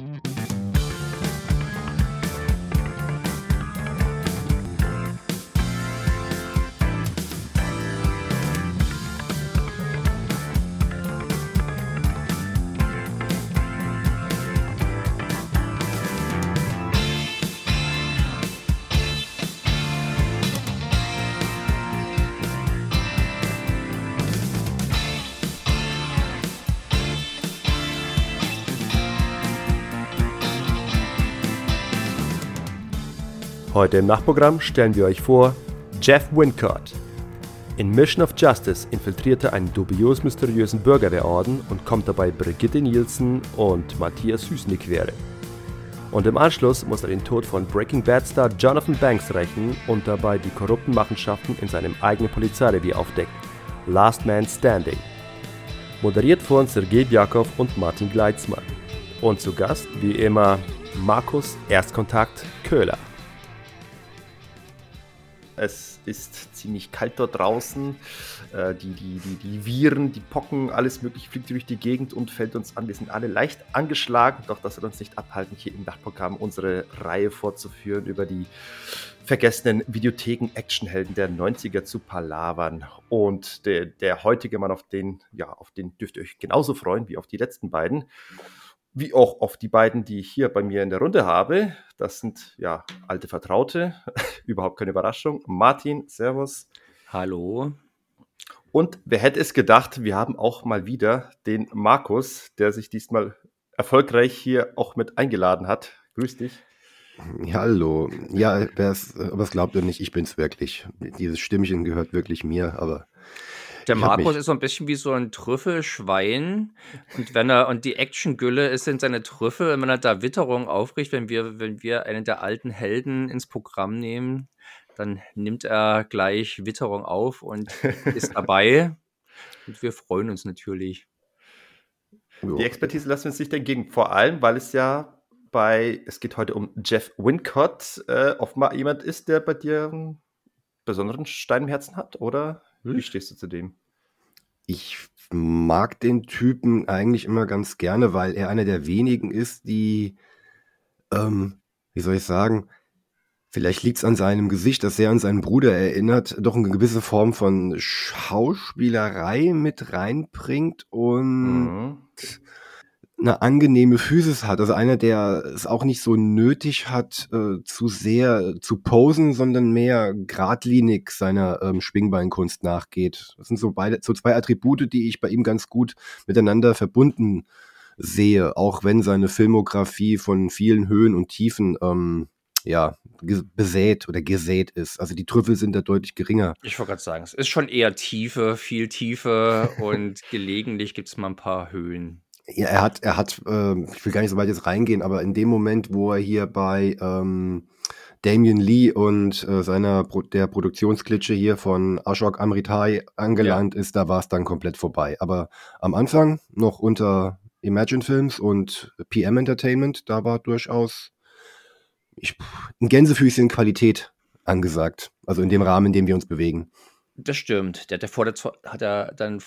Mm-hmm. Heute im Nachprogramm stellen wir euch vor Jeff Wincott. In Mission of Justice infiltriert er einen dubios mysteriösen Bürgerwehrorden und kommt dabei Brigitte Nielsen und Matthias Süß in die Quere. Und im Anschluss muss er den Tod von Breaking Bad Star Jonathan Banks rächen und dabei die korrupten Machenschaften in seinem eigenen Polizeirevier aufdecken. Last Man Standing. Moderiert von Sergei Bjakov und Martin Gleitzmann. Und zu Gast, wie immer, Markus Erstkontakt Köhler. Es ist ziemlich kalt dort draußen. Äh, die, die, die, die Viren, die Pocken, alles Mögliche fliegt durch die Gegend und fällt uns an. Wir sind alle leicht angeschlagen, doch das soll uns nicht abhalten, hier im Dachprogramm unsere Reihe fortzuführen über die vergessenen Videotheken-Actionhelden der 90er zu palavern. Und der, der heutige Mann, auf den, ja, auf den dürft ihr euch genauso freuen wie auf die letzten beiden wie auch auf die beiden, die ich hier bei mir in der Runde habe. Das sind ja alte Vertraute, überhaupt keine Überraschung. Martin, Servus. Hallo. Und wer hätte es gedacht, wir haben auch mal wieder den Markus, der sich diesmal erfolgreich hier auch mit eingeladen hat. Grüß dich. Ja, hallo. Ja, wer es, glaubt ihr nicht, ich bin es wirklich. Dieses Stimmchen gehört wirklich mir, aber der Markus ist so ein bisschen wie so ein Trüffelschwein. Und wenn er, und die Actiongülle ist in seine Trüffel, und wenn er da Witterung aufrichtet, wenn wir, wenn wir einen der alten Helden ins Programm nehmen, dann nimmt er gleich Witterung auf und ist dabei. Und wir freuen uns natürlich. Die Expertise lassen wir uns nicht dagegen, vor allem, weil es ja bei, es geht heute um Jeff Wincott, äh, offenbar jemand ist, der bei dir einen besonderen Stein im Herzen hat, oder? Wie stehst du zu dem? Ich mag den Typen eigentlich immer ganz gerne, weil er einer der wenigen ist, die, ähm, wie soll ich sagen, vielleicht liegt es an seinem Gesicht, das sehr an seinen Bruder erinnert, doch eine gewisse Form von Schauspielerei mit reinbringt und mhm eine angenehme Physis hat. Also einer, der es auch nicht so nötig hat, äh, zu sehr zu posen, sondern mehr geradlinig seiner ähm, Schwingbeinkunst nachgeht. Das sind so beide, so zwei Attribute, die ich bei ihm ganz gut miteinander verbunden sehe, auch wenn seine Filmografie von vielen Höhen und Tiefen ähm, ja, besät oder gesät ist. Also die Trüffel sind da deutlich geringer. Ich wollte gerade sagen, es ist schon eher Tiefe, viel Tiefe und gelegentlich gibt es mal ein paar Höhen. Ja, er hat, er hat, äh, ich will gar nicht so weit jetzt reingehen, aber in dem Moment, wo er hier bei ähm, Damien Lee und äh, seiner Pro der Produktionsklitsche hier von Ashok Amritai angelangt ja. ist, da war es dann komplett vorbei. Aber am Anfang noch unter Imagine Films und PM Entertainment, da war durchaus ich, ein Gänsefüßchen Qualität angesagt. Also in dem Rahmen, in dem wir uns bewegen. Das stimmt. Der hat, der vor der, hat er dann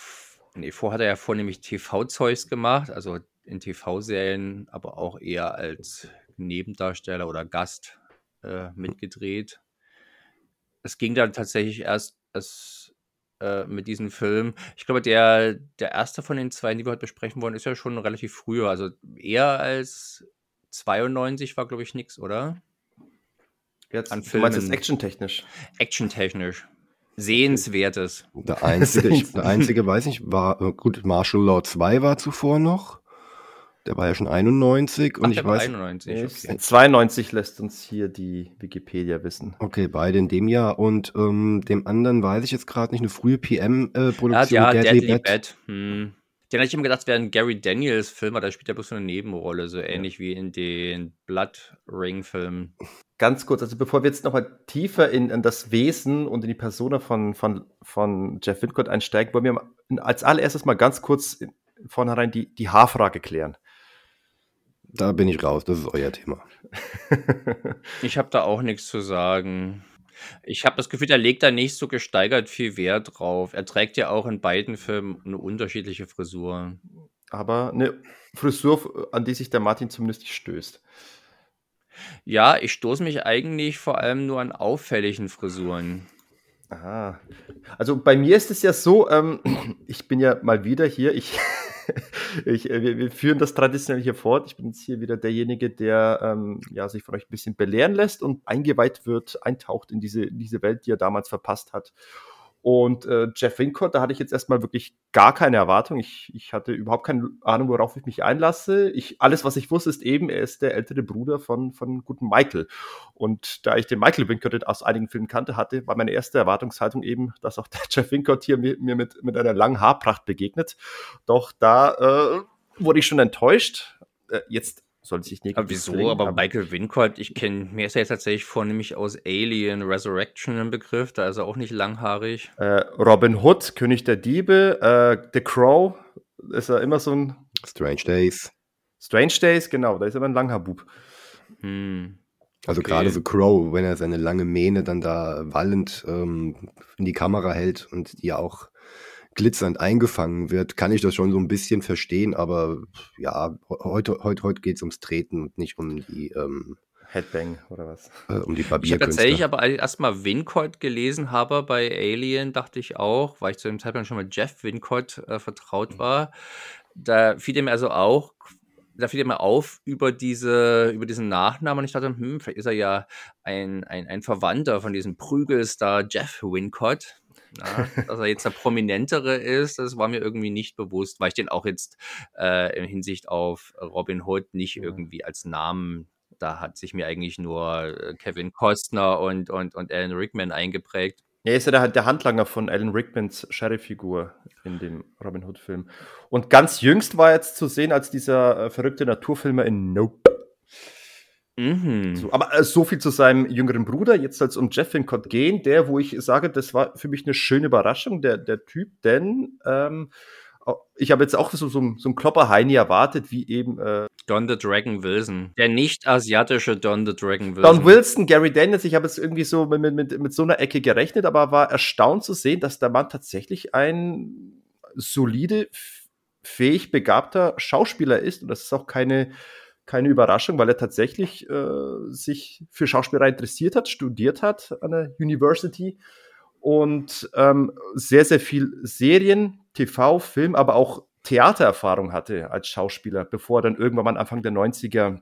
Nee, vorher hat er ja vornehmlich TV-Zeugs gemacht, also in TV-Serien, aber auch eher als Nebendarsteller oder Gast äh, mitgedreht. Es ging dann tatsächlich erst, erst äh, mit diesem Film. Ich glaube, der, der erste von den zwei, die wir heute besprechen wollen, ist ja schon relativ früher. Also eher als 92 war, glaube ich, nichts, oder? Jetzt, An Filmen. Du meinst es actiontechnisch? Actiontechnisch. Sehenswertes. Der einzige, ich, der einzige, weiß nicht, war, äh, gut, Martial Law 2 war zuvor noch. Der war ja schon 91 und Ach, ich weiß. 91, okay. 92 lässt uns hier die Wikipedia wissen. Okay, beide in dem Jahr und ähm, dem anderen weiß ich jetzt gerade nicht, eine frühe PM-Produktion. Äh, ja, ja, Deadly, Deadly Bad. Bad. Hm. Den hätte ich immer gedacht, wäre ein Gary Daniels Film, aber da spielt er bloß so eine Nebenrolle, so ähnlich ja. wie in den Blood Ring Filmen. Ganz kurz, also bevor wir jetzt nochmal tiefer in, in, das Wesen und in die Persona von, von, von Jeff Wincott einsteigen, wollen wir als allererstes mal ganz kurz vornherein die, die Haarfrage klären. Da bin ich raus, das ist euer Thema. ich habe da auch nichts zu sagen. Ich habe das Gefühl, er legt da nicht so gesteigert viel Wert drauf. Er trägt ja auch in beiden Filmen eine unterschiedliche Frisur. aber eine Frisur, an die sich der Martin zumindest nicht stößt. Ja, ich stoße mich eigentlich vor allem nur an auffälligen Frisuren. Aha. Also bei mir ist es ja so, ähm, ich bin ja mal wieder hier, ich, ich, äh, wir, wir, führen das traditionell hier fort. Ich bin jetzt hier wieder derjenige, der ähm, ja, sich von euch ein bisschen belehren lässt und eingeweiht wird, eintaucht in diese, in diese Welt, die er damals verpasst hat. Und äh, Jeff Wincott, da hatte ich jetzt erstmal wirklich gar keine Erwartung. Ich, ich hatte überhaupt keine Ahnung, worauf ich mich einlasse. Ich, alles, was ich wusste, ist eben, er ist der ältere Bruder von, von guten Michael. Und da ich den Michael Wincott aus einigen Filmen kannte, hatte, war meine erste Erwartungshaltung eben, dass auch der Jeff Wincott hier mir, mir mit, mit einer langen Haarpracht begegnet. Doch da äh, wurde ich schon enttäuscht. Äh, jetzt soll sich nicht. Aber wieso? Aber, aber Michael Wincolt, ich kenne, mir ist ja jetzt tatsächlich vornehmlich aus Alien Resurrection ein Begriff, da ist er auch nicht langhaarig. Äh, Robin Hood, König der Diebe, äh, The Crow, ist er immer so ein. Strange Days. Strange Days, genau, da ist er immer ein Langhaarbub. Hm. Also okay. gerade so Crow, wenn er seine lange Mähne dann da wallend ähm, in die Kamera hält und die auch glitzernd eingefangen wird, kann ich das schon so ein bisschen verstehen, aber ja, heute, heute, heute geht es ums Treten und nicht um die ähm, Headbang oder was? Äh, um die Papierkünste. Ich habe tatsächlich aber erstmal Wincott gelesen habe bei Alien, dachte ich auch, weil ich zu dem Zeitpunkt schon mal Jeff Wincott äh, vertraut mhm. war. Da fiel mir also auch, da fiel mir auf über diese, über diesen Nachnamen und ich dachte, hm, vielleicht ist er ja ein, ein, ein Verwandter von diesem Prügelstar Jeff Wincott. Na, dass er jetzt der Prominentere ist, das war mir irgendwie nicht bewusst, weil ich den auch jetzt äh, in Hinsicht auf Robin Hood nicht irgendwie als Namen, da hat sich mir eigentlich nur äh, Kevin Costner und, und, und Alan Rickman eingeprägt. Er ist ja der, der Handlanger von Alan Rickmans Sheriff-Figur in dem Robin Hood-Film. Und ganz jüngst war jetzt zu sehen als dieser äh, verrückte Naturfilmer in Nope. Mhm. So, aber äh, so viel zu seinem jüngeren Bruder. Jetzt soll es um Jeff Wincott gehen, der, wo ich sage, das war für mich eine schöne Überraschung, der, der Typ, denn ähm, ich habe jetzt auch so, so, so einen Klopper-Heini erwartet, wie eben äh, Don the Dragon Wilson. Der nicht-asiatische Don the Dragon Wilson. Don Wilson, Gary Daniels, ich habe jetzt irgendwie so mit, mit, mit so einer Ecke gerechnet, aber war erstaunt zu sehen, dass der Mann tatsächlich ein solide, fähig begabter Schauspieler ist. Und das ist auch keine keine Überraschung, weil er tatsächlich äh, sich für Schauspielerei interessiert hat, studiert hat an der University und ähm, sehr, sehr viel Serien, TV, Film, aber auch Theatererfahrung hatte als Schauspieler, bevor er dann irgendwann mal Anfang der 90er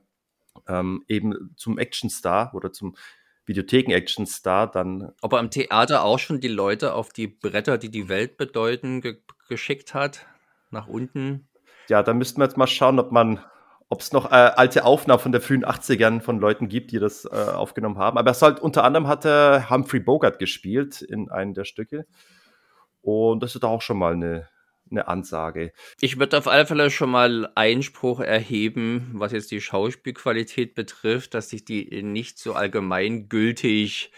ähm, eben zum Actionstar oder zum Videotheken-Actionstar dann. Ob er im Theater auch schon die Leute auf die Bretter, die die Welt bedeuten, ge geschickt hat, nach unten? Ja, da müssten wir jetzt mal schauen, ob man ob es noch äh, alte Aufnahmen von der frühen 80ern von Leuten gibt, die das äh, aufgenommen haben. Aber es halt unter anderem hat er Humphrey Bogart gespielt in einem der Stücke. Und das ist auch schon mal eine, eine Ansage. Ich würde auf alle Fälle schon mal Einspruch erheben, was jetzt die Schauspielqualität betrifft, dass ich die nicht so allgemeingültig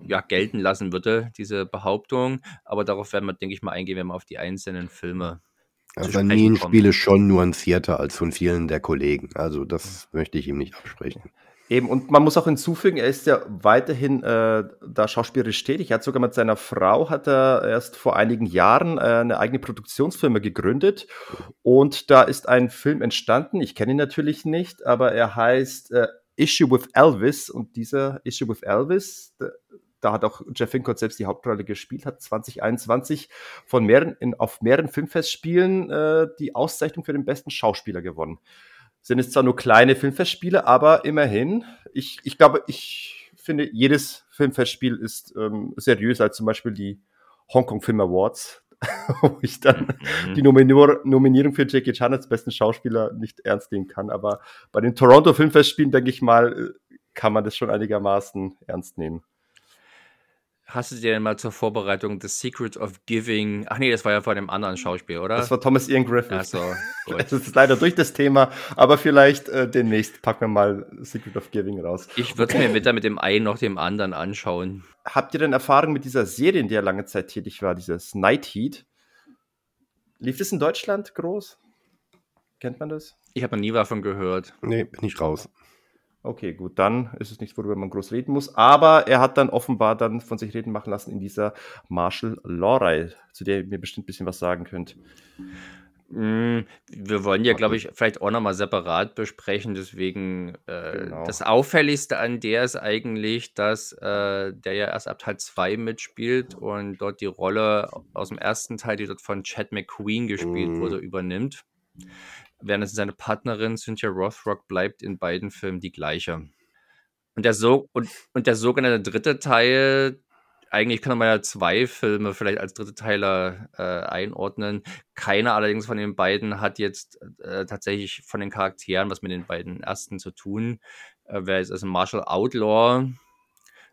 ja, gelten lassen würde, diese Behauptung. Aber darauf werden wir, denke ich mal, eingehen, wenn wir auf die einzelnen Filme also Nin spiele schon nuancierter als von vielen der Kollegen. Also das möchte ich ihm nicht absprechen. Eben, und man muss auch hinzufügen, er ist ja weiterhin äh, da schauspielerisch tätig. Er hat sogar mit seiner Frau, hat er erst vor einigen Jahren äh, eine eigene Produktionsfirma gegründet. Und da ist ein Film entstanden, ich kenne ihn natürlich nicht, aber er heißt äh, Issue with Elvis. Und dieser Issue with Elvis, da hat auch Jeff Wincott selbst die Hauptrolle gespielt, hat 2021 von mehreren, in, auf mehreren Filmfestspielen äh, die Auszeichnung für den besten Schauspieler gewonnen. Sind es zwar nur kleine Filmfestspiele, aber immerhin. Ich, ich glaube, ich finde, jedes Filmfestspiel ist ähm, seriöser als zum Beispiel die Hongkong Film Awards, wo ich dann mhm. die Nominierung, Nominierung für Jackie Chan als besten Schauspieler nicht ernst nehmen kann. Aber bei den Toronto Filmfestspielen, denke ich mal, äh, kann man das schon einigermaßen ernst nehmen. Hast du dir denn mal zur Vorbereitung The Secret of Giving? Ach nee, das war ja von einem anderen Schauspiel, oder? Das war Thomas Ian Griffith. Ach so, gut. Das ist leider durch das Thema, aber vielleicht äh, demnächst packen wir mal Secret of Giving raus. Ich würde mir weder mit dem einen noch dem anderen anschauen. Habt ihr denn Erfahrung mit dieser Serie, in der lange Zeit tätig war, dieses Night Heat? Lief das in Deutschland groß? Kennt man das? Ich habe noch nie davon gehört. Nee, bin ich raus. Okay, gut, dann ist es nichts, worüber man groß reden muss. Aber er hat dann offenbar dann von sich reden machen lassen in dieser Martial Law-Reihe, zu der ihr mir bestimmt ein bisschen was sagen könnt. Hm, wir wollen ja, glaube ich, vielleicht auch nochmal separat besprechen. Deswegen, äh, Genau. das Auffälligste an der ist eigentlich, dass äh, der ja erst ab Teil 2 mitspielt und dort die Rolle aus dem ersten Teil, die dort von Chad McQueen gespielt Mhm. wurde, übernimmt. Während es seine Partnerin Cynthia Rothrock bleibt in beiden Filmen die gleiche. Und der, so und, und der sogenannte dritte Teil, eigentlich kann man ja zwei Filme vielleicht als dritte Teile äh, einordnen. Keiner allerdings von den beiden hat jetzt äh, tatsächlich von den Charakteren was mit den beiden ersten zu tun. Äh, wer ist also Marshall Outlaw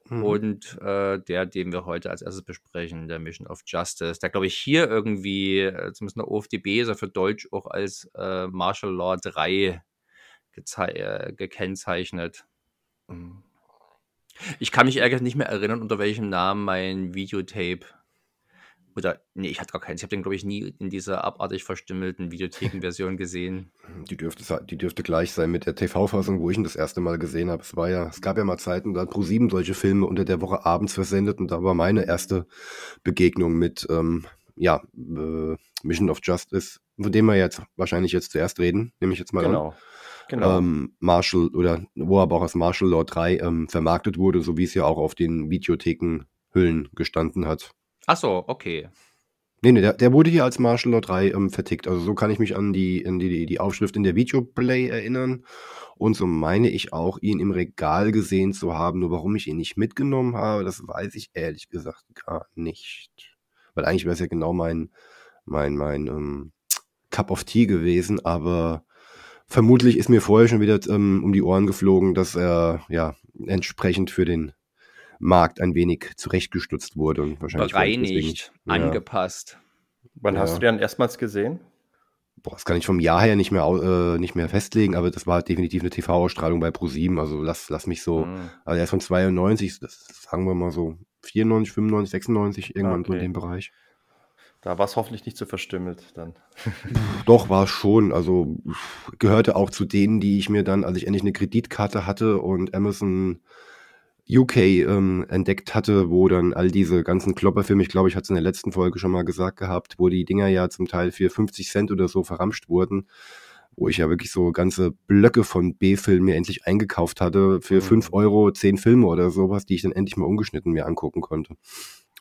Mhm. und äh, der, den wir heute als erstes besprechen, der Mission of Justice. Der glaube ich hier irgendwie, äh, zumindest in der OFDB, ist er für Deutsch auch als äh, Martial Law 3 gezei- äh, gekennzeichnet. Mhm. Ich kann mich ehrlich nicht mehr erinnern, unter welchem Namen mein Videotape oder nee, ich hatte gar keins. Ich habe den, glaube ich, nie in dieser abartig verstümmelten Videothekenversion gesehen. Die dürfte, die dürfte gleich sein mit der TV-Fassung, wo ich ihn das erste Mal gesehen habe. Es war ja, es gab ja mal Zeiten, da hat ProSieben solche Filme unter der Woche abends versendet und da war meine erste Begegnung mit, ähm, ja, äh, Mission of Justice, von dem wir jetzt wahrscheinlich jetzt zuerst reden, nehme ich jetzt mal an. Genau. Genau. ähm, Marshall oder wo aber auch als Marshall Law 3 ähm, vermarktet wurde, so wie es ja auch auf den Videothekenhüllen gestanden hat. Ach so, okay. Nee, nee, der, der wurde hier als Marshall Law 3 ähm, vertickt. Also so kann ich mich an die, an die, die Aufschrift in der Videoplay erinnern. Und so meine ich auch, ihn im Regal gesehen zu haben. Nur warum ich ihn nicht mitgenommen habe, das weiß ich ehrlich gesagt gar nicht. Weil eigentlich wäre es ja genau mein, mein, mein ähm, Cup of Tea gewesen, aber vermutlich ist mir vorher schon wieder ähm, um die Ohren geflogen, dass er ja entsprechend für den Markt ein wenig zurechtgestutzt wurde und wahrscheinlich Bereinigt, deswegen- ja. angepasst. Wann ja. hast du den erstmals gesehen? Boah, das kann ich vom Jahr her nicht mehr, äh, nicht mehr festlegen, aber das war definitiv eine TV-Ausstrahlung bei ProSieben. Also lass, lass mich so, Hm. also er ist von 92, das sagen wir mal so 94, 95, 96, irgendwann so in Okay. dem Bereich. Da war es hoffentlich nicht so verstümmelt dann. Doch, war es schon. Also gehörte auch zu denen, die ich mir dann, als ich endlich eine Kreditkarte hatte und Amazon UK ähm, entdeckt hatte, wo dann all diese ganzen Klopperfilme, ich glaube, ich hatte es in der letzten Folge schon mal gesagt gehabt, wo die Dinger ja zum Teil für 50 Cent oder so verramscht wurden, wo ich ja wirklich so ganze Blöcke von B-Filmen mir endlich eingekauft hatte, für Mhm. 5 Euro 10 Filme oder sowas, die ich dann endlich mal ungeschnitten mir angucken konnte.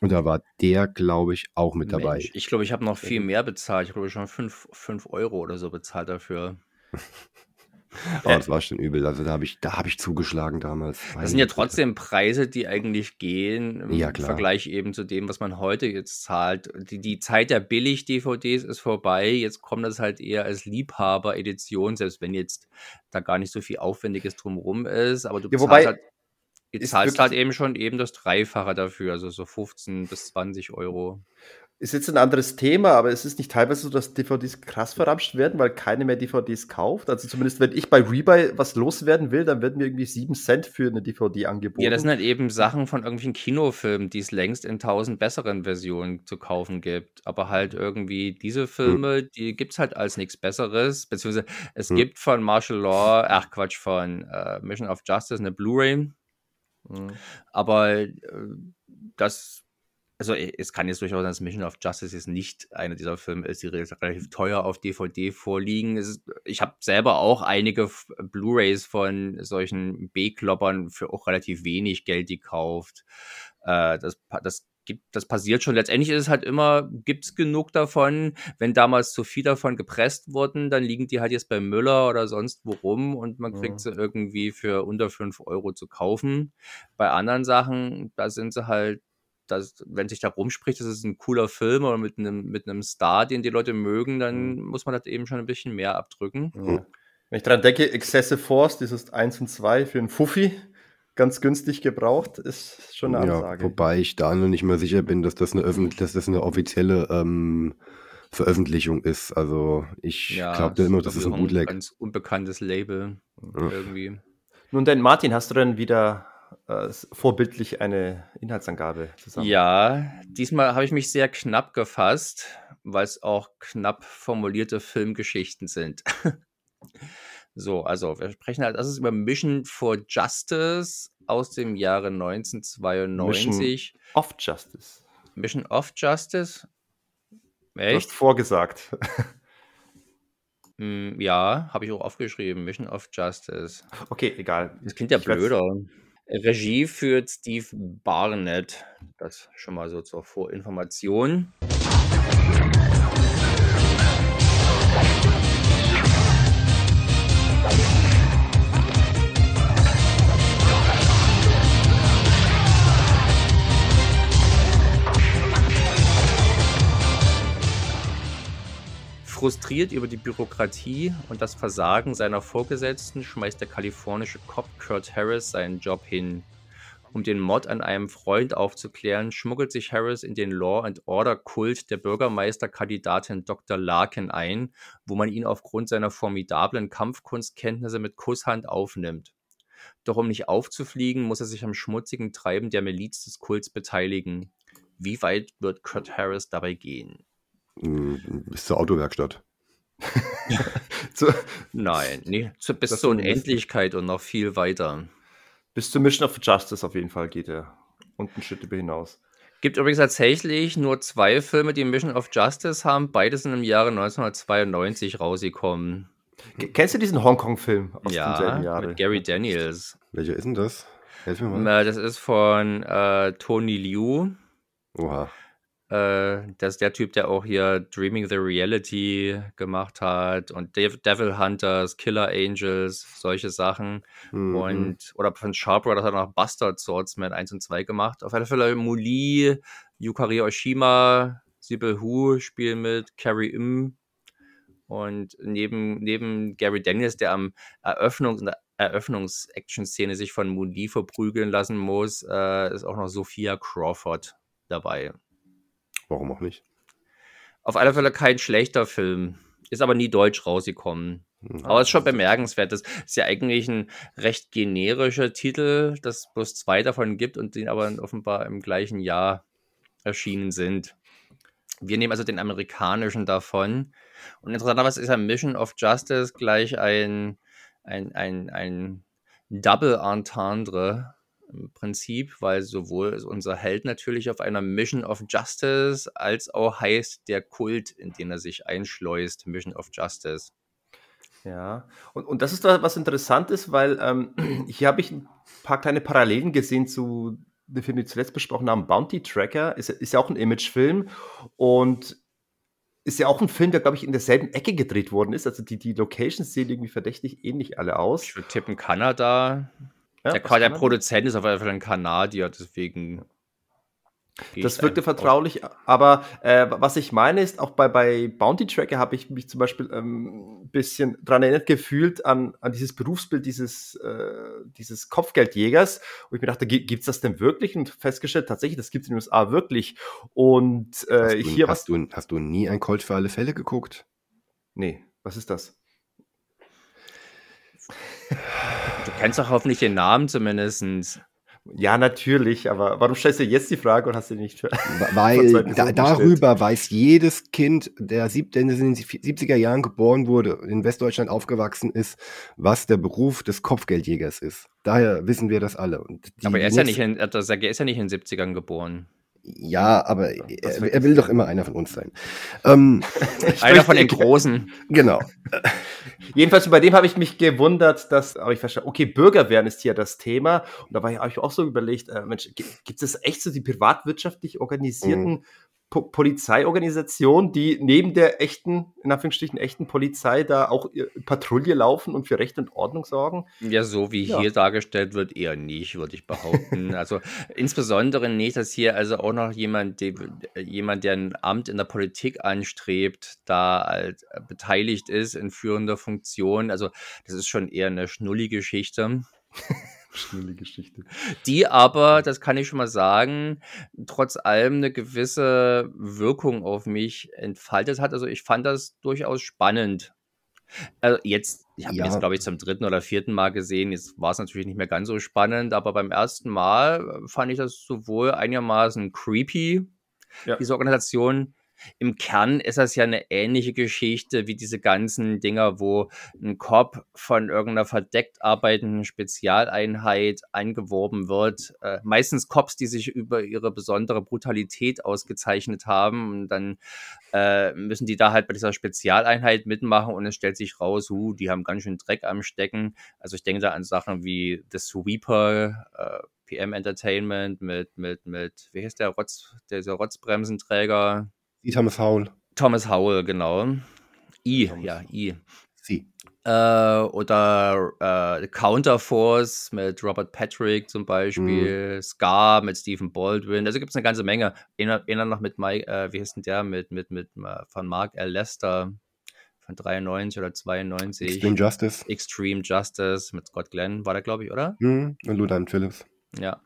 Und da war der, glaube ich, auch mit dabei. Mensch, ich glaube, ich habe noch viel mehr bezahlt. Ich glaube, schon 5 Euro oder so bezahlt dafür. Aber das war schon übel. Also da habe ich, da habe ich zugeschlagen damals. Das sind ja trotzdem Preise, die eigentlich gehen im Ja, klar. Vergleich eben zu dem, was man heute jetzt zahlt. Die, die Zeit der Billig-DVDs ist vorbei. Jetzt kommt das halt eher als Liebhaber-Edition, selbst wenn jetzt da gar nicht so viel Aufwendiges drumherum ist. Aber du Ja, wobei, halt, du zahlst halt eben schon eben das Dreifache dafür, also so 15 bis 20 Euro. Ist jetzt ein anderes Thema, aber es ist nicht teilweise so, dass DVDs krass verramscht werden, weil keine mehr DVDs kauft. Also zumindest, wenn ich bei Rebuy was loswerden will, dann werden mir irgendwie 7 Cent für eine DVD angeboten. Ja, das sind halt eben Sachen von irgendwelchen Kinofilmen, die es längst in tausend besseren Versionen zu kaufen gibt. Aber halt irgendwie diese Filme, die gibt es halt als nichts Besseres. Beziehungsweise es Hm. gibt von Martial Law, ach Quatsch, von äh, Mission of Justice eine Blu-ray. Mhm. Aber äh, das, also äh, es kann jetzt durchaus sein, dass Mission of Justice jetzt nicht einer dieser Filme ist, die re- relativ teuer auf DVD vorliegen. Ist, ich habe selber auch einige Blu-rays von solchen B-Kloppern für auch relativ wenig Geld gekauft. Äh, das, das gibt, das passiert schon. Letztendlich ist es halt immer, gibt es genug davon. Wenn damals zu viel davon gepresst wurden, dann liegen die halt jetzt bei Müller oder sonst wo rum und man kriegt Mhm. sie irgendwie für unter 5 Euro zu kaufen. Bei anderen Sachen, da sind sie halt, das, wenn sich da rumspricht, das ist ein cooler Film oder mit einem, mit einem Star, den die Leute mögen, dann Mhm. muss man das eben schon ein bisschen mehr abdrücken. Ja. Wenn ich daran denke, Excessive Force, dieses 1 und 2 für einen Fuffi, ganz günstig gebraucht, ist schon eine Ja, Ansage. wobei ich da noch nicht mal sicher bin, dass das eine, öffentlich, dass das eine offizielle ähm, Veröffentlichung ist. Also ich glaube da immer, das ist ein auch ein Bootleg. ganz unbekanntes Label Ja. irgendwie. Nun denn, Martin, hast du denn wieder äh, vorbildlich eine Inhaltsangabe zusammen? Ja, diesmal habe ich mich sehr knapp gefasst, weil es auch knapp formulierte Filmgeschichten sind. so, also wir sprechen halt, das ist über Mission for Justice aus dem Jahre 1992. Of Justice. Mission of Justice? Du hast Echt? vorgesagt. Mm, ja, habe ich auch aufgeschrieben. Mission of Justice. Okay, egal. Das klingt ja blöder. Regie führt Steve Barnett. Das schon mal so zur Vorinformation. Frustriert über die Bürokratie und das Versagen seiner Vorgesetzten schmeißt der kalifornische Cop Kurt Harris seinen Job hin. Um den Mord an einem Freund aufzuklären, schmuggelt sich Harris in den Law and Order Kult der Bürgermeisterkandidatin Dr. Larkin ein, wo man ihn aufgrund seiner formidablen Kampfkunstkenntnisse mit Kusshand aufnimmt. Doch um nicht aufzufliegen, muss er sich am schmutzigen Treiben der Miliz des Kults beteiligen. Wie weit wird Kurt Harris dabei gehen? Hm, Bis zur Autowerkstatt. Zu, Nein, nee, zu, bis zur. Unendlichkeit und noch viel weiter. bis zur Mission of Justice auf jeden Fall geht er. Und einen Schritt über hinaus. Gibt übrigens tatsächlich nur zwei Filme, die Mission of Justice haben. Beide sind im Jahre 1992 rausgekommen. Kennst du diesen Hongkong-Film aus demselben Ja, Jahre? mit Gary Daniels. Welcher ist denn das? Helf mir mal. Das ist von äh, Tony Liu. Oha. Äh, das ist der Typ, der auch hier Dreaming the Reality gemacht hat und Dev Devil Hunters, Killer Angels, solche Sachen. Mhm. Und, oder von Sharp Brothers hat er noch Bastard Swordsman 1 und 2 gemacht. Auf alle Fälle Muli, Yukari Oshima, Sibyl Hu spielen mit, Carrie Im. Und neben, neben Gary Daniels, der am Eröffnungs- Eröffnungs-Action-Szene sich von Muli verprügeln lassen muss, äh, ist auch noch Sophia Crawford dabei. Warum auch nicht? Auf alle Fälle kein schlechter Film. Ist aber nie deutsch rausgekommen. Hm. Aber ist schon bemerkenswert. Das ist ja eigentlich ein recht generischer Titel, dass es bloß zwei davon gibt und die aber offenbar im gleichen Jahr erschienen sind. Wir nehmen also den amerikanischen davon. Und interessanterweise ist ja Mission of Justice gleich ein, ein, ein, ein Double Entendre im Prinzip, weil sowohl ist unser Held natürlich auf einer Mission of Justice, als auch heißt der Kult, in den er sich einschleust, Mission of Justice. Ja, und, und das ist da was Interessantes, weil ähm, hier habe ich ein paar kleine Parallelen gesehen zu dem Film, den wir zuletzt besprochen haben, Bounty Tracker. Ist, ja- ist ja auch ein Imagefilm und ist ja auch ein Film, der, glaube ich, in derselben Ecke gedreht worden ist. Also die, die Locations sehen irgendwie verdächtig ähnlich alle aus. Ich würde tippen Kanada. Ja, der, der. Produzent ist auf jeden Fall ein Kanadier, deswegen. Das wirkte vertraulich, aber äh, was ich meine ist, auch bei, bei Bounty Tracker habe ich mich zum Beispiel ähm, ein bisschen dran erinnert gefühlt an, an dieses Berufsbild dieses, äh, dieses Kopfgeldjägers, wo ich mir dachte, gibt es das denn wirklich? Und festgestellt, tatsächlich, das gibt es in den USA wirklich. Und Hast, äh, du, hier was. hast, du, hast du nie ein Colt für alle Fälle geguckt? Nee, was ist das? Du kennst doch hoffentlich den Namen zumindest. Ja, natürlich, aber warum stellst du jetzt die Frage und hast du nicht für. Weil da, darüber weiß jedes Kind, der sieb, in den 70er Jahren geboren wurde, in Westdeutschland aufgewachsen ist, was der Beruf des Kopfgeldjägers ist. Daher wissen wir das alle. Und die- Aber er ist, ja nicht in, er ist ja- er ist ja nicht in den 70ern geboren. Ja, aber er, er will doch immer einer von uns sein. Ähm, Einer von den Großen. genau. Jedenfalls bei dem habe ich mich gewundert, dass, aber ich verstehe, okay, Bürgerwehren ist hier das Thema. Und da habe ich auch so überlegt, äh, Mensch, gi- gibt es echt so die privatwirtschaftlich organisierten po Polizeiorganisationen, die neben der echten, in Anführungsstrichen echten Polizei da auch Patrouille laufen und für Recht und Ordnung sorgen? Ja, so wie Ja. hier dargestellt wird, eher nicht, würde ich behaupten. also insbesondere nicht, dass hier also auch noch jemand, die, jemand, der ein Amt in der Politik anstrebt, da äh, beteiligt ist in führender Funktion. Also das ist schon eher eine Schnulli-Geschichte. Schnelle Geschichte. die aber, das kann ich schon mal sagen, trotz allem eine gewisse Wirkung auf mich entfaltet hat. Also ich fand das durchaus spannend. Also jetzt, ich habe Ja. jetzt, glaube ich, zum dritten oder vierten Mal gesehen. Jetzt war es natürlich nicht mehr ganz so spannend, aber beim ersten Mal fand ich das sowohl einigermaßen creepy, Ja. diese Organisation, im Kern ist das ja eine ähnliche Geschichte wie diese ganzen Dinger, wo ein Cop von irgendeiner verdeckt arbeitenden Spezialeinheit angeworben wird. Äh, meistens Cops, die sich über ihre besondere Brutalität ausgezeichnet haben. Und dann äh, müssen die da halt bei dieser Spezialeinheit mitmachen und es stellt sich raus, uh, die haben ganz schön Dreck am Stecken. Also ich denke da an Sachen wie The Sweeper, äh, PM Entertainment mit, mit, mit, wie heißt der Rotz, dieser Rotzbremsenträger? Die Thomas Howell. Thomas Howell, genau. I, Thomas. ja, I. Sie. Äh, oder äh, Counterforce mit Robert Patrick zum Beispiel, mhm. Scar mit Stephen Baldwin. Also gibt es eine ganze Menge. Einer, einer noch mit Mike, äh, wie heißt denn der? Mit, mit, mit äh, von Mark L. Lester von 93 oder 92. Extreme Justice. Extreme Justice mit Scott Glenn war der, glaube ich, oder? Mhm. Und Ludan Phillips. Ja.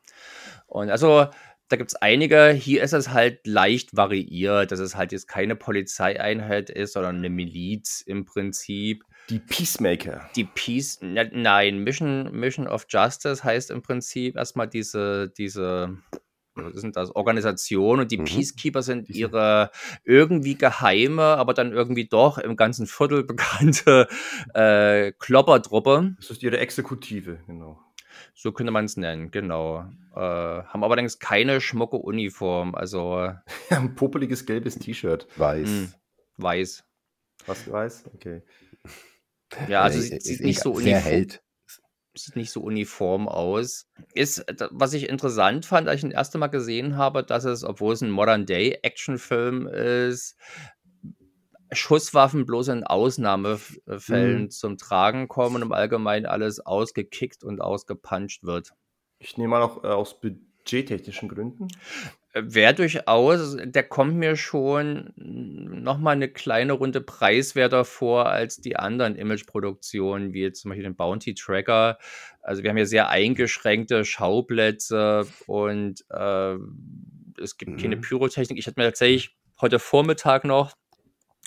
Und also da gibt es einige. Hier ist es halt leicht variiert, dass es halt jetzt keine Polizeieinheit ist, sondern eine Miliz im Prinzip. Die Peacemaker. Die Peace, ne, nein, Mission, Mission of Justice heißt im Prinzip erstmal diese, diese, was sind das, Organisation und die mhm. Peacekeeper sind ihre irgendwie geheime, aber dann irgendwie doch im ganzen Viertel bekannte äh, Kloppertruppe. Das ist ihre Exekutive, genau. So könnte man es nennen, genau. Äh, haben allerdings keine schmucke Uniform, also. Ein popeliges gelbes T-Shirt. Weiß. Hm, weiß. Was weiß? Okay. Ja, also äh, sieht, sieht nicht so uniform. Sieht nicht so uniform aus. Ist, was ich interessant fand, als ich ihn das erste Mal gesehen habe, dass es, obwohl es ein Modern-Day-Action-Film ist, Schusswaffen bloß in Ausnahmefällen mhm. zum Tragen kommen und im Allgemeinen alles ausgekickt und ausgepuncht wird. Ich nehme mal auch äh, aus budgettechnischen Gründen. Äh, Wäre durchaus, der kommt mir schon nochmal eine kleine Runde preiswerter vor als die anderen Imageproduktionen, wie jetzt zum Beispiel den Bounty Tracker. Also wir haben hier sehr eingeschränkte Schauplätze und äh, es gibt mhm. keine Pyrotechnik. Ich hatte mir tatsächlich heute Vormittag noch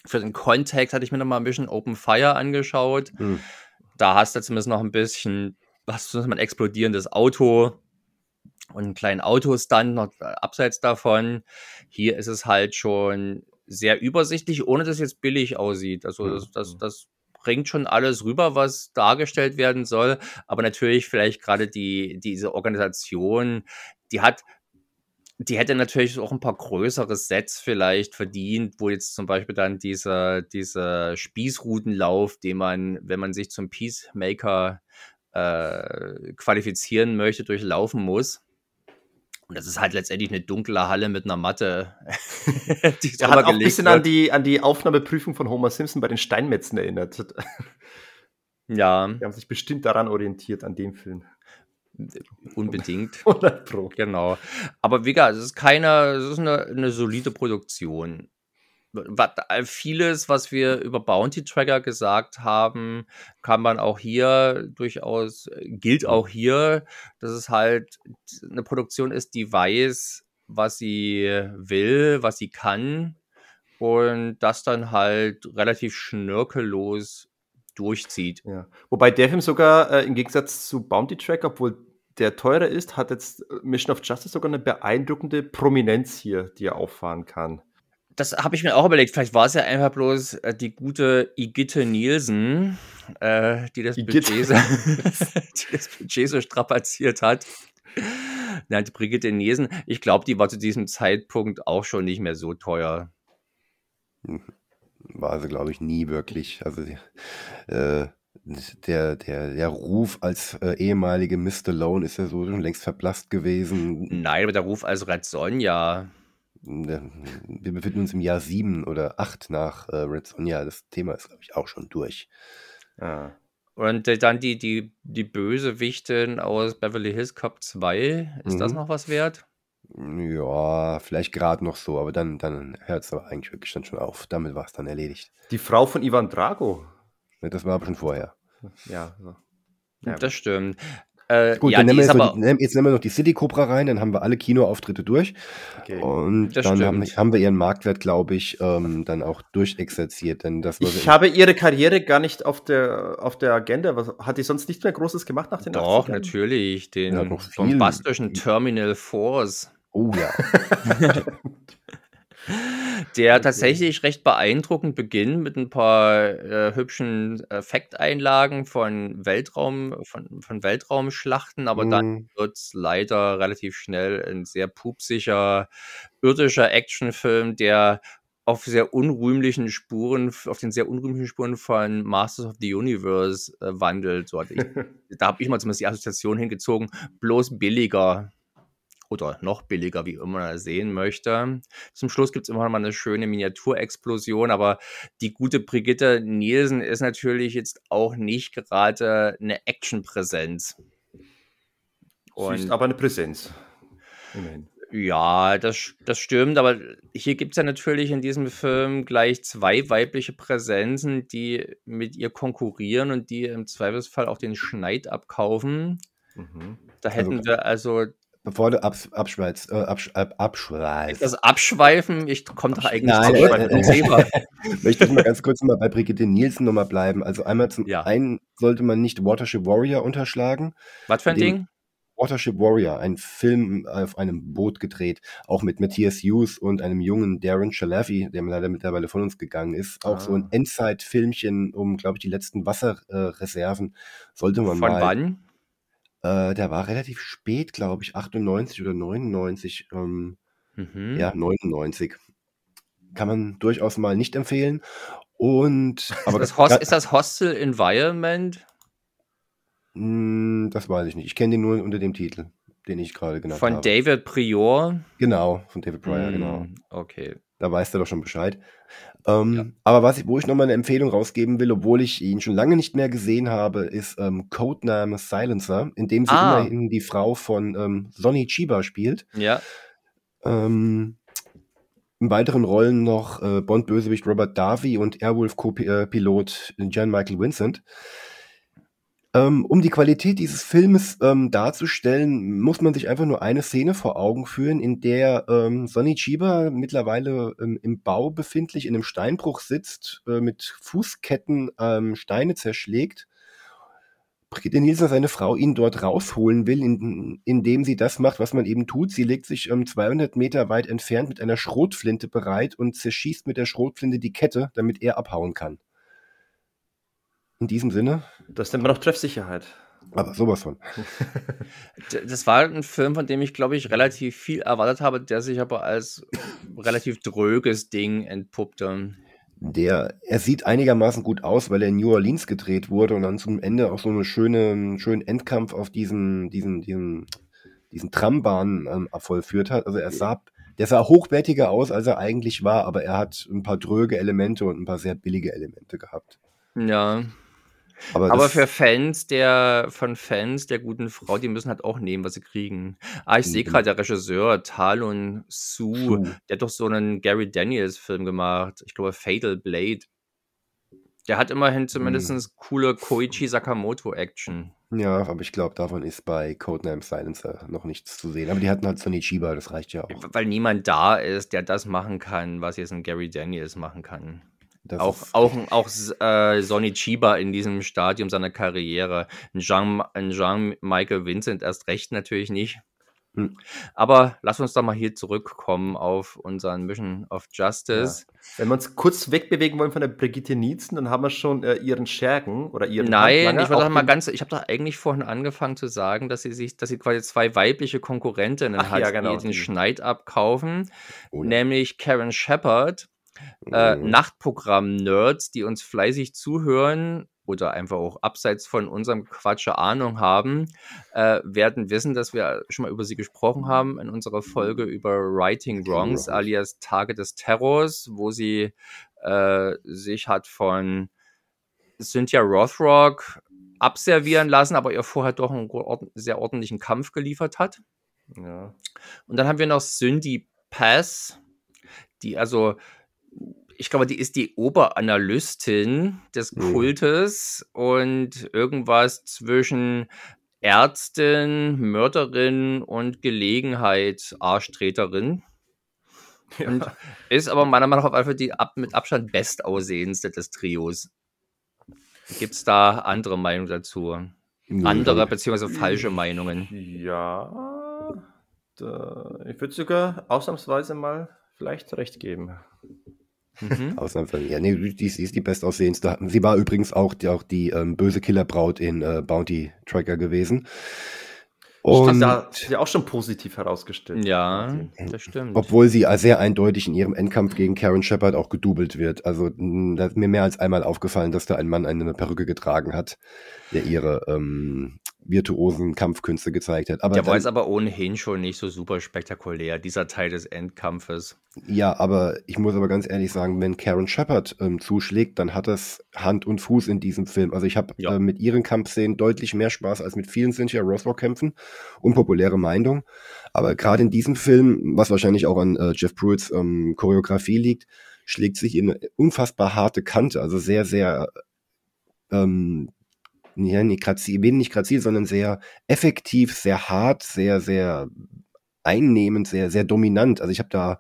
für den Kontext hatte ich mir noch mal ein bisschen Open Fire angeschaut. Hm. Da hast du zumindest noch ein bisschen, hast du ein explodierendes Auto und einen kleinen Autostand noch äh, abseits davon. Hier ist es halt schon sehr übersichtlich, ohne dass es jetzt billig aussieht. Also das, das, das bringt schon alles rüber, was dargestellt werden soll. Aber natürlich vielleicht gerade die, diese Organisation, die hat die hätte natürlich auch ein paar größere Sets vielleicht verdient, wo jetzt zum Beispiel dann dieser, dieser Spießrutenlauf, den man, wenn man sich zum Peacemaker äh, qualifizieren möchte, durchlaufen muss. Und das ist halt letztendlich eine dunkle Halle mit einer Matte. die hat auch ein bisschen an die, an die Aufnahmeprüfung von Homer Simpson bei den Steinmetzen erinnert. Ja. Die haben sich bestimmt daran orientiert, an dem Film. Unbedingt. 100 Pro. Genau. Aber wie gesagt, es ist keine, es ist eine, eine solide Produktion. Vieles, was wir über Bounty Tracker gesagt haben, kann man auch hier durchaus, gilt auch hier, dass es halt eine Produktion ist, die weiß, was sie will, was sie kann und das dann halt relativ schnörkellos durchzieht. Ja. Wobei der Film sogar äh, im Gegensatz zu Bounty Tracker, obwohl der teurer ist, hat jetzt äh, Mission of Justice sogar eine beeindruckende Prominenz hier, die er auffahren kann. Das habe ich mir auch überlegt. Vielleicht war es ja einfach bloß äh, die gute Igitte Nielsen, äh, die, das Budget, die das Budget so strapaziert hat. Nein, die Brigitte Nielsen, ich glaube, die war zu diesem Zeitpunkt auch schon nicht mehr so teuer. Mhm war sie, glaube ich, nie wirklich. Also äh, der, der, der Ruf als äh, ehemalige Miss Stallone ist ja so schon längst verblasst gewesen. Nein, aber der Ruf als Red Sonja. Wir befinden uns im Jahr sieben oder acht nach äh, Red Sonja. Das Thema ist, glaube ich, auch schon durch. Ja. Und äh, dann die, die, die Bösewichtin aus Beverly Hills Cop 2. Ist mhm. das noch was wert? Ja, vielleicht gerade noch so, aber dann, dann hört es aber eigentlich wirklich dann schon auf. Damit war es dann erledigt. Die Frau von Ivan Drago. Das war aber schon vorher. Ja, ja. das stimmt. Äh, Gut, ja, dann nehmen wir jetzt, aber, die, jetzt nehmen wir noch die City Cobra rein, dann haben wir alle Kinoauftritte durch. Okay. Und das dann haben, haben, wir ihren Marktwert, glaube ich, ähm, dann auch durchexerziert. Denn das ich habe ihre Karriere gar nicht auf der, auf der Agenda. Was, hat die sonst nichts mehr Großes gemacht nach den Doch, 80ern? natürlich. Den ja, bombastischen Terminal Force. Oh ja. der tatsächlich recht beeindruckend beginnt mit ein paar äh, hübschen Effekteinlagen von Weltraum, von, von Weltraumschlachten, aber dann Mm, wird es leider relativ schnell ein sehr pupsiger, irdischer Actionfilm, der auf sehr unrühmlichen Spuren, auf den sehr unrühmlichen Spuren von Masters of the Universe äh, wandelt. So ich, da habe ich mal zumindest die Assoziation hingezogen, bloß billiger oder noch billiger, wie immer man sehen möchte. Zum Schluss gibt es immer noch mal eine schöne Miniaturexplosion, aber die gute Brigitte Nielsen ist natürlich jetzt auch nicht gerade eine Actionpräsenz. Sie ist aber eine Präsenz. Immerhin. ja, das, das stimmt, aber hier gibt es ja natürlich in diesem Film gleich zwei weibliche Präsenzen, die mit ihr konkurrieren und die im Zweifelsfall auch den Schneid abkaufen. Mhm. Da Also, hätten wir also bevor du abs abschweizt, äh, absch ab, abschweifst, das Abschweifen, ich komme doch eigentlich Nein, äh, zum Thema. möchte ich mal ganz kurz mal bei Brigitte Nielsen nochmal bleiben. Also einmal zum Ja. einen sollte man nicht Watership Warrior unterschlagen. Was für ein In dem Ding? Watership Warrior, ein Film auf einem Boot gedreht, auch mit Matthias Hughes und einem jungen Darren Shalafi, der leider mittlerweile von uns gegangen ist. Auch so ein Ah. Endzeit-Filmchen um, glaube ich, die letzten Wasserreserven sollte man Von mal. wann? Äh, der war relativ spät, glaube ich, 98 oder 99. Ähm, Mhm. ja, 99. Kann man durchaus mal nicht empfehlen. Und, aber Ist das, Host, ist das Hostile Environment mh, das weiß ich nicht. Ich kenne den nur unter dem Titel, den ich gerade genannt von habe. David Prior? Genau, von David Pryor, genau. Hm, Okay. Da weißt du doch schon Bescheid. Ja. Ähm, aber was ich, wo ich nochmal eine Empfehlung rausgeben will, obwohl ich ihn schon lange nicht mehr gesehen habe, ist ähm, Codename Silencer, in dem sie Ah. immerhin die Frau von ähm, Sonny Chiba spielt. Ja. Ähm, in weiteren Rollen noch äh, Bond-Bösewicht Robert Darby und Airwolf-Pilot Jan Michael Vincent. Ähm, um die Qualität dieses Filmes ähm, darzustellen, muss man sich einfach nur eine Szene vor Augen führen, in der ähm, Sonny Chiba mittlerweile ähm, im Bau befindlich in einem Steinbruch sitzt, äh, mit Fußketten ähm, Steine zerschlägt. Brigitte Nielsen, seine Frau, ihn dort rausholen will, in, indem sie das macht, was man eben tut. Sie legt sich ähm, 200 Meter weit entfernt mit einer Schrotflinte bereit und zerschießt mit der Schrotflinte die Kette, damit er abhauen kann. In diesem Sinne, Das nennt man auch Treffsicherheit. aber sowas von. Das war ein Film, von dem ich, glaube ich, relativ viel erwartet habe, der sich aber als relativ dröges Ding entpuppte. Der, er sieht einigermaßen gut aus, weil er in New Orleans gedreht wurde und dann zum Ende auch so eine schöne, einen schönen Endkampf auf diesen, diesen, diesen, diesen Trambahnen ähm, vollführt hat. Also er sah, der sah hochwertiger aus, als er eigentlich war, aber er hat ein paar dröge Elemente und ein paar sehr billige Elemente gehabt. Ja. Aber, Aber für Fans der, von Fans der guten Frau, die müssen halt auch nehmen, was sie kriegen. Ah, ich sehe Mhm. gerade, der Regisseur Talon Su, Su. der hat doch so einen Gary Daniels Film gemacht. Ich glaube, Fatal Blade. Der hat immerhin zumindest coole Koichi Sakamoto Action. Ja, aber ich glaube, davon ist bei Codename Silencer noch nichts zu sehen. Aber die hatten halt Sonny Chiba, das reicht ja auch. Weil niemand da ist, der das machen kann, was jetzt ein Gary Daniels machen kann. Das auch auch, auch äh, Sonny Chiba in diesem Stadium seiner Karriere. Ein Jean, ein Jean Michael Vincent erst recht natürlich nicht. Hm. Aber lass uns doch mal hier zurückkommen auf unseren Mission of Justice. Wenn wir uns kurz wegbewegen wollen von der Brigitte Nielsen, dann haben wir schon äh, ihren Schergen oder ihren Nein, ich auch doch mal ganz, ich habe doch eigentlich vorhin angefangen zu sagen, dass sie sich, dass sie quasi zwei weibliche Konkurrentinnen Ach hat, ja, genau, die den. Schneid abkaufen, Oh ja. nämlich Karen Shepard, äh, Mhm. Nachtprogramm-Nerds, die uns fleißig zuhören oder einfach auch abseits von unserem Quatsch Ahnung haben, äh, werden wissen, dass wir schon mal über sie gesprochen haben in unserer Folge über Righting Wrongs Wrongs. alias Tage des Terrors, wo sie äh, sich hat von Cynthia Rothrock abservieren lassen, aber ihr vorher doch einen ord sehr ordentlichen Kampf geliefert hat. Ja. Und dann haben wir noch Cindy Pass, die also, ich glaube, die ist die Oberanalystin des Mhm. Kultes und irgendwas zwischen Ärztin, Mörderin und Gelegenheit Arschtreterin. Und Ja. ist aber meiner Meinung nach auf Fall die ab, mit Abstand bestaussehendste des Trios. Gibt es da andere Meinungen dazu? Nö, Andere beziehungsweise falsche Meinungen? Ja, da, ich würde sogar ausnahmsweise mal vielleicht recht geben. Mhm. Ausnahmsweise. Ja, nee, die, die ist die bestaussehendste. Sie war übrigens auch die, auch die ähm, böse Killerbraut in äh, Bounty Tracker gewesen. Und da hat sie auch schon positiv herausgestellt. Ja, das stimmt. Obwohl sie sehr eindeutig in ihrem Endkampf gegen Karen Shepard auch gedoubelt wird. Also da ist mir mehr als einmal aufgefallen, dass da ein Mann eine Perücke getragen hat, der ihre ähm, virtuosen Kampfkünste gezeigt hat. Aber der war jetzt aber ohnehin schon nicht so super spektakulär, dieser Teil des Endkampfes. Ja, aber ich muss aber ganz ehrlich sagen, wenn Karen Shepard ähm, zuschlägt, dann hat das Hand und Fuß in diesem Film. Also ich habe ja. äh, mit ihren Kampfszenen deutlich mehr Spaß als mit vielen Cynthia Rothrock-Kämpfen. Unpopuläre Meinung. Aber gerade in diesem Film, was wahrscheinlich auch an äh, Jeff Pruitts ähm, Choreografie liegt, schlägt sich in eine unfassbar harte Kante, also sehr, sehr ähm, ja, nicht grazil, nicht grazil, sondern sehr effektiv, sehr hart, sehr, sehr einnehmend, sehr, sehr dominant. Also ich habe da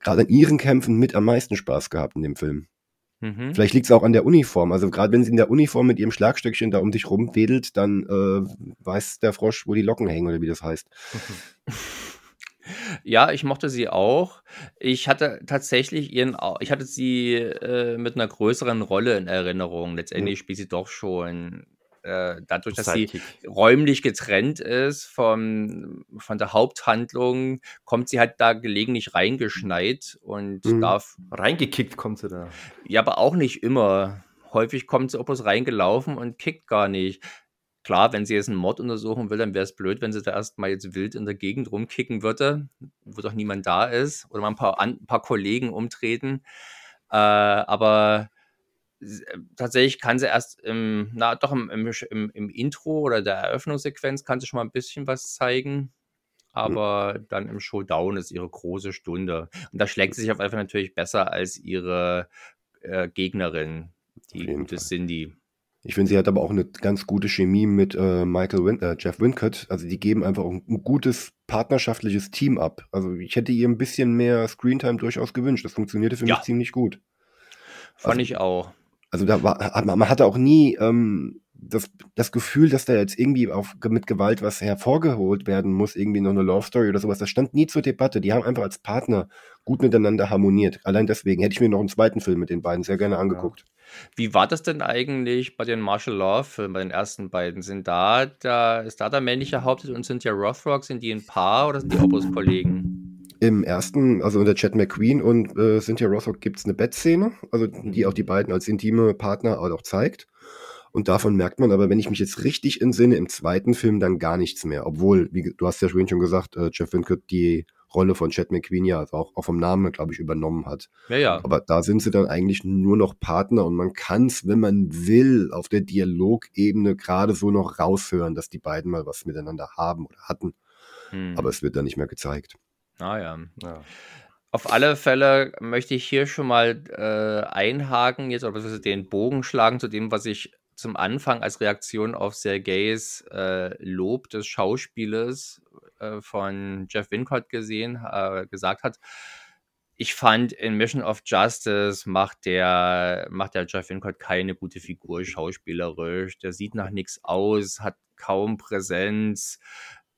gerade an ihren Kämpfen mit am meisten Spaß gehabt in dem Film. Mhm. Vielleicht liegt es auch an der Uniform. Also gerade wenn sie in der Uniform mit ihrem Schlagstöckchen da um dich rumwedelt, dann äh, weiß der Frosch, wo die Locken hängen oder wie das heißt. Ja, ich mochte sie auch. Ich hatte tatsächlich ihren, ich hatte sie äh, mit einer größeren Rolle in Erinnerung. Letztendlich spielt sie doch schon äh, dadurch, dass sie räumlich getrennt ist vom, von der Haupthandlung, kommt sie halt da gelegentlich reingeschneit und mhm. darf. Reingekickt kommt sie da. Ja, aber auch nicht immer. Häufig kommt sie auch bloß reingelaufen und kickt gar nicht. Klar, wenn sie jetzt einen Mord untersuchen will, dann wäre es blöd, wenn sie da erstmal jetzt wild in der Gegend rumkicken würde, wo doch niemand da ist, oder mal ein paar, ein paar Kollegen umtreten. Äh, aber tatsächlich kann sie erst im, na doch im, im, im Intro oder der Eröffnungssequenz kann sie schon mal ein bisschen was zeigen. Hm. Aber mhm. dann im Showdown ist ihre große Stunde. Und da schlägt sie sich auf Fall natürlich besser als ihre äh, Gegnerin, die gute Fall. Cindy. Ich finde, sie hat aber auch eine ganz gute Chemie mit äh, Michael Win äh, Jeff Wincott. Also die geben einfach ein, ein, gutes partnerschaftliches Team ab. Also ich hätte ihr ein bisschen mehr Screentime durchaus gewünscht. Das funktionierte für ja. mich ziemlich gut. Fand also, ich auch. Also da war, man hatte auch nie ähm, das, das Gefühl, dass da jetzt irgendwie auf, mit Gewalt was hervorgeholt werden muss, irgendwie noch eine Love Story oder sowas. Das stand nie zur Debatte. Die haben einfach als Partner gut miteinander harmoniert. Allein deswegen hätte ich mir noch einen zweiten Film mit den beiden sehr gerne angeguckt. Wie war das denn eigentlich bei den Martial Law Filmen, bei den ersten beiden? Sind da, da ist da der männliche Hauptteil und sind ja Rothrock, sind die ein Paar oder sind die Opus-Kollegen? Im ersten, also unter Chad McQueen und äh, Cynthia Rothrock gibt es eine Bettszene, also die auch die beiden als intime Partner auch zeigt. Und davon merkt man aber, wenn ich mich jetzt richtig entsinne, im zweiten Film dann gar nichts mehr. Obwohl, wie du hast ja schon gesagt, äh, Jeff Wincott die Rolle von Chad McQueen ja also auch, auch vom Namen, glaube ich, übernommen hat. Ja, ja. Aber da sind sie dann eigentlich nur noch Partner und man kann es, wenn man will, auf der Dialogebene gerade so noch raushören, dass die beiden mal was miteinander haben oder hatten. Hm. Aber es wird dann nicht mehr gezeigt. Ah ja. ja. Auf alle Fälle möchte ich hier schon mal äh, einhaken, jetzt oder den Bogen schlagen zu dem, was ich zum Anfang als Reaktion auf Sergejs äh, Lob des Schauspieles äh, von Jeff Wincott gesehen, gesagt hat. Ich fand in Mission of Justice macht der, macht der Jeff Wincott keine gute Figur schauspielerisch. Der sieht nach nichts aus, hat kaum Präsenz,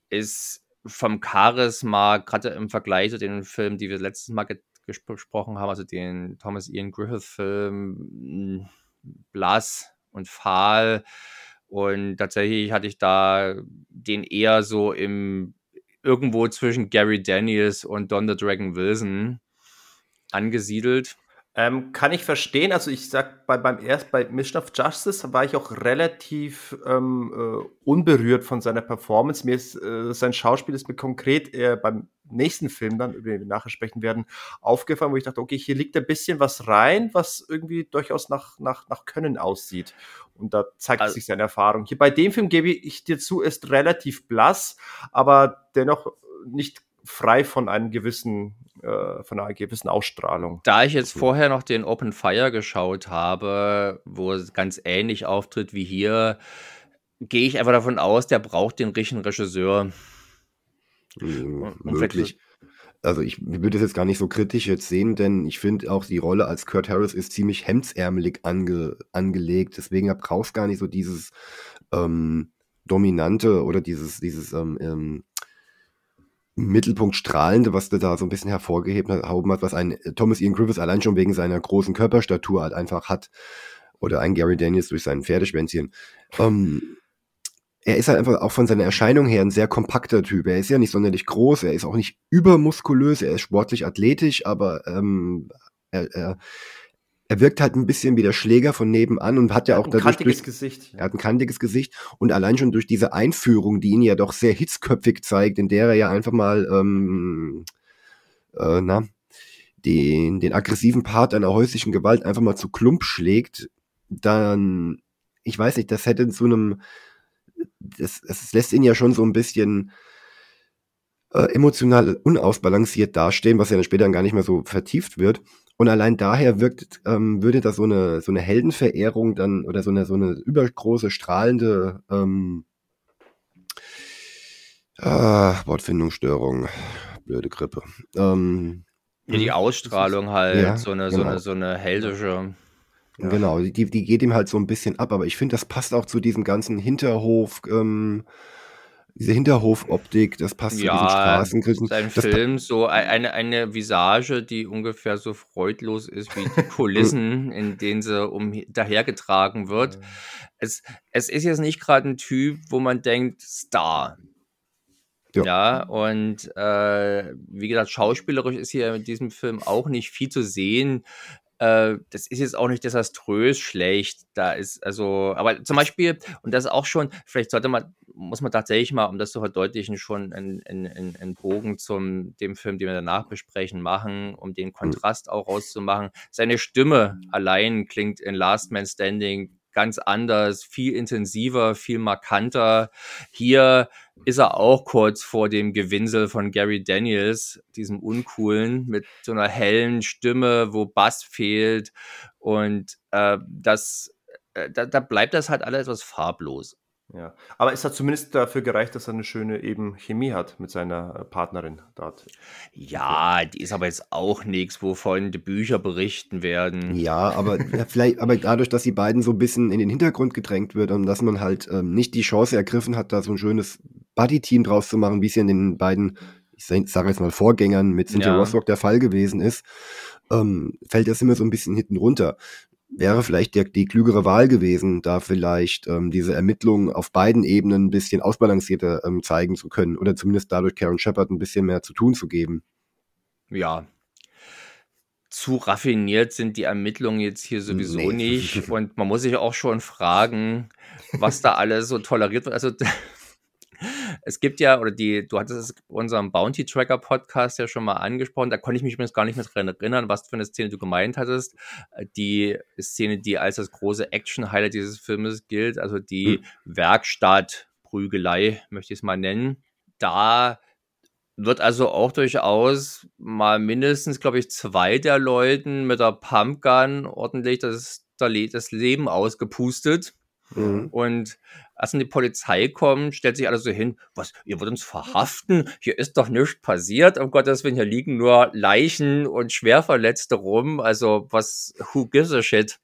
ist vom Charisma, gerade im Vergleich zu den Filmen, die wir letztes Mal gesprochen haben, also den Thomas Ian Griffith-Film, blass und fahl. Und tatsächlich hatte ich da den eher so im irgendwo zwischen Gary Daniels und Don the Dragon Wilson angesiedelt. Ähm, kann ich verstehen. Also ich sag, bei, beim erst bei Mission of Justice war ich auch relativ ähm, äh, unberührt von seiner Performance. Mir ist äh, sein Schauspiel ist mir konkret äh, beim nächsten Film dann, über den wir nachher sprechen werden, aufgefallen, wo ich dachte, okay, hier liegt ein bisschen was rein, was irgendwie durchaus nach, nach, nach Können aussieht. Und da zeigt also, sich seine Erfahrung. Hier bei dem Film gebe ich dir zu, ist relativ blass, aber dennoch nicht frei von einem gewissen, äh, von einer gewissen Ausstrahlung. Da ich jetzt vorher noch den Open Fire geschaut habe, wo es ganz ähnlich auftritt wie hier, gehe ich einfach davon aus, der braucht den richtigen Regisseur. Mhm, möglich. Also ich würde es jetzt gar nicht so kritisch jetzt sehen, denn ich finde auch die Rolle als Kurt Harris ist ziemlich hemdsärmelig ange, angelegt. Deswegen brauchst gar nicht so dieses ähm, dominante oder dieses, dieses ähm, ähm, Mittelpunkt strahlende, was du da so ein bisschen hervorgehoben hat, was ein Thomas Ian Griffiths allein schon wegen seiner großen Körperstatur halt einfach hat. Oder ein Gary Daniels durch sein Pferdeschwänzchen. Ähm, er ist halt einfach auch von seiner Erscheinung her ein sehr kompakter Typ. Er ist ja nicht sonderlich groß, er ist auch nicht übermuskulös, er ist sportlich athletisch, aber ähm, er, er, er wirkt halt ein bisschen wie der Schläger von nebenan und hat ja auch Ein dadurch kantiges durch, Gesicht. er hat ein kantiges Gesicht und allein schon durch diese Einführung, die ihn ja doch sehr hitzköpfig zeigt, in der er ja einfach mal ähm, äh, na, den, den aggressiven Part einer häuslichen Gewalt einfach mal zu Klump schlägt, dann, ich weiß nicht, das hätte zu einem, das, das lässt ihn ja schon so ein bisschen äh, emotional unausbalanciert dastehen, was ja dann später dann gar nicht mehr so vertieft wird. Und allein daher wirkt, ähm, würde da so eine, so eine Heldenverehrung dann oder so eine, so eine übergroße, strahlende ähm, ah, Wortfindungsstörung, blöde Grippe. Ähm, Ja, die Ausstrahlung halt, Ja, so eine, so genau. eine, so eine heldische. Ja. Genau, die, die geht ihm halt so ein bisschen ab, aber ich finde, das passt auch zu diesem ganzen Hinterhof, ähm, diese Hinterhof-Optik, das passt zu diesen Ja, Straßengrüßen. sein Das, pa- Film, so ei- eine, eine Visage, die ungefähr so freudlos ist wie die Kulissen, in denen sie um dahergetragen wird. Es, es ist jetzt nicht gerade ein Typ, wo man denkt, Star. Ja. Ja, und äh, wie gesagt, schauspielerisch ist hier in diesem Film auch nicht viel zu sehen. Äh, das ist jetzt auch nicht desaströs schlecht. Da ist also, aber zum Beispiel, und das auch schon, vielleicht sollte man, muss man tatsächlich mal, um das zu verdeutlichen, schon einen, einen, einen einen Bogen zum dem Film, den wir danach besprechen, machen, um den Kontrast auch rauszumachen. Seine Stimme allein klingt in Last Man Standing ganz anders, viel intensiver, viel markanter. Hier ist er auch kurz vor dem Gewinsel von Gary Daniels, diesem uncoolen, mit so einer hellen Stimme, wo Bass fehlt. Und äh, das, äh, da, da bleibt das halt alles etwas farblos. Ja. Aber es hat zumindest dafür gereicht, dass er eine schöne eben Chemie hat mit seiner äh, Partnerin dort. Ja, die ist aber jetzt auch nichts, wovon die Bücher berichten werden. ja, aber ja, vielleicht, aber dadurch, dass die beiden so ein bisschen in den Hintergrund gedrängt wird und dass man halt ähm, nicht die Chance ergriffen hat, da so ein schönes Buddy-Team draus zu machen, wie es ja in den beiden, ich sage jetzt mal Vorgängern mit Cynthia Ja. Rossrock der Fall gewesen ist, ähm, fällt das immer so ein bisschen hinten runter. Wäre vielleicht der, die klügere Wahl gewesen, da vielleicht ähm, diese Ermittlungen auf beiden Ebenen ein bisschen ausbalancierter ähm, zeigen zu können oder zumindest dadurch Karen Shepard ein bisschen mehr zu tun zu geben. Ja. Zu raffiniert sind die Ermittlungen jetzt hier sowieso Nee. nicht. Und man muss sich auch schon fragen, was da alles so toleriert wird. Also es gibt ja, oder die, du hattest es in unserem Bounty Tracker Podcast ja schon mal angesprochen, da konnte ich mich übrigens gar nicht mehr dran erinnern, was für eine Szene du gemeint hattest. Äh, Die Szene, die als das große Action-Highlight dieses Filmes gilt, also die Werkstattprügelei, möchte ich es mal nennen. Da wird also auch durchaus mal mindestens, glaube ich, zwei der Leuten mit der Pumpgun ordentlich das, das Leben ausgepustet. Mhm. Und als dann die Polizei kommt, stellt sich alles so hin, was, ihr wollt uns verhaften? Hier ist doch nichts passiert. Um Gottes Willen, hier liegen nur Leichen und Schwerverletzte rum. Also, was, who gives a shit?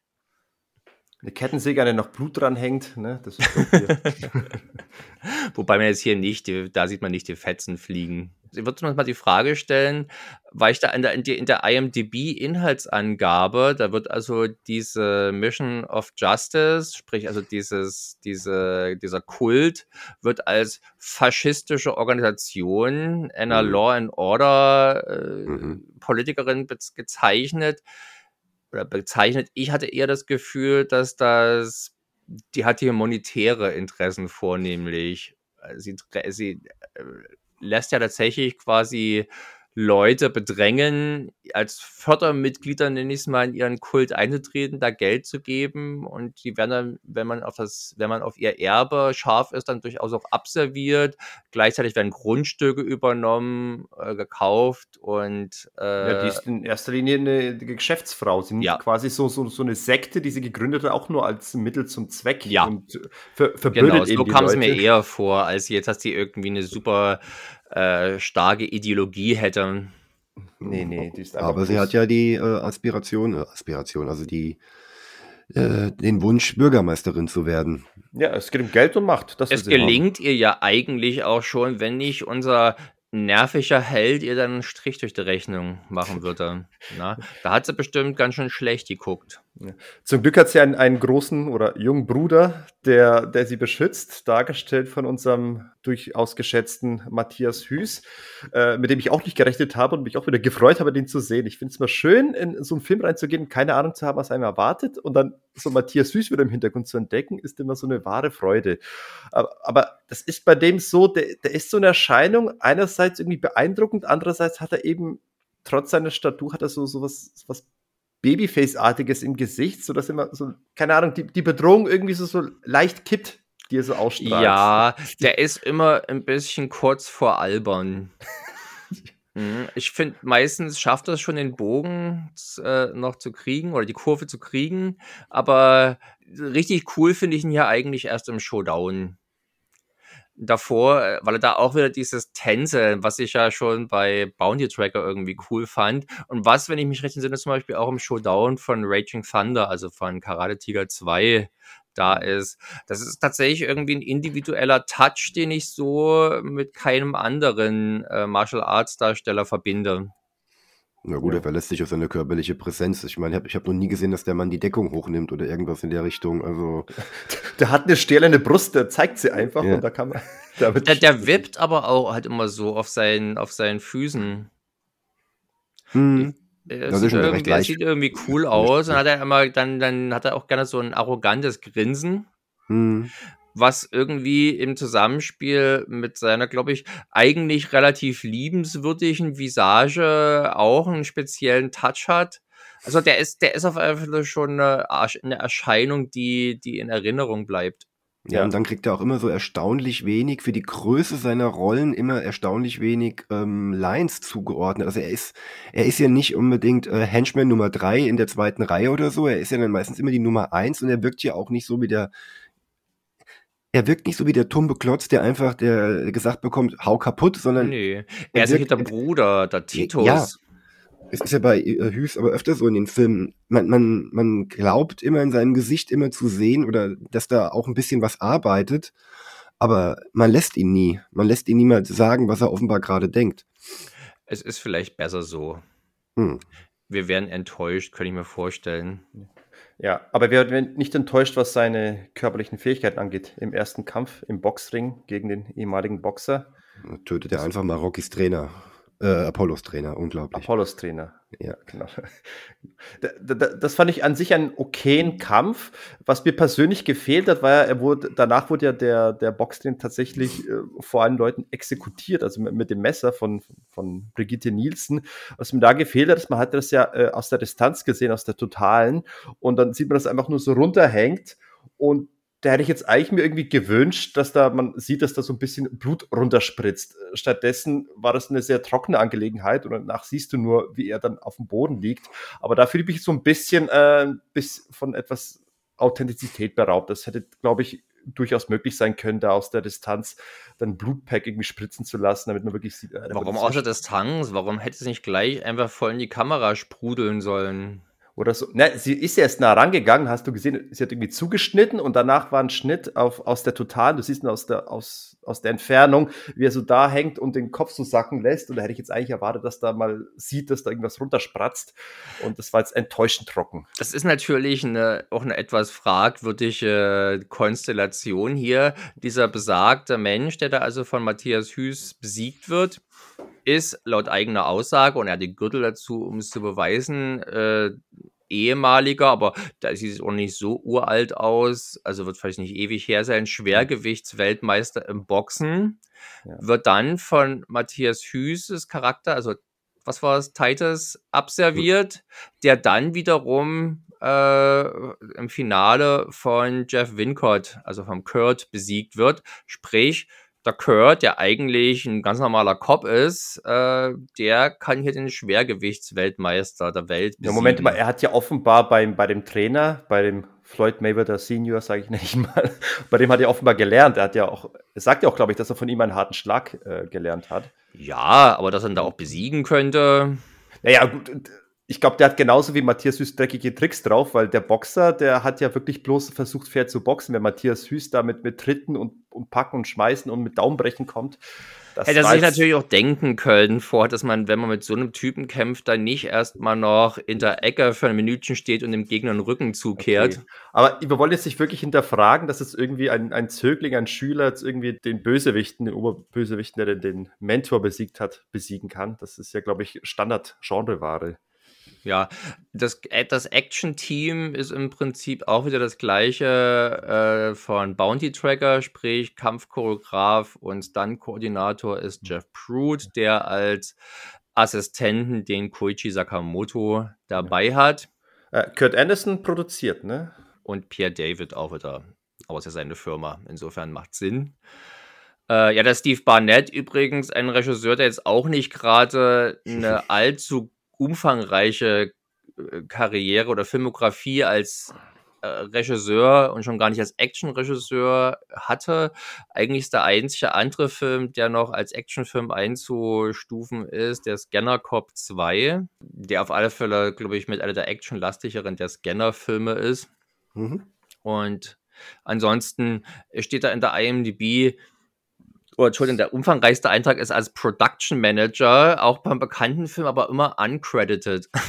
Eine Kettensäge, an der noch Blut dran hängt, ne? Das ist. Wobei man jetzt hier nicht, da sieht man nicht die Fetzen fliegen. Ich würde uns mal die Frage stellen, weil ich da in der, in der, in der IMDb-Inhaltsangabe, da wird also diese Mission of Justice, sprich also dieses, diese, dieser Kult, wird als faschistische Organisation einer Mhm. Law and Order äh, Mhm. Politikerin bez- gezeichnet oder bezeichnet. Ich hatte eher das Gefühl, dass das, die hat hier monetäre Interessen vornehmlich. Äh, Sie, sie äh, lässt ja tatsächlich quasi Leute bedrängen, als Fördermitglieder, nenne ich es mal, in ihren Kult einzutreten, da Geld zu geben und die werden dann, wenn man auf das, wenn man auf ihr Erbe scharf ist, dann durchaus auch abserviert. Gleichzeitig werden Grundstücke übernommen, äh, gekauft und äh, Ja, die ist in erster Linie eine Geschäftsfrau. Sie Ja. quasi so, so, so eine Sekte, die sie gegründet hat, auch nur als Mittel zum Zweck. Ja. Und ver, verbürdet Genau, so kam es mir eher vor, als jetzt, dass die irgendwie eine super äh, starke Ideologie hätte. Nee, nee, die ist einfach Aber sie hat ja die äh, Aspiration, äh, Aspiration, also die äh, den Wunsch, Bürgermeisterin zu werden. Ja, es geht um Geld und Macht. Das Es sie haben. gelingt ihr ja eigentlich auch schon, wenn nicht unser nerviger Held ihr dann einen Strich durch die Rechnung machen würde. Na, da hat sie bestimmt ganz schön schlecht geguckt. Ja. Zum Glück hat sie einen, einen großen oder jungen Bruder, der, der sie beschützt, dargestellt von unserem durchaus geschätzten Matthias Hüß, äh, mit dem ich auch nicht gerechnet habe und mich auch wieder gefreut habe, den zu sehen. Ich finde es mal schön, in so einen Film reinzugehen, keine Ahnung zu haben, was einem erwartet und dann so Matthias Hüß wieder im Hintergrund zu entdecken, ist immer so eine wahre Freude. Aber, aber das ist bei dem so, der, der ist so eine Erscheinung, einerseits irgendwie beeindruckend, andererseits hat er eben trotz seiner Statur hat er so, so was, was Babyface-artiges im Gesicht, so dass immer so, keine Ahnung, die, die Bedrohung irgendwie so, so leicht kippt, die er so ausstrahlt. Ja, der ist immer ein bisschen kurz vor albern. Mhm, ich finde, meistens schafft er es schon, den Bogen äh, noch zu kriegen oder die Kurve zu kriegen, aber richtig cool finde ich ihn ja eigentlich erst im Showdown davor, äh, weil er da auch wieder dieses Tänzeln, was ich ja schon bei Bounty Tracker irgendwie cool fand. Und was, wenn ich mich recht entsinne, zum Beispiel auch im Showdown von Raging Thunder, also von Karate Tiger 2, da ist. Das ist tatsächlich irgendwie ein individueller Touch, den ich so mit keinem anderen äh, Martial Arts Darsteller verbinde. Na gut, ja. er verlässt sich auf seine körperliche Präsenz. Ich meine, ich habe hab noch nie gesehen, dass der Mann die Deckung hochnimmt oder irgendwas in der Richtung. Also der hat eine stählerne Brust, der zeigt sie einfach ja. und da kann man. Der, der wippt aber auch halt immer so auf seinen, auf seinen Füßen. Hm. Er sieht, irgendwie, er sieht irgendwie cool aus und hat er immer, dann, dann hat er auch gerne so ein arrogantes Grinsen. Hm was irgendwie im Zusammenspiel mit seiner, glaube ich, eigentlich relativ liebenswürdigen Visage auch einen speziellen Touch hat. Also der ist, der ist auf jeden Fall schon eine, eine Erscheinung, die, die in Erinnerung bleibt. Ja, ja, und dann kriegt er auch immer so erstaunlich wenig, für die Größe seiner Rollen immer erstaunlich wenig ähm, Lines zugeordnet. Also er ist, er ist ja nicht unbedingt äh, Henchman Nummer drei in der zweiten Reihe oder so. Er ist ja dann meistens immer die Nummer eins und er wirkt ja auch nicht so wie der er wirkt nicht so wie der tumbe Klotz, der einfach der gesagt bekommt, hau kaputt, sondern. Nee, er ist wirkt, der Bruder, der Titus. Ja, es ist ja bei äh, Hughes aber öfter so in den Filmen. Man, man, man glaubt immer in seinem Gesicht immer zu sehen oder dass da auch ein bisschen was arbeitet, aber man lässt ihn nie. Man lässt ihn niemals sagen, was er offenbar gerade denkt. Es ist vielleicht besser so. Hm. Wir werden enttäuscht, könnte ich mir vorstellen. Ja, aber wir werden nicht enttäuscht, was seine körperlichen Fähigkeiten angeht. Im ersten Kampf im Boxring gegen den ehemaligen Boxer. Tötet er einfach mal Rockys Trainer. Äh, Apollos Trainer, unglaublich. Apollos Trainer, ja, genau. Das fand ich an sich einen okayen Kampf. Was mir persönlich gefehlt hat, war ja, er wurde, danach wurde ja der, der Boxtrainer tatsächlich äh, vor allen Leuten exekutiert, also mit, mit, dem Messer von, von Brigitte Nielsen. Was mir da gefehlt hat, ist, man hat das ja äh, aus der Distanz gesehen, aus der totalen. Und dann sieht man, dass einfach nur so runterhängt. Und da hätte ich jetzt eigentlich mir irgendwie gewünscht, dass da man sieht, dass da so ein bisschen Blut runterspritzt. Stattdessen war das eine sehr trockene Angelegenheit und danach siehst du nur, wie er dann auf dem Boden liegt. Aber da fühle ich mich so ein bisschen äh, bis von etwas Authentizität beraubt. Das hätte, glaube ich, durchaus möglich sein können, da aus der Distanz dann Blutpack irgendwie spritzen zu lassen, damit man wirklich sieht. Äh, Warum aus der Distanz? Warum hätte es nicht gleich einfach voll in die Kamera sprudeln sollen? Oder so. Ne, sie ist erst nah rangegangen, hast du gesehen, sie hat irgendwie zugeschnitten und danach war ein Schnitt auf, aus der Totalen, du siehst ihn aus der, aus, aus der Entfernung, wie er so da hängt und den Kopf so sacken lässt. Und da hätte ich jetzt eigentlich erwartet, dass da mal sieht, dass da irgendwas runterspratzt. Und das war jetzt enttäuschend trocken. Das ist natürlich eine, auch eine etwas fragwürdige Konstellation hier. Dieser besagte Mensch, der da also von Matthias Hüß besiegt wird, ist laut eigener Aussage, und er hat den Gürtel dazu, um es zu beweisen, äh, ehemaliger, aber da sieht es auch nicht so uralt aus, also wird vielleicht nicht ewig her sein, Schwergewichtsweltmeister im Boxen, ja. wird dann von Matthias Hüßes Charakter, also was war es, Titus, abserviert, der dann wiederum äh, im Finale von Jeff Wincott, also vom Kurt, besiegt wird. Sprich, der Kurt, der eigentlich ein ganz normaler Cop ist, äh, der kann hier den Schwergewichtsweltmeister der Welt besiegen. Ja, Moment mal, er hat ja offenbar beim, bei dem Trainer, bei dem Floyd Mayweather Senior, sage ich nicht mal, bei dem hat er offenbar gelernt. Er hat ja auch, er sagt ja auch, glaube ich, dass er von ihm einen harten Schlag äh, gelernt hat. Ja, aber dass er ihn da auch besiegen könnte. Naja, gut, ich glaube, der hat genauso wie Matthias Hüß dreckige Tricks drauf, weil der Boxer, der hat ja wirklich bloß versucht, fair zu boxen. Wenn Matthias Hüß da mit, mit Tritten und und packen und schmeißen und mit Daumenbrechen kommt. Das Hätte er sich natürlich auch denken können vor, dass man, wenn man mit so einem Typen kämpft, dann nicht erstmal noch in der Ecke für ein Minütchen steht und dem Gegner den Rücken zukehrt. Okay. Aber wir wollen jetzt nicht wirklich hinterfragen, dass es irgendwie ein, ein Zögling, ein Schüler jetzt irgendwie den Bösewichten, den Oberbösewichten, der den Mentor besiegt hat, besiegen kann. Das ist ja, glaube ich, Standard-Genreware. Ja, das, äh, das Action-Team ist im Prinzip auch wieder das gleiche äh, von Bounty Tracker, sprich Kampfchoreograf und Stunt-Koordinator ist Jeff Prude, der als Assistenten den Koichi Sakamoto dabei hat. Äh, Kurt Anderson produziert, ne? Und Pierre David auch wieder, aber es ist ja seine Firma, insofern macht Sinn. Äh, ja, der Steve Barnett übrigens, ein Regisseur, der jetzt auch nicht gerade eine allzu umfangreiche äh, Karriere oder Filmografie als äh, Regisseur und schon gar nicht als Actionregisseur hatte. Eigentlich ist der einzige andere Film, der noch als Actionfilm einzustufen ist, der Scanner Cop 2, der auf alle Fälle, glaube ich, mit einer der actionlastigeren der Scanner-Filme ist. Mhm. Und ansonsten steht da in der IMDb, oder Entschuldigung, der umfangreichste Eintrag ist als Production Manager, auch beim bekannten Film, aber immer uncredited.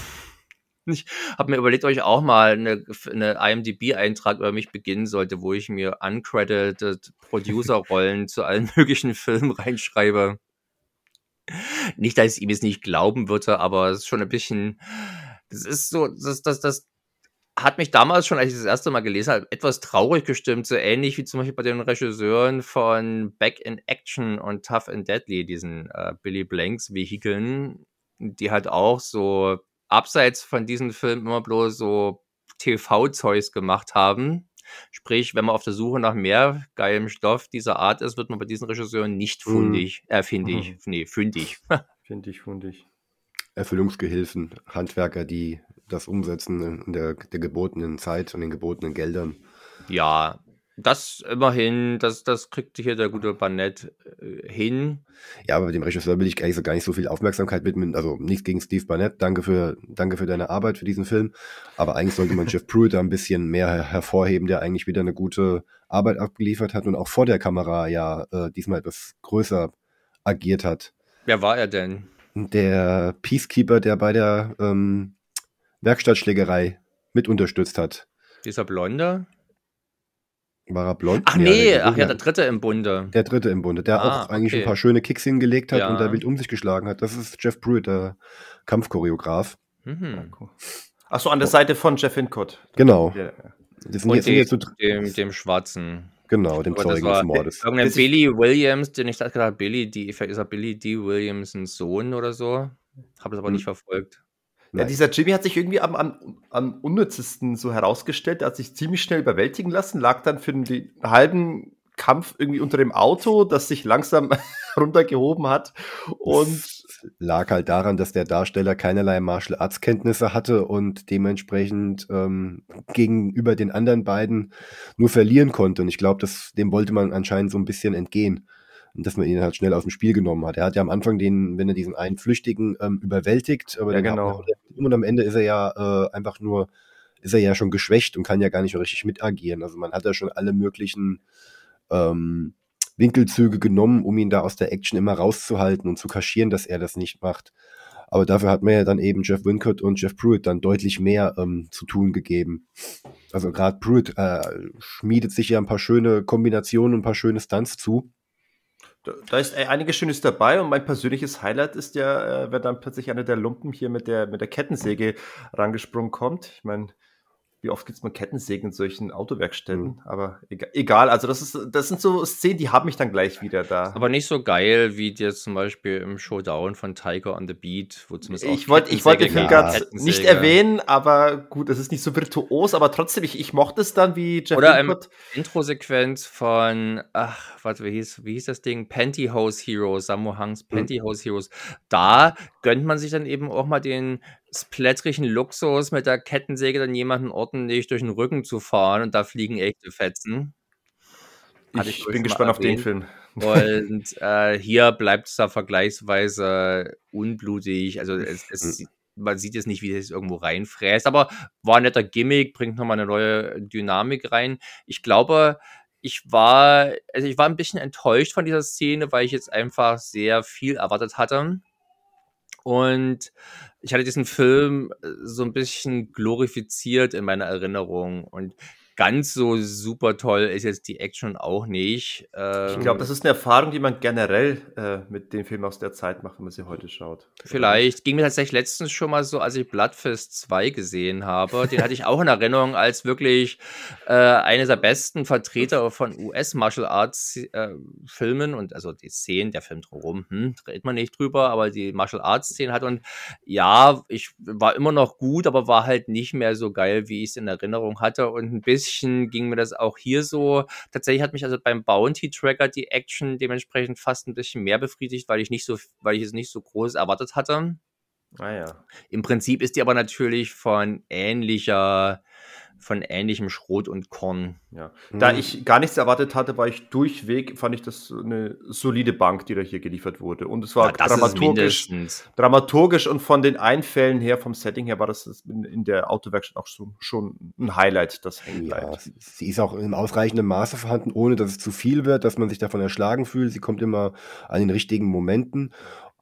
Ich habe mir überlegt, ob ich auch mal eine, eine IMDb-Eintrag über mich beginnen sollte, wo ich mir uncredited Producer-Rollen zu allen möglichen Filmen reinschreibe. Nicht, dass ich ihm jetzt nicht glauben würde, aber es ist schon ein bisschen. Das ist so, das, das, das hat mich damals schon, als ich das erste Mal gelesen habe, etwas traurig gestimmt, so ähnlich wie zum Beispiel bei den Regisseuren von Back in Action und Tough and Deadly, diesen äh, Billy Blanks Vehikeln, die halt auch so abseits von diesen Filmen immer bloß so TV-Zeugs gemacht haben. Sprich, wenn man auf der Suche nach mehr geilem Stoff dieser Art ist, wird man bei diesen Regisseuren nicht mhm. fundig, äh, findig, mhm. nee, fündig. Findig, fundig. Erfüllungsgehilfen, Handwerker, die das Umsetzen in der, der gebotenen Zeit und den gebotenen Geldern. Ja, das immerhin, das, das kriegt hier der gute Barnett äh, hin. Ja, aber dem Regisseur will ich eigentlich so gar nicht so viel Aufmerksamkeit widmen. Also nichts gegen Steve Barnett. Danke für, danke für deine Arbeit für diesen Film. Aber eigentlich sollte man Jeff Pruitt da ein bisschen mehr hervorheben, der eigentlich wieder eine gute Arbeit abgeliefert hat und auch vor der Kamera ja äh, diesmal etwas größer agiert hat. Wer war er denn? Der Peacekeeper, der bei der ähm, Werkstattschlägerei mit unterstützt hat. Dieser Blonde? War er blond? Ach nee, ach ja, der dritte im Bunde. Der dritte im Bunde, der ah, auch eigentlich okay. ein paar schöne Kicks hingelegt hat ja. und da wild um sich geschlagen hat. Das ist Jeff Pruitt, der Kampfchoreograf. Mhm. Achso, an der Seite von Jeff Hincott. Genau. Ja. Das sind und jetzt, dem, jetzt so dem, dem Schwarzen. Genau, dem Zeugen des Mordes. Irgendein Billy Williams, den ich dachte gerade, Billy, die, ist er Billy D. Williams' Sohn oder so. Habe das aber hm. nicht verfolgt. Ja, dieser Jimmy hat sich irgendwie am, am, am unnützesten so herausgestellt. Er hat sich ziemlich schnell überwältigen lassen, lag dann für den halben Kampf irgendwie unter dem Auto, das sich langsam runtergehoben hat. Und das lag halt daran, dass der Darsteller keinerlei Martial Arts Kenntnisse hatte und dementsprechend ähm, gegenüber den anderen beiden nur verlieren konnte. Und ich glaube, dem wollte man anscheinend so ein bisschen entgehen und dass man ihn halt schnell aus dem Spiel genommen hat. Er hat ja am Anfang den, wenn er diesen einen Flüchtigen ähm, überwältigt, aber ja, genau. und am Ende ist er ja äh, einfach nur, ist er ja schon geschwächt und kann ja gar nicht mehr richtig mitagieren. Also man hat ja schon alle möglichen ähm, Winkelzüge genommen, um ihn da aus der Action immer rauszuhalten und zu kaschieren, dass er das nicht macht. Aber dafür hat man ja dann eben Jeff Wincott und Jeff Pruitt dann deutlich mehr ähm, zu tun gegeben. Also gerade Pruitt äh, schmiedet sich ja ein paar schöne Kombinationen und ein paar schöne Stunts zu. Da, ist äh, einiges Schönes dabei und mein persönliches Highlight ist ja, äh, wenn dann plötzlich einer der Lumpen hier mit der, mit der Kettensäge rangesprungen kommt. Ich meine, wie oft gibt es mal Kettensägen in solchen Autowerkstätten? Mhm. Aber egal, also das ist, das sind so Szenen, die haben mich dann gleich wieder da. Aber nicht so geil wie jetzt zum Beispiel im Showdown von Tiger on the Beat, wo zumindest auch Ich wollte ich wollte den Film gerade nicht erwähnen, aber gut, es ist nicht so virtuos, aber trotzdem, ich, ich mochte es dann, wie Jeff Oder im Intro-Sequenz von, ach, warte, wie hieß, wie hieß das Ding? Pantyhose Heroes, Samu Hangs mhm. Pantyhose mhm. Heroes. Da gönnt man sich dann eben auch mal den splatterigen Luxus mit der Kettensäge dann jemanden ordentlich durch den Rücken zu fahren und da fliegen echte Fetzen. ich, ich bin gespannt auf den Film. Und äh, hier bleibt es da vergleichsweise unblutig. Also es, es, hm. man sieht jetzt nicht, wie es irgendwo reinfräst, aber war ein netter Gimmick, bringt nochmal eine neue Dynamik rein. Ich glaube, ich war, also ich war ein bisschen enttäuscht von dieser Szene, weil ich jetzt einfach sehr viel erwartet hatte. Und ich hatte diesen Film äh, so ein bisschen glorifiziert in meiner Erinnerung. Und ganz so super toll ist jetzt die Action auch nicht. Ähm, ich glaube, das ist eine Erfahrung, die man generell äh, mit den Filmen aus der Zeit macht, wenn man sie heute schaut. Vielleicht. Ging mir tatsächlich letztens schon mal so, als ich Bloodfest 2 gesehen habe. Den hatte ich auch in Erinnerung als wirklich äh, einer der besten Vertreter von US-Martial Arts äh, Filmen und also die Szenen, der Film drumherum, hm, redet man nicht drüber, aber die Martial Arts Szenen hat und ja, ich war immer noch gut, aber war halt nicht mehr so geil, wie ich es in Erinnerung hatte und ein bisschen bisschen ging mir das auch hier so. Tatsächlich hat mich also beim Bounty Tracker die Action dementsprechend fast ein bisschen mehr befriedigt, weil ich nicht so, weil ich es nicht so groß erwartet hatte. Ah ja. Im Prinzip ist die aber natürlich von ähnlicher von ähnlichem Schrot und Korn. Ja. Da mhm. ich gar nichts erwartet hatte, war ich durchweg, fand ich das eine solide Bank, die da hier geliefert wurde. Und es war ja, dramaturgisch, dramaturgisch und von den Einfällen her, vom Setting her, war das in, in der Autowerkstatt auch so, schon ein Highlight, das hängen bleibt. Ja, sie ist auch in ausreichendem Maße vorhanden, ohne dass es zu viel wird, dass man sich davon erschlagen fühlt. Sie kommt immer an den richtigen Momenten.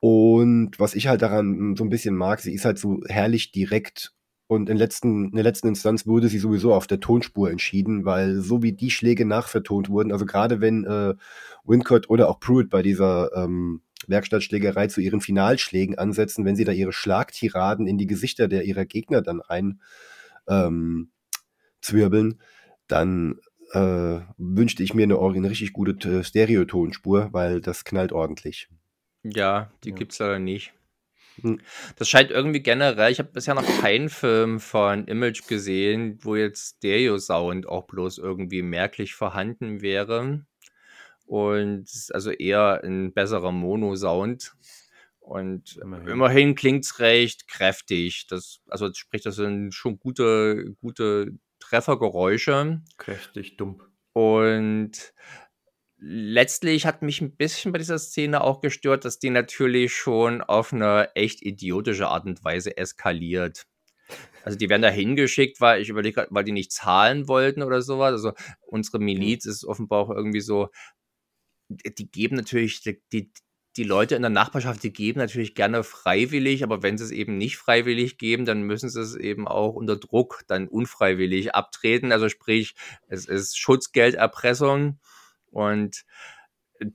Und was ich halt daran so ein bisschen mag, sie ist halt so herrlich direkt und in, letzten, in der letzten Instanz wurde sie sowieso auf der Tonspur entschieden, weil so wie die Schläge nachvertont wurden, also gerade wenn äh, Wincott oder auch Pruitt bei dieser ähm, Werkstattschlägerei zu ihren Finalschlägen ansetzen, wenn sie da ihre Schlagtiraden in die Gesichter der ihrer Gegner dann rein ähm, zwirbeln, dann äh, wünschte ich mir eine, eine richtig gute äh, Stereotonspur, weil das knallt ordentlich. Ja, die ja. gibt's leider nicht. Hm. Das scheint irgendwie generell, ich habe bisher noch keinen Film von Image gesehen, wo jetzt Stereo-Sound auch bloß irgendwie merklich vorhanden wäre. Und also eher ein besserer Mono-Sound. Und immerhin, immerhin klingt es recht kräftig. Das, also sprich, das sind schon gute, gute Treffergeräusche. Kräftig, dumm. Und letztlich hat mich ein bisschen bei dieser Szene auch gestört, dass die natürlich schon auf eine echt idiotische Art und Weise eskaliert. Also die werden da hingeschickt, weil ich überlege, weil die nicht zahlen wollten oder sowas. Also unsere Miliz ist offenbar auch irgendwie so, die geben natürlich, die, die, die Leute in der Nachbarschaft, die geben natürlich gerne freiwillig, aber wenn sie es eben nicht freiwillig geben, dann müssen sie es eben auch unter Druck dann unfreiwillig abtreten. Also sprich, es ist Schutzgelderpressung und äh,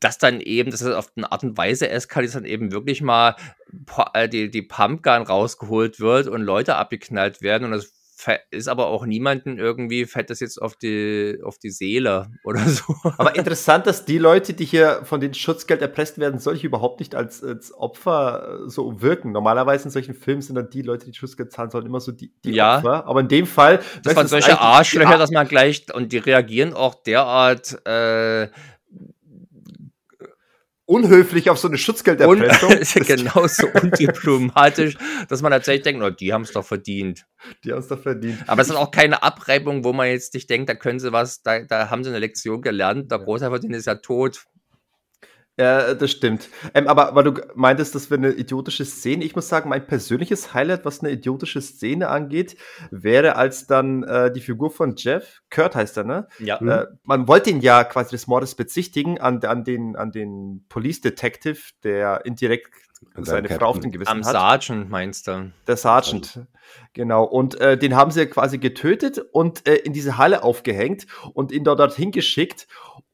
das dann eben, dass es auf eine Art und Weise eskaliert, dann eben wirklich mal äh, die, die Pumpgun rausgeholt wird und Leute abgeknallt werden und das ist aber auch niemanden irgendwie, fällt das jetzt auf die, auf die Seele oder so. Aber interessant, dass die Leute, die hier von den Schutzgeld erpresst werden, solche überhaupt nicht als, als Opfer äh, so wirken. Normalerweise in solchen Filmen sind dann die Leute, die Schutzgeld zahlen sollen, immer so die, die ja. Opfer. Aber in dem Fall. Das waren solche Arschlöcher, dass man gleich, und die reagieren auch derart, äh, unhöflich auf so eine Schutzgelderpressung. Un genauso undiplomatisch, dass man tatsächlich denkt, oh, die haben es doch verdient. Die haben es doch verdient. Aber es ist auch keine Abreibung, wo man jetzt nicht denkt, da können sie was, da, da haben sie eine Lektion gelernt, der Großherrverdiener ist ja tot. Ja, das stimmt. Ähm, aber weil du meintest, das wäre eine idiotische Szene. Ich muss sagen, mein persönliches Highlight, was eine idiotische Szene angeht, wäre, als dann äh, die Figur von Jeff, Kurt heißt er, ne? Ja. Äh, man wollte ihn ja quasi des Mordes bezichtigen an, an, den, an den Police Detective, der indirekt seine Frau auf dem Gewissen Am hat. Am Sergeant meinst du? Der Sergeant, genau. Und äh, den haben sie quasi getötet und äh, in diese Halle aufgehängt und ihn dort dorthin geschickt.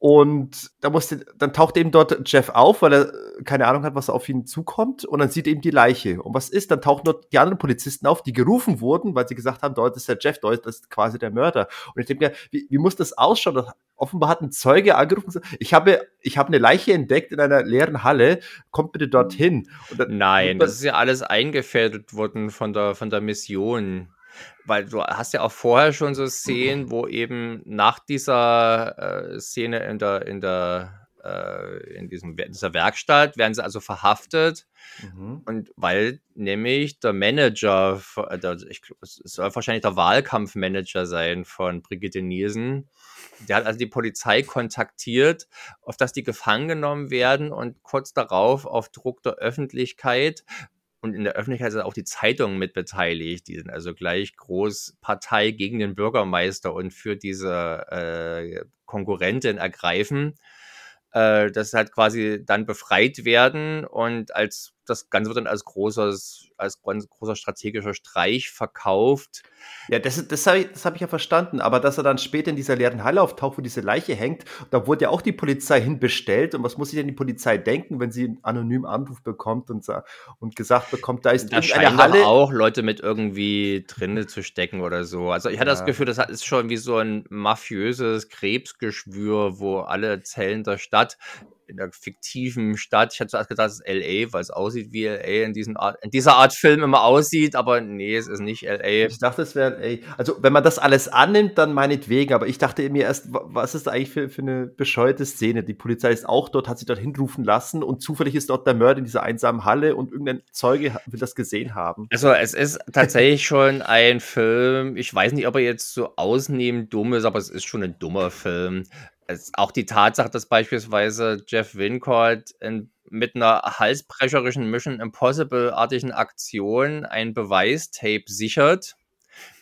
Und da musste, dann taucht eben dort Jeff auf, weil er keine Ahnung hat, was auf ihn zukommt. Und dann sieht er eben die Leiche. Und was ist? Dann tauchen dort die anderen Polizisten auf, die gerufen wurden, weil sie gesagt haben, dort ist der Jeff, dort ist quasi der Mörder. Und ich denke mir, wie, wie muss das ausschauen? Offenbar hat ein Zeuge angerufen ich habe, ich habe eine Leiche entdeckt in einer leeren Halle, kommt bitte dorthin. Nein, das ist ja alles eingefädelt worden von der, von der Mission weil du hast ja auch vorher schon so Szenen, wo eben nach dieser äh, Szene in der, in der, äh, in diesem, dieser Werkstatt werden sie also verhaftet. Mhm. Und weil nämlich der Manager, äh, der, ich, es soll wahrscheinlich der Wahlkampfmanager sein von Brigitte Nielsen, der hat also die Polizei kontaktiert, auf dass die gefangen genommen werden und kurz darauf auf Druck der Öffentlichkeit und in der Öffentlichkeit sind auch die Zeitungen mit beteiligt. Die sind also gleich groß Partei gegen den Bürgermeister und für diese äh, Konkurrentin ergreifen äh, dass halt quasi dann befreit werden und als das Ganze wird dann als großes, als ganz großer strategischer Streich verkauft. Ja, das, das habe ich, hab ich ja verstanden, aber dass er dann später in dieser leeren Halle auftaucht, wo diese Leiche hängt, da wurde ja auch die Polizei hinbestellt. Und was muss sich denn die Polizei denken, wenn sie einen anonymen Anruf bekommt und, und gesagt bekommt, da ist da eine Halle. auch Leute mit irgendwie drinne zu stecken oder so. Also ich hatte ja. das Gefühl, das ist schon wie so ein mafiöses Krebsgeschwür, wo alle Zellen der Stadt in der fiktiven Stadt. Ich hatte zuerst gedacht, es ist LA, weil es aussieht wie LA in, diesen Art, in dieser Art Film immer aussieht, aber nee, es ist nicht LA. Ich dachte, es wäre LA. Also, wenn man das alles annimmt, dann meinetwegen, aber ich dachte mir erst, was ist eigentlich für, für eine bescheuerte Szene? Die Polizei ist auch dort, hat sich dort hinrufen lassen und zufällig ist dort der Mörder in dieser einsamen Halle und irgendein Zeuge will das gesehen haben. Also, es ist tatsächlich schon ein Film, ich weiß nicht, ob er jetzt so ausnehmend dumm ist, aber es ist schon ein dummer Film es, auch die Tatsache, dass beispielsweise Jeff Wincourt in, mit einer halsbrecherischen Mission Impossible-artigen Aktion ein Beweistape sichert,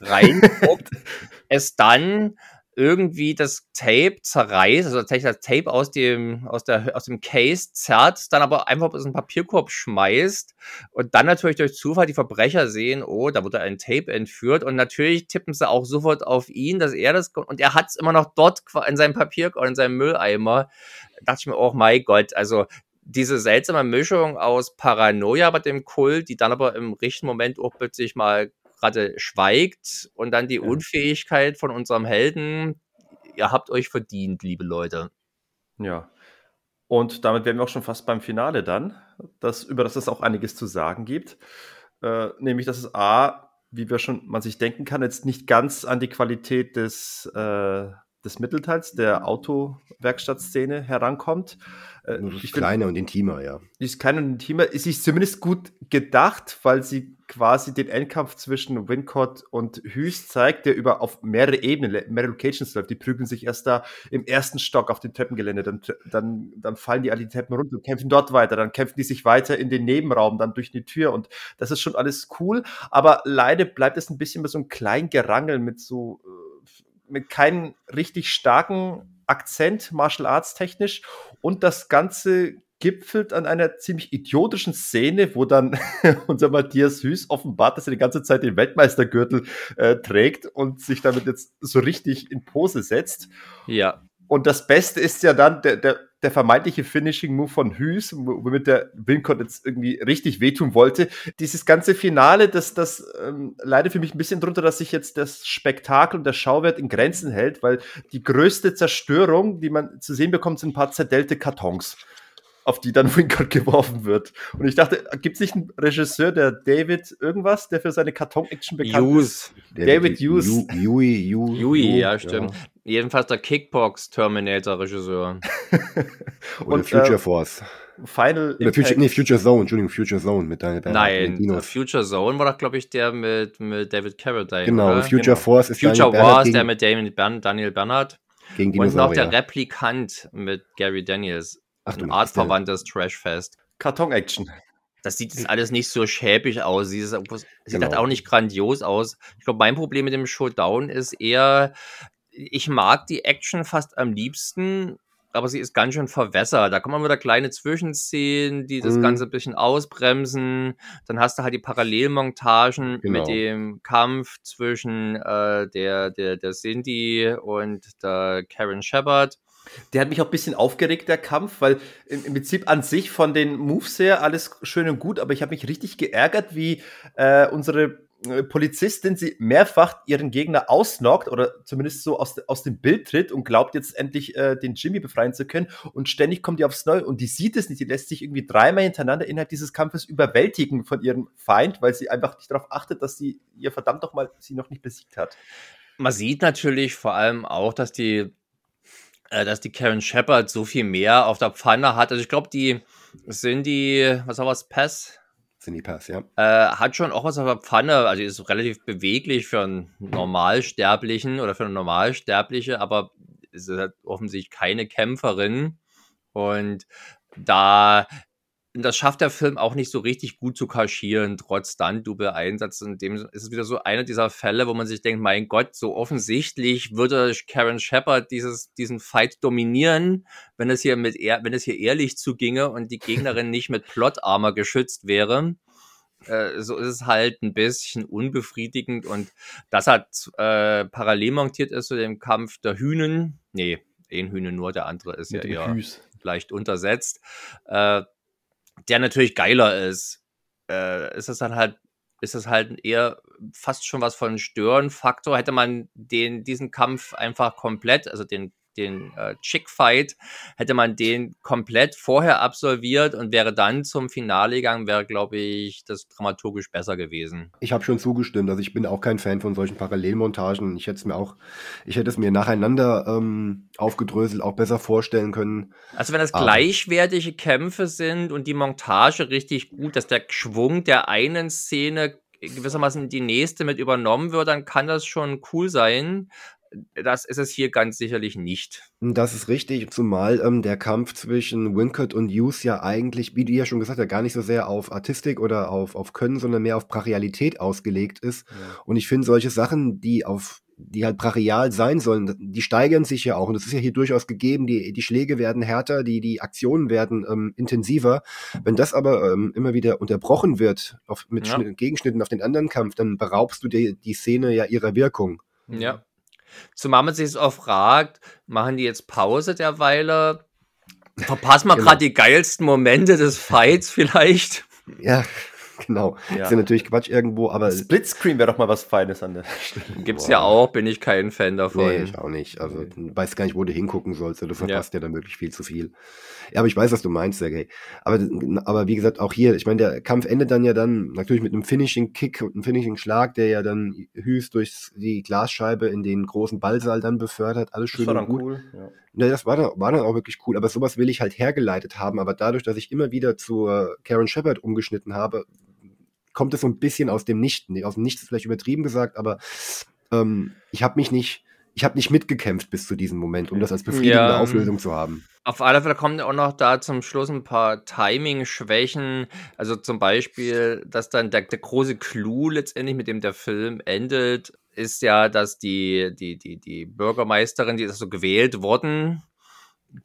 reinguckt, es dann irgendwie das Tape zerreißt, also tatsächlich das Tape aus dem, aus, der, aus dem Case zerrt, dann aber einfach aus dem Papierkorb schmeißt und dann natürlich durch Zufall die Verbrecher sehen, oh, da wurde ein Tape entführt und natürlich tippen sie auch sofort auf ihn, dass er das, und er hat es immer noch dort in seinem Papierkorb, in seinem Mülleimer. Da dachte ich mir, oh mein Gott, also diese seltsame Mischung aus Paranoia bei dem Kult, die dann aber im richtigen Moment auch plötzlich mal gerade schweigt und dann die ja. Unfähigkeit von unserem Helden. Ihr habt euch verdient, liebe Leute. Ja. Und damit wären wir auch schon fast beim Finale dann, das, über das es auch einiges zu sagen gibt. Äh, nämlich, dass es A, wie wir schon man sich denken kann, jetzt nicht ganz an die Qualität des, äh, des Mittelteils der Autowerkstattszene herankommt. Äh, ich kleiner und intimer, ja. Ist kleiner und intimer. Ist sich zumindest gut gedacht, weil sie quasi den Endkampf zwischen Wincott und Hughes zeigt, der über auf mehrere Ebenen, mehrere Locations läuft. Die prügeln sich erst da im ersten Stock auf dem Treppengelände, dann, dann, dann fallen die alle die Treppen runter und kämpfen dort weiter, dann kämpfen die sich weiter in den Nebenraum, dann durch die Tür und das ist schon alles cool, aber leider bleibt es ein bisschen bei so einem kleinen Gerangel mit so, äh, mit keinem richtig starken Akzent, Martial Arts technisch und das Ganze gipfelt an einer ziemlich idiotischen Szene, wo dann unser Matthias Hüß offenbart, dass er die ganze Zeit den Weltmeistergürtel äh, trägt und sich damit jetzt so richtig in Pose setzt. Ja. Und das Beste ist ja dann der, der, der vermeintliche Finishing-Move von Hüß, womit der Wincott jetzt irgendwie richtig wehtun wollte. Dieses ganze Finale, das, das ähm, leidet für mich ein bisschen drunter, dass sich jetzt das Spektakel und der Schauwert in Grenzen hält, weil die größte Zerstörung, die man zu sehen bekommt, sind ein paar zerdellte Kartons auf die dann Wincott geworfen wird. Und ich dachte, gibt es nicht einen Regisseur, der David irgendwas, der für seine Karton-Action bekannt Hughes. ist? David, Hughes. Yui, Yui, Yui, ja, stimmt. Ja. Jedenfalls der Kickbox-Terminator-Regisseur. Und Future äh, Force. Final Oder Future, nee, Future Zone, Entschuldigung, Future Zone mit deiner Nein, Future Zone war doch, glaube ich, der mit, mit David Carradine. Genau, oder? Future genau. Force ist Future Wars, der mit Daniel Bernhardt. Gegen Und noch der Replikant mit Gary Daniels. Ach, ein artverwandtes Trashfest. Karton-Action. Das sieht jetzt alles nicht so schäbig aus. Sieht, sieht genau. halt auch nicht grandios aus. Ich glaube, mein Problem mit dem Showdown ist eher, ich mag die Action fast am liebsten, aber sie ist ganz schön verwässert. Da kommen wieder kleine Zwischenszenen, die das mhm. Ganze ein bisschen ausbremsen. Dann hast du halt die Parallelmontagen genau. mit dem Kampf zwischen äh, der, der, der Cindy und der Karen Shepard. Der hat mich auch ein bisschen aufgeregt, der Kampf, weil im, im Prinzip an sich von den Moves her alles schön und gut, aber ich habe mich richtig geärgert, wie äh, unsere äh, Polizistin sie mehrfach ihren Gegner ausnockt oder zumindest so aus, aus dem Bild tritt und glaubt jetzt endlich äh, den Jimmy befreien zu können und ständig kommt die aufs Neue und die sieht es nicht, die lässt sich irgendwie dreimal hintereinander innerhalb dieses Kampfes überwältigen von ihrem Feind, weil sie einfach nicht darauf achtet, dass sie ihr verdammt doch mal sie noch nicht besiegt hat. Man sieht natürlich vor allem auch, dass die äh, dass die Karen Shepard so viel mehr auf der Pfanne hat. Also ich glaube, die sind die, was war was, Pass? Sind die Pass, ja. Äh, hat schon auch was auf der Pfanne, also ist relativ beweglich für einen Normalsterblichen oder für eine Normalsterbliche, aber ist halt offensichtlich keine Kämpferin. Und da das schafft der Film auch nicht so richtig gut zu kaschieren, trotz Stunt-Double-Einsatz. In dem ist es wieder so einer dieser Fälle, wo man sich denkt, mein Gott, so offensichtlich würde Karen Shepard dieses, diesen Fight dominieren, wenn es hier mit, wenn es hier ehrlich zuginge und die Gegnerin nicht mit Plot-Armor geschützt wäre. Äh, so ist es halt ein bisschen unbefriedigend und das hat äh, parallel montiert ist zu dem Kampf der Hühnen. Nee, ein Hühnen nur, der andere ist mit ja eher Hüß. leicht untersetzt. Äh, der natürlich geiler ist, äh, ist es dann halt, ist es halt eher fast schon was von Störenfaktor. Hätte man den, diesen Kampf einfach komplett, also den den äh, Chick-Fight, hätte man den komplett vorher absolviert und wäre dann zum Finale gegangen, wäre, glaube ich, das dramaturgisch besser gewesen. Ich habe schon zugestimmt. Also ich bin auch kein Fan von solchen Parallelmontagen. Ich hätte es mir auch, ich hätte es mir nacheinander ähm, aufgedröselt auch besser vorstellen können. Also wenn das Aber gleichwertige Kämpfe sind und die Montage richtig gut, dass der Schwung der einen Szene gewissermaßen die nächste mit übernommen wird, dann kann das schon cool sein das ist es hier ganz sicherlich nicht. Das ist richtig, zumal ähm, der Kampf zwischen Wincott und Hughes ja eigentlich, wie du ja schon gesagt hast, gar nicht so sehr auf Artistik oder auf, auf Können, sondern mehr auf Brachialität ausgelegt ist. Ja. Und ich finde solche Sachen, die auf die halt brachial sein sollen, die steigern sich ja auch. Und das ist ja hier durchaus gegeben. Die, die Schläge werden härter, die, die Aktionen werden ähm, intensiver. Wenn das aber ähm, immer wieder unterbrochen wird auf, mit ja. Gegenschnitten auf den anderen Kampf, dann beraubst du die, die Szene ja ihrer Wirkung. Ja. Zumal man sich auch fragt, machen die jetzt Pause derweile? Verpassen wir genau. gerade die geilsten Momente des Fights vielleicht? Ja, genau. Ja. Ist ja natürlich Quatsch irgendwo, aber. Splitscreen wäre doch mal was Feines an der Stelle. Gibt's Boah. ja auch, bin ich kein Fan davon. Nee, ich auch nicht. Also, du weißt gar nicht, wo du hingucken sollst. Du verpasst ja, ja dann wirklich viel zu viel. Ja, aber ich weiß, was du meinst, Sergej. Aber, aber wie gesagt, auch hier, ich meine, der Kampf endet dann ja dann natürlich mit einem Finishing-Kick und einem Finishing-Schlag, der ja dann Hüß durch die Glasscheibe in den großen Ballsaal dann befördert. Alles schön das war und gut. Cool, ja. Ja, das war dann, war dann auch wirklich cool, aber sowas will ich halt hergeleitet haben. Aber dadurch, dass ich immer wieder zur Karen Shepard umgeschnitten habe, kommt es so ein bisschen aus dem Nichten. Aus dem Nichts ist vielleicht übertrieben gesagt, aber ähm, ich habe mich nicht, ich habe nicht mitgekämpft bis zu diesem Moment, um das als befriedigende ja, Auflösung zu haben. Auf alle Fälle kommen auch noch da zum Schluss ein paar Timing-Schwächen. Also zum Beispiel, dass dann der, der große Clou letztendlich, mit dem der Film endet, ist ja, dass die, die, die, die Bürgermeisterin, die ist so gewählt worden,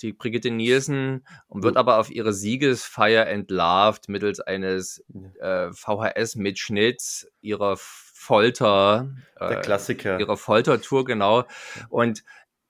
die Brigitte Nielsen, und wird aber auf ihre Siegesfeier entlarvt mittels eines äh, VHS-Mitschnitts ihrer Folter. Der äh, Klassiker. Ihrer Foltertour, genau. Und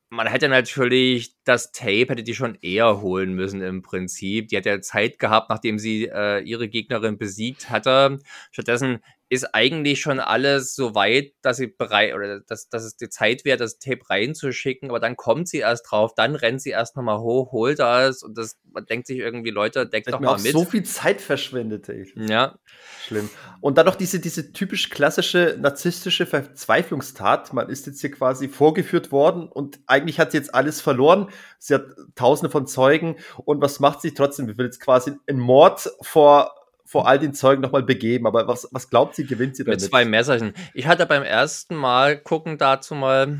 man hätte natürlich das Tape, hätte die schon eher holen müssen im Prinzip. Die hat ja Zeit gehabt, nachdem sie äh, ihre Gegnerin besiegt hatte. Stattdessen ist eigentlich schon alles so weit, dass sie bereit oder dass, dass es die Zeit wäre, das Tape reinzuschicken, aber dann kommt sie erst drauf, dann rennt sie erst nochmal hoch, holt das und das, man denkt sich irgendwie, Leute, denkt doch mal mit. so viel Zeit verschwendet, ey. Ja. Schlimm. Und dann noch diese, diese typisch klassische narzisstische Verzweiflungstat. Man ist jetzt hier quasi vorgeführt worden und eigentlich hat sie jetzt alles verloren. Sie hat tausende von Zeugen und was macht sie trotzdem? Wir will jetzt quasi einen Mord vor vor all den Zeugen nochmal begeben. Aber was, was glaubt sie, gewinnt sie damit? Mit zwei Messerchen. Ich hatte beim ersten Mal gucken dazu mal,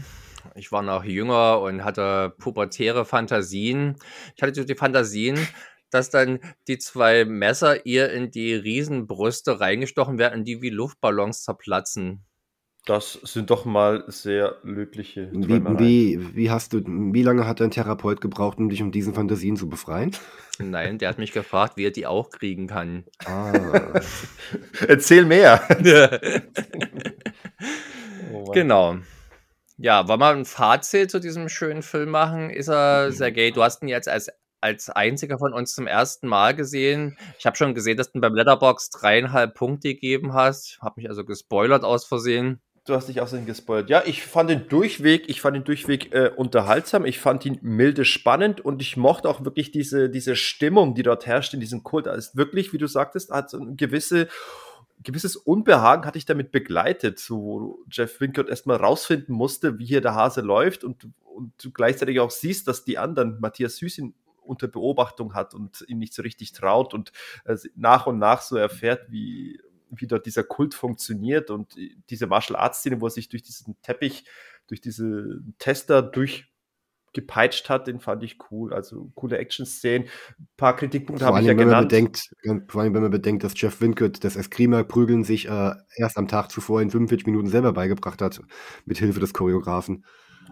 ich war noch jünger und hatte pubertäre Fantasien. Ich hatte so die Fantasien, dass dann die zwei Messer ihr in die Riesenbrüste reingestochen werden die wie Luftballons zerplatzen. Das sind doch mal sehr löbliche wie, wie, wie, hast du, wie lange hat dein Therapeut gebraucht, um dich um diesen Fantasien zu befreien? Nein, der hat mich gefragt, wie er die auch kriegen kann. Ah. Erzähl mehr. oh genau. Ja, wollen wir ein Fazit zu diesem schönen Film machen? Ist er, Sergej, du hast ihn jetzt als, als einziger von uns zum ersten Mal gesehen. Ich habe schon gesehen, dass du beim Letterbox dreieinhalb Punkte gegeben hast. Habe mich also gespoilert aus Versehen. Du hast dich außerdem gespoilt. Ja, ich fand den Durchweg, ich fand den Durchweg äh, unterhaltsam, ich fand ihn milde spannend und ich mochte auch wirklich diese, diese Stimmung, die dort herrscht in diesem Kult. Ist wirklich, wie du sagtest, hat so ein gewisse, gewisses Unbehagen hatte ich damit begleitet, so, wo Jeff Winkert erstmal rausfinden musste, wie hier der Hase läuft und, und du gleichzeitig auch siehst, dass die anderen, Matthias Süß ihn unter Beobachtung hat und ihn nicht so richtig traut und äh, nach und nach so erfährt, wie wie dort dieser Kult funktioniert und diese Martial Arts Szene, wo er sich durch diesen Teppich, durch diese Tester durch gepeitscht hat, den fand ich cool. Also coole Action-Szenen. Ein paar Kritikpunkte habe ich ja wenn man genannt. bedenkt, vor allem, wenn man bedenkt, dass Jeff Winkett das Eskrima-Prügeln sich äh, erst am Tag zuvor in 45 Minuten selber beigebracht hat, mit Hilfe des Choreografen.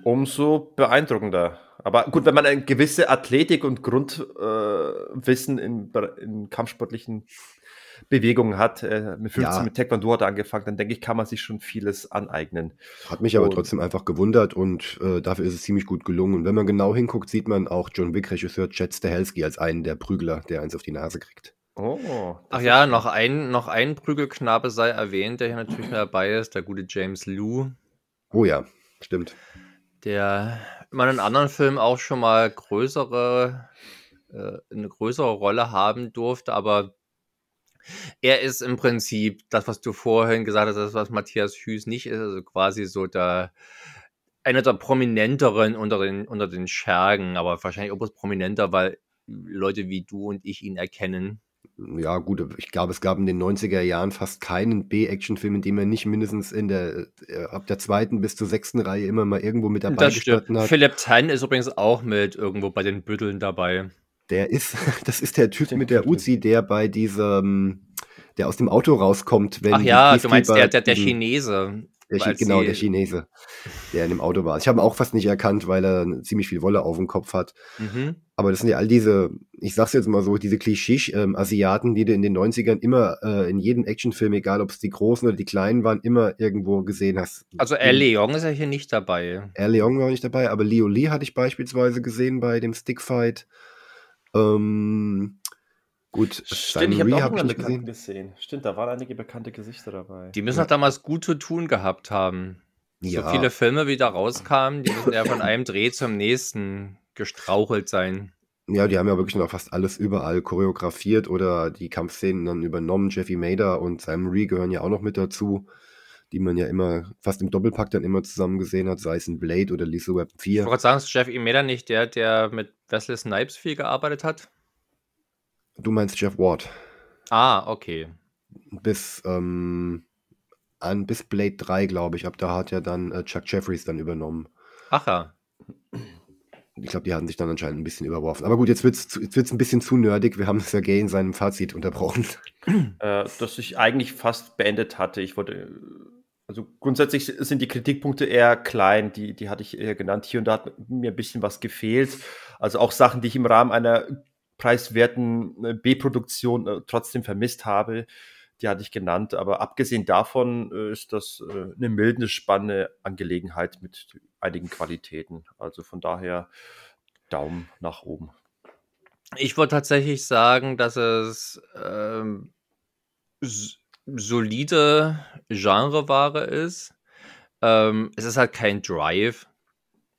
Umso beeindruckender. Aber gut, wenn man eine gewisse Athletik und Grundwissen in, in kampfsportlichen Bewegungen hat, äh, mit 15 Ja. mit Taekwondo hat er angefangen, dann denke ich, kann man sich schon vieles aneignen. Hat mich aber Und- trotzdem einfach gewundert und äh, dafür ist es ziemlich gut gelungen. Und wenn man genau hinguckt, sieht man auch John Wick-Regisseur Chad Stahelski als einen der Prügler, der eins auf die Nase kriegt. Oh, Ach ja, noch ein, noch ein Prügelknabe sei erwähnt, der hier natürlich mit dabei ist, der gute James Liu, Oh ja, stimmt. der in meinen anderen Filmen auch schon mal größere, äh, eine größere Rolle haben durfte, aber er ist im Prinzip das, was du vorhin gesagt hast, das, was Matthias Hüß nicht ist, also quasi so der einer der prominenteren unter den, unter den Schergen, aber wahrscheinlich auch bloß prominenter, weil Leute wie du und ich ihn erkennen. Ja, gut, ich glaube, es gab in den 90er Jahren fast keinen B-Action-Film, in dem er nicht mindestens in der, äh, ab der zweiten bis zur sechsten Reihe immer mal irgendwo mit dabei Das stimmt. gestanden hat. Philipp Tan ist übrigens auch mit irgendwo bei den Bütteln dabei. Der ist, das ist der Typ mit der. Uzi, der bei diesem, der aus dem Auto rauskommt, wenn Ach ja, du meinst der, der, der Chinese. Der genau, der Chinese, der in dem Auto war. Ich habe ihn auch fast nicht erkannt, weil er ziemlich viel Wolle auf dem Kopf hat. Mhm. Aber das sind ja all diese, ich sag's jetzt mal so, diese Klischee-Asiaten, die du in den 90ern immer äh, in jedem Actionfilm, egal ob es die großen oder die kleinen waren, immer irgendwo gesehen hast. Also El Leong ist ja hier nicht dabei. Er Leong war nicht dabei, aber Leo Lee hatte ich beispielsweise gesehen bei dem Stickfight. Ähm, gut, Stimmt, ich habe auch hab Bekannten gesehen. gesehen. Stimmt, da waren einige bekannte Gesichter dabei. Die müssen Ja. doch damals gut zu tun gehabt haben. Ja. So viele Filme, wie da rauskamen, die müssen ja von einem Dreh zum nächsten gestrauchelt sein. Ja, die haben ja wirklich noch fast alles überall choreografiert oder die Kampfszenen dann übernommen. Jeffy Mader und Simon Rhee gehören ja auch noch mit dazu, die man ja immer fast im Doppelpack dann immer zusammen gesehen hat, sei es in Blade oder Lethal Weapon Ich 4. wollte gerade sagen, ist Jeff Imeda nicht der, der mit Wesley Snipes viel gearbeitet hat? Du meinst Jeff Ward. Ah, okay. Bis, ähm, an, bis Blade 3, glaube ich. Ab da hat ja dann äh, Chuck Jeffries dann übernommen. Ach ja. Ich glaube, die hatten sich dann anscheinend ein bisschen überworfen. Aber gut, jetzt wird es jetzt wird's ein bisschen zu nerdig. Wir haben Sergei in seinem Fazit unterbrochen. äh, das ich eigentlich fast beendet hatte. Ich wollte, äh, also grundsätzlich sind die Kritikpunkte eher klein, die, die hatte ich eher genannt. Hier und da hat mir ein bisschen was gefehlt. Also auch Sachen, die ich im Rahmen einer preiswerten äh, B-Produktion äh, trotzdem vermisst habe, die hatte ich genannt. Aber abgesehen davon äh, ist das eine milde, spannende Angelegenheit mit einigen Qualitäten. Also von daher Daumen nach oben. Ich würde tatsächlich sagen, dass es ähm, solide Genreware ist. Ähm, es ist halt kein Drive.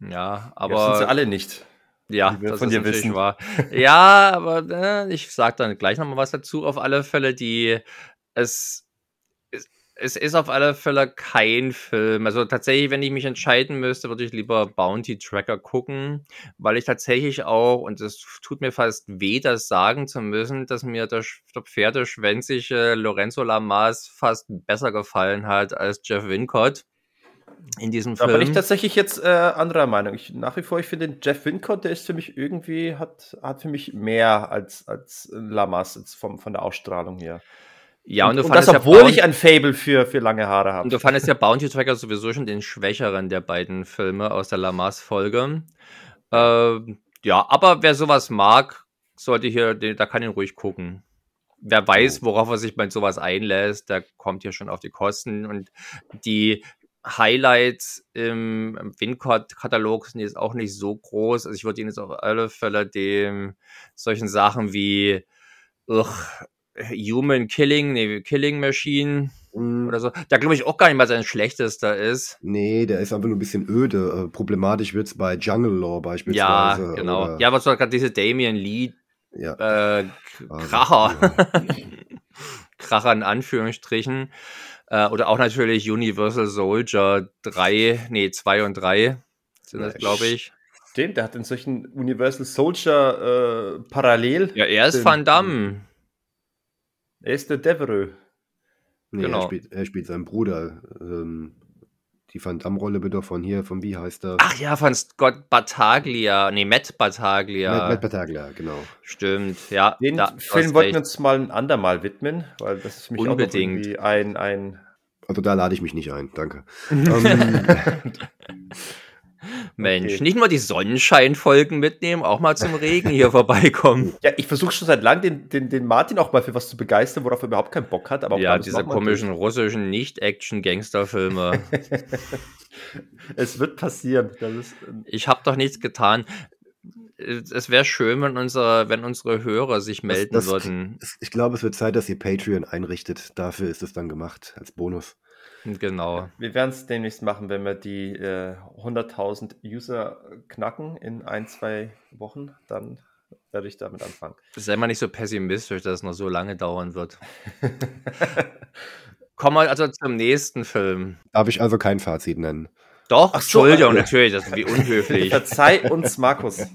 Ja, Aber das sind sie alle nicht. ja, das von ist dir wissen. wahr. Ja, aber äh, ich sage dann gleich nochmal was dazu. Auf alle Fälle, die es, es ist auf alle Fälle kein Film. Also tatsächlich, wenn ich mich entscheiden müsste, würde ich lieber Bounty Tracker gucken, weil ich tatsächlich auch, und es tut mir fast weh, das sagen zu müssen, dass mir der, der pferdeschwänzige Lorenzo Lamas fast besser gefallen hat als Jeff Wincott in diesem Da Film. bin ich tatsächlich jetzt äh, anderer Meinung. Ich, nach wie vor, ich finde den Jeff Wincott, der ist für mich irgendwie, hat, hat für mich mehr als, als Lamas jetzt vom, von der Ausstrahlung her. Ja, und, du und fandest das, ja obwohl Bounty- ich ein Fable für, für lange Haare habe. Und du fandest ja Bounty Tracker sowieso schon den schwächeren der beiden Filme aus der Lamas-Folge. Ähm, ja, aber wer sowas mag, sollte hier, da kann ihn ruhig gucken. Wer weiß, worauf er sich bei sowas einlässt, der kommt hier schon auf die Kosten. Und die Highlights im, im Wincott-Katalog sind jetzt auch nicht so groß. Also ich würde ihn jetzt auf alle Fälle dem solchen Sachen wie ugh, Human Killing, nee, Killing Machine, Mm, oder so. Da glaube ich auch gar nicht mal sein schlechtester ist. Nee, der ist einfach nur ein bisschen öde. Äh, problematisch wird es bei Jungle Law Ja, beispielsweise. genau. Oder, Ja, was war gerade diese Damien Lee ja. äh, K- Also, Kracher. Kracher in Anführungsstrichen. Äh, oder auch natürlich Universal Soldier 3, nee, 2 und 3 sind das, Ja, glaube ich. Stimmt, der hat in solchen Universal Soldier äh, parallel. Ja, er ist Den- Van Damme. Er ist der Devereux. Nee, genau. er, spielt, er spielt seinen Bruder. Ähm, Die Van Damme-Rolle bitte von hier, von wie heißt er? Ach ja, von Scott Battaglia. Nee, Matt Battaglia. Matt, Matt Battaglia, genau. Stimmt, ja. Den da, Film wollten wir uns mal ein andermal widmen, weil das ist für mich Unbedingt. auch noch irgendwie ein, ein Also da lade ich mich nicht ein, danke. ähm, Mensch, Okay. nicht nur die Sonnenscheinfolgen mitnehmen, auch mal zum Regen hier vorbeikommen. Ja, ich versuche schon seit langem, den, den, den Martin auch mal für was zu begeistern, worauf er überhaupt keinen Bock hat. Aber ja, diese komischen russischen Nicht-Action-Gangsterfilme. durch. Es wird passieren. Das ist, ich habe doch nichts getan. Es wäre schön, wenn unsere, wenn unsere Hörer sich melden das- würden. es- ich glaube, es wird Zeit, dass ihr Patreon einrichtet. Dafür ist es dann gemacht, als Bonus. Genau. wir werden es demnächst machen, wenn wir die äh, 100.000 User knacken in ein, zwei Wochen. Dann werde ich damit anfangen. Sei mal nicht so pessimistisch, dass es noch so lange dauern wird. Kommen wir also zum nächsten Film. Darf ich also kein Fazit nennen? Doch, Ach so, Entschuldigung, äh, natürlich, das ist wie unhöflich. Verzeih uns, Markus.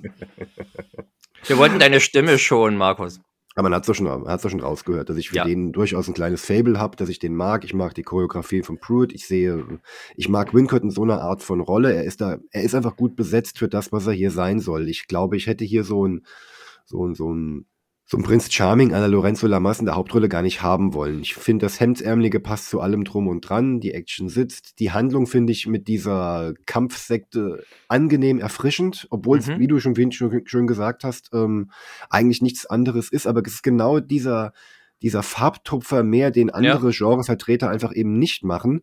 Wir wollten deine Stimme schon, Markus. Aber man hat es doch schon, hat's doch schon rausgehört, dass ich für Ja. den durchaus ein kleines Fable habe, dass ich den mag. Ich mag die Choreografie von Pruitt. Ich sehe, ich mag Wincott in so einer Art von Rolle. Er ist da, er ist einfach gut besetzt für das, was er hier sein soll. Ich glaube, ich hätte hier so ein, so ein, so ein, so ein Prinz Charming an der Lorenzo Lamas in der Hauptrolle gar nicht haben wollen. Ich finde, das Hemdsärmelige passt zu allem drum und dran. Die Action sitzt. Die Handlung finde ich mit dieser Kampfsekte angenehm erfrischend, obwohl es, Mhm. wie du schon, schon, schon gesagt hast, ähm, eigentlich nichts anderes ist, aber es ist genau dieser, dieser Farbtupfer mehr, den andere Genrevertreter einfach eben nicht machen.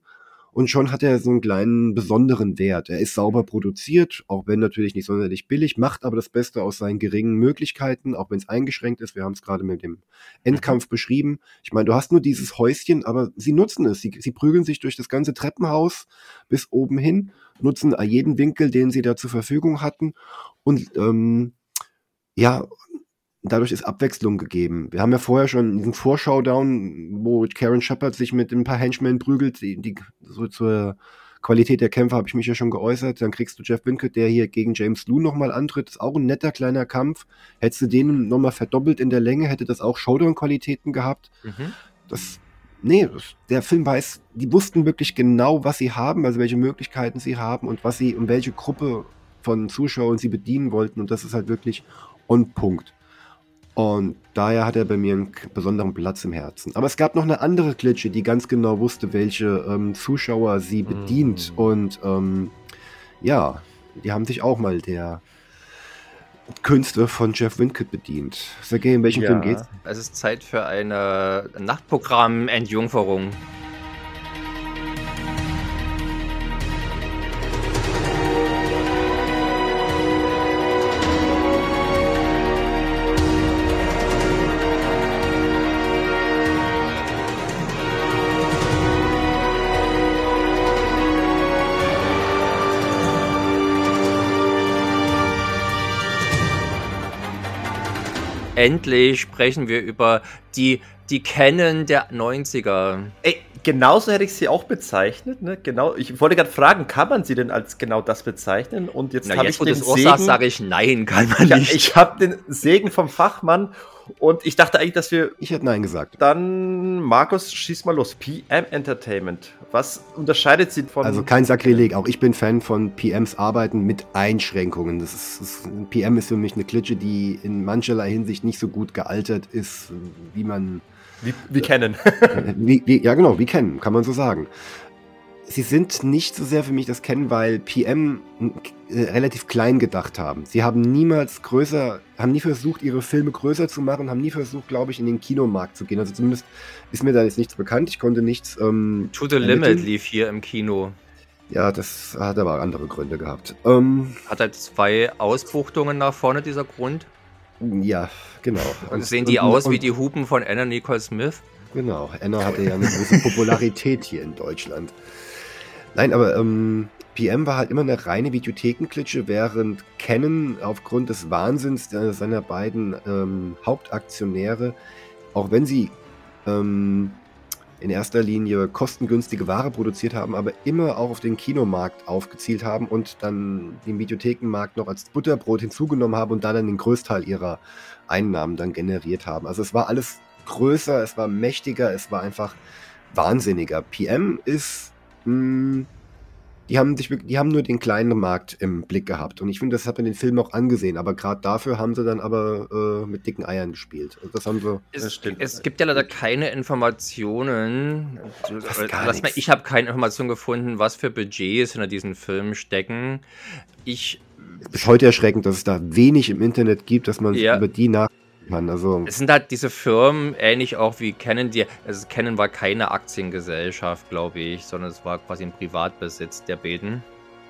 Und schon hat er so einen kleinen besonderen Wert. Er ist sauber produziert, auch wenn natürlich nicht sonderlich billig, macht aber das Beste aus seinen geringen Möglichkeiten, auch wenn es eingeschränkt ist. Wir haben es gerade mit dem Endkampf beschrieben. Ich meine, du hast nur dieses Häuschen, aber sie nutzen es. Sie, sie prügeln sich durch das ganze Treppenhaus bis oben hin, nutzen jeden Winkel, den sie da zur Verfügung hatten. Und ähm, ja, dadurch ist Abwechslung gegeben. Wir haben ja vorher schon diesen Vorschau-Down, wo Karen Shepard sich mit ein paar Henchmen prügelt. Die, die, so zur Qualität der Kämpfe habe ich mich ja schon geäußert. Dann kriegst du Jeff Winkett, der hier gegen James Lou nochmal antritt. Ist auch ein netter kleiner Kampf. Hättest du den nochmal verdoppelt in der Länge, hätte das auch Showdown-Qualitäten gehabt. Mhm. Das, nee, der Film weiß, die wussten wirklich genau, was sie haben, also welche Möglichkeiten sie haben und was sie und welche Gruppe von Zuschauern sie bedienen wollten. Und das ist halt wirklich on Punkt. Und daher hat er bei mir einen besonderen Platz im Herzen. Aber es gab noch eine andere Klitsche, die ganz genau wusste, welche ähm, Zuschauer sie bedient. Mm. Und ähm, ja, die haben sich auch mal der Künste von Jeff Winkett bedient. Sergej, in welchem Film geht's? Es ist Zeit für eine Nachtprogramm-Entjungferung. Endlich sprechen wir über die, die Canon der 90er. Ey, genauso hätte ich sie auch bezeichnet. Ne? Genau, ich wollte gerade fragen, kann man sie denn als genau das bezeichnen? Und jetzt habe ich den Segen, sage ich nein, kann man ja, nicht. ich habe den Segen vom Fachmann und ich dachte eigentlich, dass wir Ich hätte Nein gesagt. dann, Markus, schieß mal los. PM Entertainment. Was unterscheidet sie von... Also kein Sakrileg. Auch ich bin Fan von PMs Arbeiten mit Einschränkungen. Das ist, das, PM ist für mich eine Klitsche, die in mancherlei Hinsicht nicht so gut gealtert ist, wie man, wie, wie kennen. wie, wie, ja genau, wie kennen, kann man so sagen. Sie sind nicht so sehr für mich das Kennen, weil PM äh, relativ klein gedacht haben. Sie haben niemals größer, haben nie versucht, ihre Filme größer zu machen, haben nie versucht, glaube ich, in den Kinomarkt zu gehen. Also zumindest ist mir da jetzt nichts bekannt. Ich konnte nichts ähm, To the ermitteln. Limit lief hier im Kino. Ja, das hat aber andere Gründe gehabt. Ähm, Hat halt zwei Ausbuchtungen nach vorne, dieser Grund. ja, genau. Und sehen die aus und, wie die Hupen von Anna Nicole Smith? Genau, Anna hatte ja eine gewisse Popularität hier in Deutschland. Nein, aber ähm, PM war halt immer eine reine Videothekenklitsche, während Canon aufgrund des Wahnsinns äh, seiner beiden ähm, Hauptaktionäre, auch wenn sie ähm, in erster Linie kostengünstige Ware produziert haben, aber immer auch auf den Kinomarkt aufgezielt haben und dann den Videothekenmarkt noch als Butterbrot hinzugenommen haben und da dann den Größteil ihrer Einnahmen dann generiert haben. Also es war alles größer, es war mächtiger, es war einfach wahnsinniger. PM ist mh, die haben sich die haben nur den kleinen Markt im Blick gehabt. Und ich finde, das hat man den Film auch angesehen. Aber gerade dafür haben sie dann aber äh, mit dicken Eiern gespielt. Und das haben sie. Es, es gibt ja leider keine Informationen. Lass mal, ich habe keine Informationen gefunden, was für Budgets hinter diesen Filmen stecken. Ich bis heute erschreckend, dass es da wenig im Internet gibt, dass man ja. über die nach kann. Also es sind halt diese Firmen, ähnlich auch wie Canon, die, also Canon war keine Aktiengesellschaft, glaube ich, sondern es war quasi ein Privatbesitz der Beten.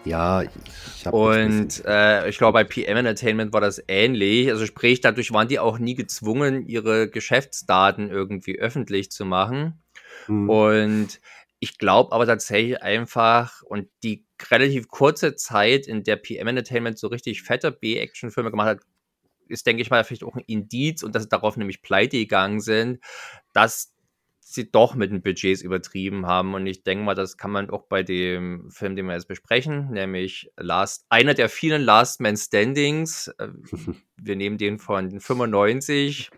Ja, ich habe Und äh, ich glaube, bei PM Entertainment war das ähnlich. Also sprich, dadurch waren die auch nie gezwungen, ihre Geschäftsdaten irgendwie öffentlich zu machen. Hm. Und ich glaube aber tatsächlich einfach, und die relativ kurze Zeit, in der PM Entertainment so richtig fette B-Action-Filme gemacht hat, ist, denke ich mal, vielleicht auch ein Indiz und dass sie darauf nämlich pleite gegangen sind, dass sie doch mit den Budgets übertrieben haben. Und ich denke mal, das kann man auch bei dem Film, den wir jetzt besprechen, nämlich Last, einer der vielen Last Man Standings. Äh, wir nehmen den von 95.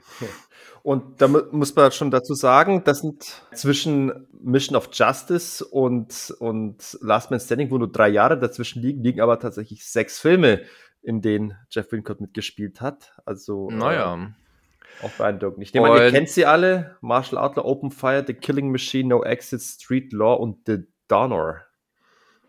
Und da muss man schon dazu sagen, das sind zwischen Mission of Justice und, und Last Man Standing, wo nur drei Jahre dazwischen liegen, liegen aber tatsächlich sechs Filme, in denen Jeff Wincott mitgespielt hat. Also naja. Äh, auch beeindruckend. Ich nehme an, ihr kennt sie alle. Martial Outlaw, Open Fire, The Killing Machine, No Exit, Street Law und The Donor.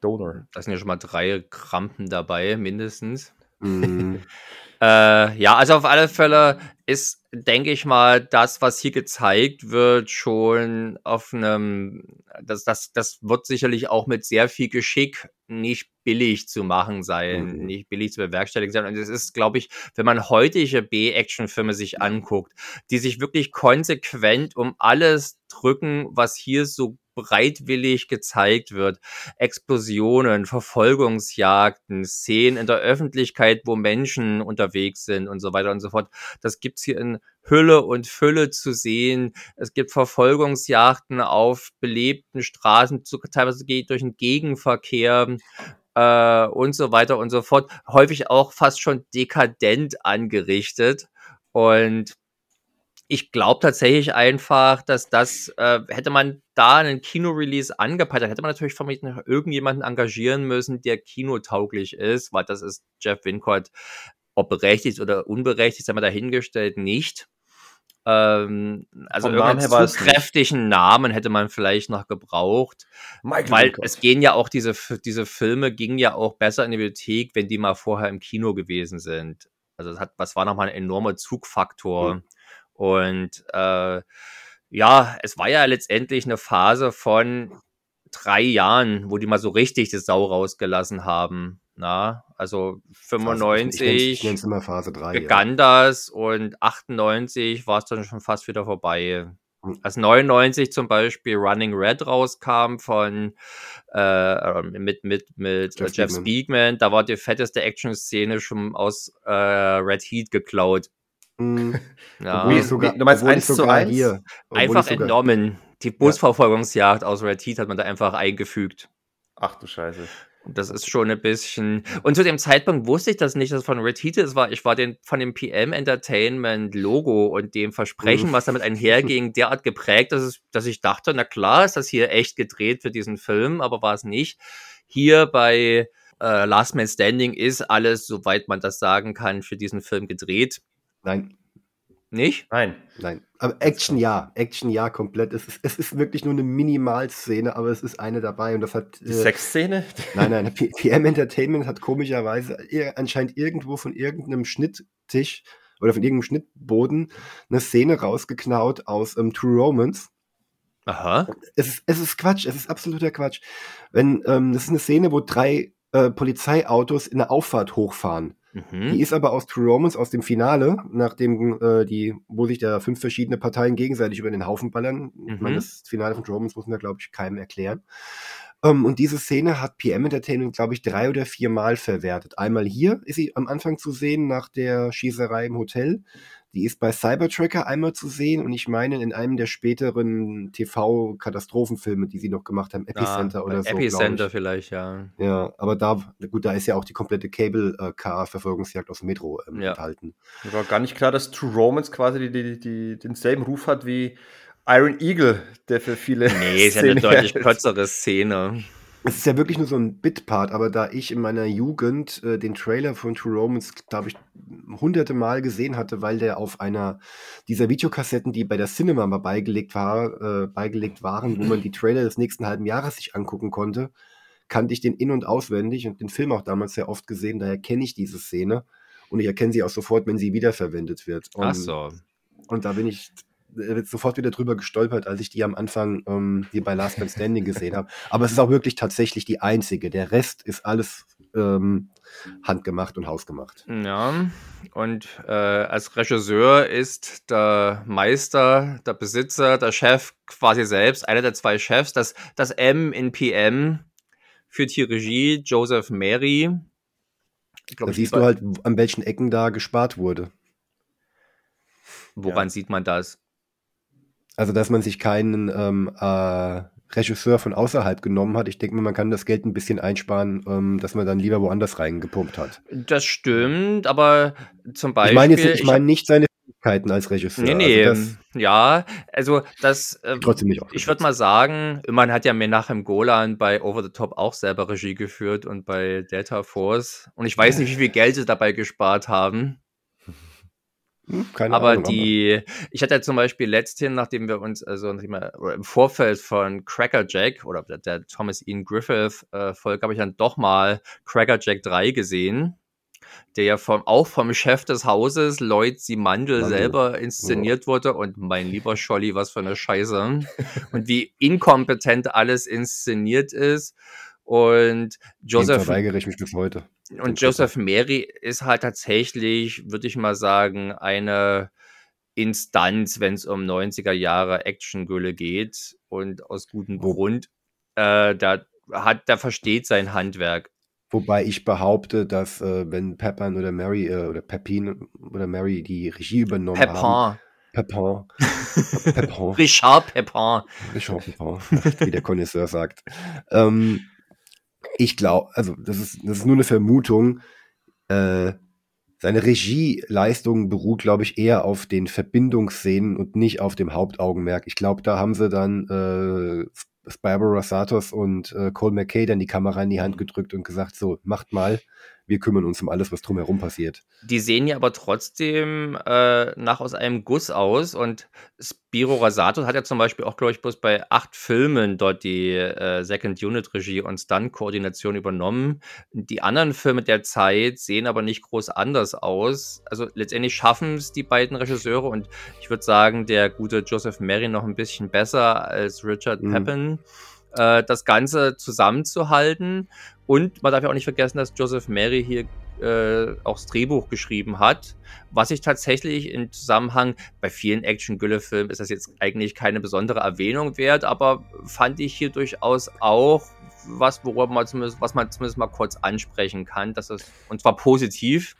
Donor. Da sind ja schon mal drei Krampen dabei, mindestens. Mm. äh, ja, also auf alle Fälle ist, denke ich mal, das, was hier gezeigt wird, schon auf einem, das, das, das wird sicherlich auch mit sehr viel Geschick nicht billig zu machen sein, mhm. nicht billig zu bewerkstelligen sein. Und es ist, glaube ich, wenn man heutige B-Action-Filme sich anguckt, die sich wirklich konsequent um alles drücken, was hier so bereitwillig gezeigt wird. Explosionen, Verfolgungsjagden, Szenen in der Öffentlichkeit, wo Menschen unterwegs sind und so weiter und so fort. Das gibt's hier in Hülle und Fülle zu sehen. Es gibt Verfolgungsjagden auf belebten Straßen, teilweise geht durch den Gegenverkehr äh, und so weiter und so fort. Häufig auch fast schon dekadent angerichtet. Und ich glaube tatsächlich einfach, dass das, äh, hätte man da einen Kino-Release angepeilt, dann hätte man natürlich vermutlich noch irgendjemanden engagieren müssen, der kinotauglich ist, weil das ist Jeff Wincott, ob berechtigt oder unberechtigt, sei mal dahingestellt, nicht. Ähm, also irgendeinen kräftigen Namen hätte man vielleicht noch gebraucht. Michael weil Wincott. es gehen ja auch diese, diese Filme gingen ja auch besser in die Bibliothek, wenn die mal vorher im Kino gewesen sind. Also das hat, was war nochmal ein enormer Zugfaktor. Mhm und äh, ja, es war ja letztendlich eine Phase von drei Jahren, wo die mal so richtig das Sau rausgelassen haben. Na, also 95 ich nenn's, Phase 3, begann ja. das und 98 war es dann schon fast wieder vorbei. Hm. Als 99 zum Beispiel Running Red rauskam von äh, mit mit mit Jeff, Jeff Speakman, da war die fetteste Action-Szene schon aus äh, Red Heat geklaut. Mhm. Ja. Obwohl sogar, du meinst eins zu eins? Hier, einfach entnommen. Die Busverfolgungsjagd aus Red Heat hat man da einfach eingefügt. Ach du Scheiße. Das ist schon ein bisschen. Und zu dem Zeitpunkt wusste ich das nicht, dass es von Red Heat ist. War, ich war den, von dem PM Entertainment Logo und dem Versprechen, was damit einherging, derart geprägt, dass, es, dass ich dachte, na klar, ist das hier echt gedreht für diesen Film, aber war es nicht. Hier bei äh, Last Man Standing ist alles, soweit man das sagen kann, für diesen Film gedreht. Nein. Nicht? Nein. Nein. Aber Action ja. Action ja komplett. Es ist, es ist wirklich nur eine Minimalszene, aber es ist eine dabei und das hat. Die äh, Sexszene? Nein, nein. PM Entertainment hat komischerweise anscheinend irgendwo von irgendeinem Schnitttisch oder von irgendeinem Schnittboden eine Szene rausgeknaut aus ähm, True Romance. Aha. Es ist, es ist Quatsch, es ist absoluter Quatsch. Wenn, ähm, das ist eine Szene, wo drei äh, Polizeiautos in der Auffahrt hochfahren. Mhm. Die ist aber aus True Romance, aus dem Finale, nachdem äh, die, wo sich da fünf verschiedene Parteien gegenseitig über den Haufen ballern. Mhm. Ich meine, das Finale von True Romance muss man, glaube ich, keinem erklären. Um, ähm, und diese Szene hat PM Entertainment, glaube ich, drei oder vier Mal verwertet. Einmal hier ist sie am Anfang zu sehen, nach der Schießerei im Hotel. Die ist bei Cybertracker einmal zu sehen und ich meine in einem der späteren TV-Katastrophenfilme, die sie noch gemacht haben, Epicenter ja, oder so. Epicenter vielleicht, ja. Ja, aber da, gut, da ist ja auch die komplette Cable-Car-Verfolgungsjagd aus dem Metro ähm, ja. enthalten. Mir war gar nicht klar, dass True Romance quasi die, die, die, denselben Ruf hat wie Iron Eagle, der für viele. Nee, ist ja eine deutlich kürzere Szene. Es ist ja wirklich nur so ein Bit-Part, aber da ich in meiner Jugend äh, den Trailer von True Romance, glaube ich, hunderte Mal gesehen hatte, weil der auf einer dieser Videokassetten, die bei der Cinema mal beigelegt, war, äh, beigelegt waren, wo man die Trailer des nächsten halben Jahres sich angucken konnte, kannte ich den in- und auswendig und den Film auch damals sehr oft gesehen, daher kenne ich diese Szene und ich erkenne sie auch sofort, wenn sie wiederverwendet wird. Und, Ach so. und da bin ich sofort wieder drüber gestolpert, als ich die am Anfang ähm, hier bei Last Man Standing gesehen habe. Aber es ist auch wirklich tatsächlich die einzige. Der Rest ist alles ähm, handgemacht und hausgemacht. Ja, und äh, als Regisseur ist der Meister, der Besitzer, der Chef quasi selbst, einer der zwei Chefs. Das, das M in PM führt hier Regie, Joseph Mary. Da siehst du halt, an welchen Ecken da gespart wurde. Woran sieht man das? Also, dass man sich keinen ähm, äh, Regisseur von außerhalb genommen hat. Ich denke mal, man kann das Geld ein bisschen einsparen, ähm, dass man dann lieber woanders reingepumpt hat. Das stimmt, aber zum Beispiel. Ich meine jetzt, ich meine nicht seine Fähigkeiten als Regisseur. Nee, nee, Also das, ja, also das, äh, trotzdem nicht auch. ich würde mal sagen, man hat ja Menachem Golan bei Over the Top auch selber Regie geführt und bei Delta Force. Und ich weiß nicht, wie viel Geld sie dabei gespart haben. Hm, keine Aber Ahnung, die, ich hatte ja zum Beispiel letzthin, nachdem wir uns, also nachdem wir, im Vorfeld von Cracker Jack oder der, der Thomas Ian Griffith äh, Folge, habe ich dann doch mal Cracker Jack 3 gesehen, der ja vom, auch vom Chef des Hauses, Lloyd Simandl, Mandel. selber inszeniert wurde. Und mein lieber Scholli, was für eine Scheiße. und wie inkompetent alles inszeniert ist. Und Dem Joseph verweigere ich mich bis heute. Und Joseph Mary ist halt tatsächlich, würde ich mal sagen, eine Instanz, wenn es um 90er Jahre Actiongülle geht und aus gutem Grund. Äh, da hat, da versteht sein Handwerk. Wobei ich behaupte, dass äh, wenn Pepin oder Mary äh, oder Pepin oder Mary die Regie übernommen haben, Pepin. Pepin, Pepin, Richard Pepin. Richard Pepin, wie der Connoisseur sagt. Ähm, ich glaube, also das ist, das ist nur eine Vermutung. Äh, seine Regieleistung beruht, glaube ich, eher auf den Verbindungsszenen und nicht auf dem Hauptaugenmerk. Ich glaube, da haben sie dann äh, Barbara Satos und äh, Cole McKay dann die Kamera in die Hand gedrückt und gesagt, so, macht mal, wir kümmern uns um alles, was drumherum passiert. Die sehen ja aber trotzdem äh, nach aus einem Guss aus und Spiro Rasato hat ja zum Beispiel auch, glaube ich, bloß bei acht Filmen dort die äh, Second Unit Regie und Stunt-Koordination übernommen. Die anderen Filme der Zeit sehen aber nicht groß anders aus. Also letztendlich schaffen es die beiden Regisseure und ich würde sagen, der gute Joseph Mary noch ein bisschen besser als Richard Mhm. Pepin, äh, das Ganze zusammenzuhalten. Und man darf ja auch nicht vergessen, dass Joseph Mary hier äh, auch das Drehbuch geschrieben hat, was ich tatsächlich im Zusammenhang bei vielen Action-Gülle-Filmen ist das jetzt eigentlich keine besondere Erwähnung wert, aber fand ich hier durchaus auch was, worüber man zumindest, was man zumindest mal kurz ansprechen kann, dass es, und zwar positiv.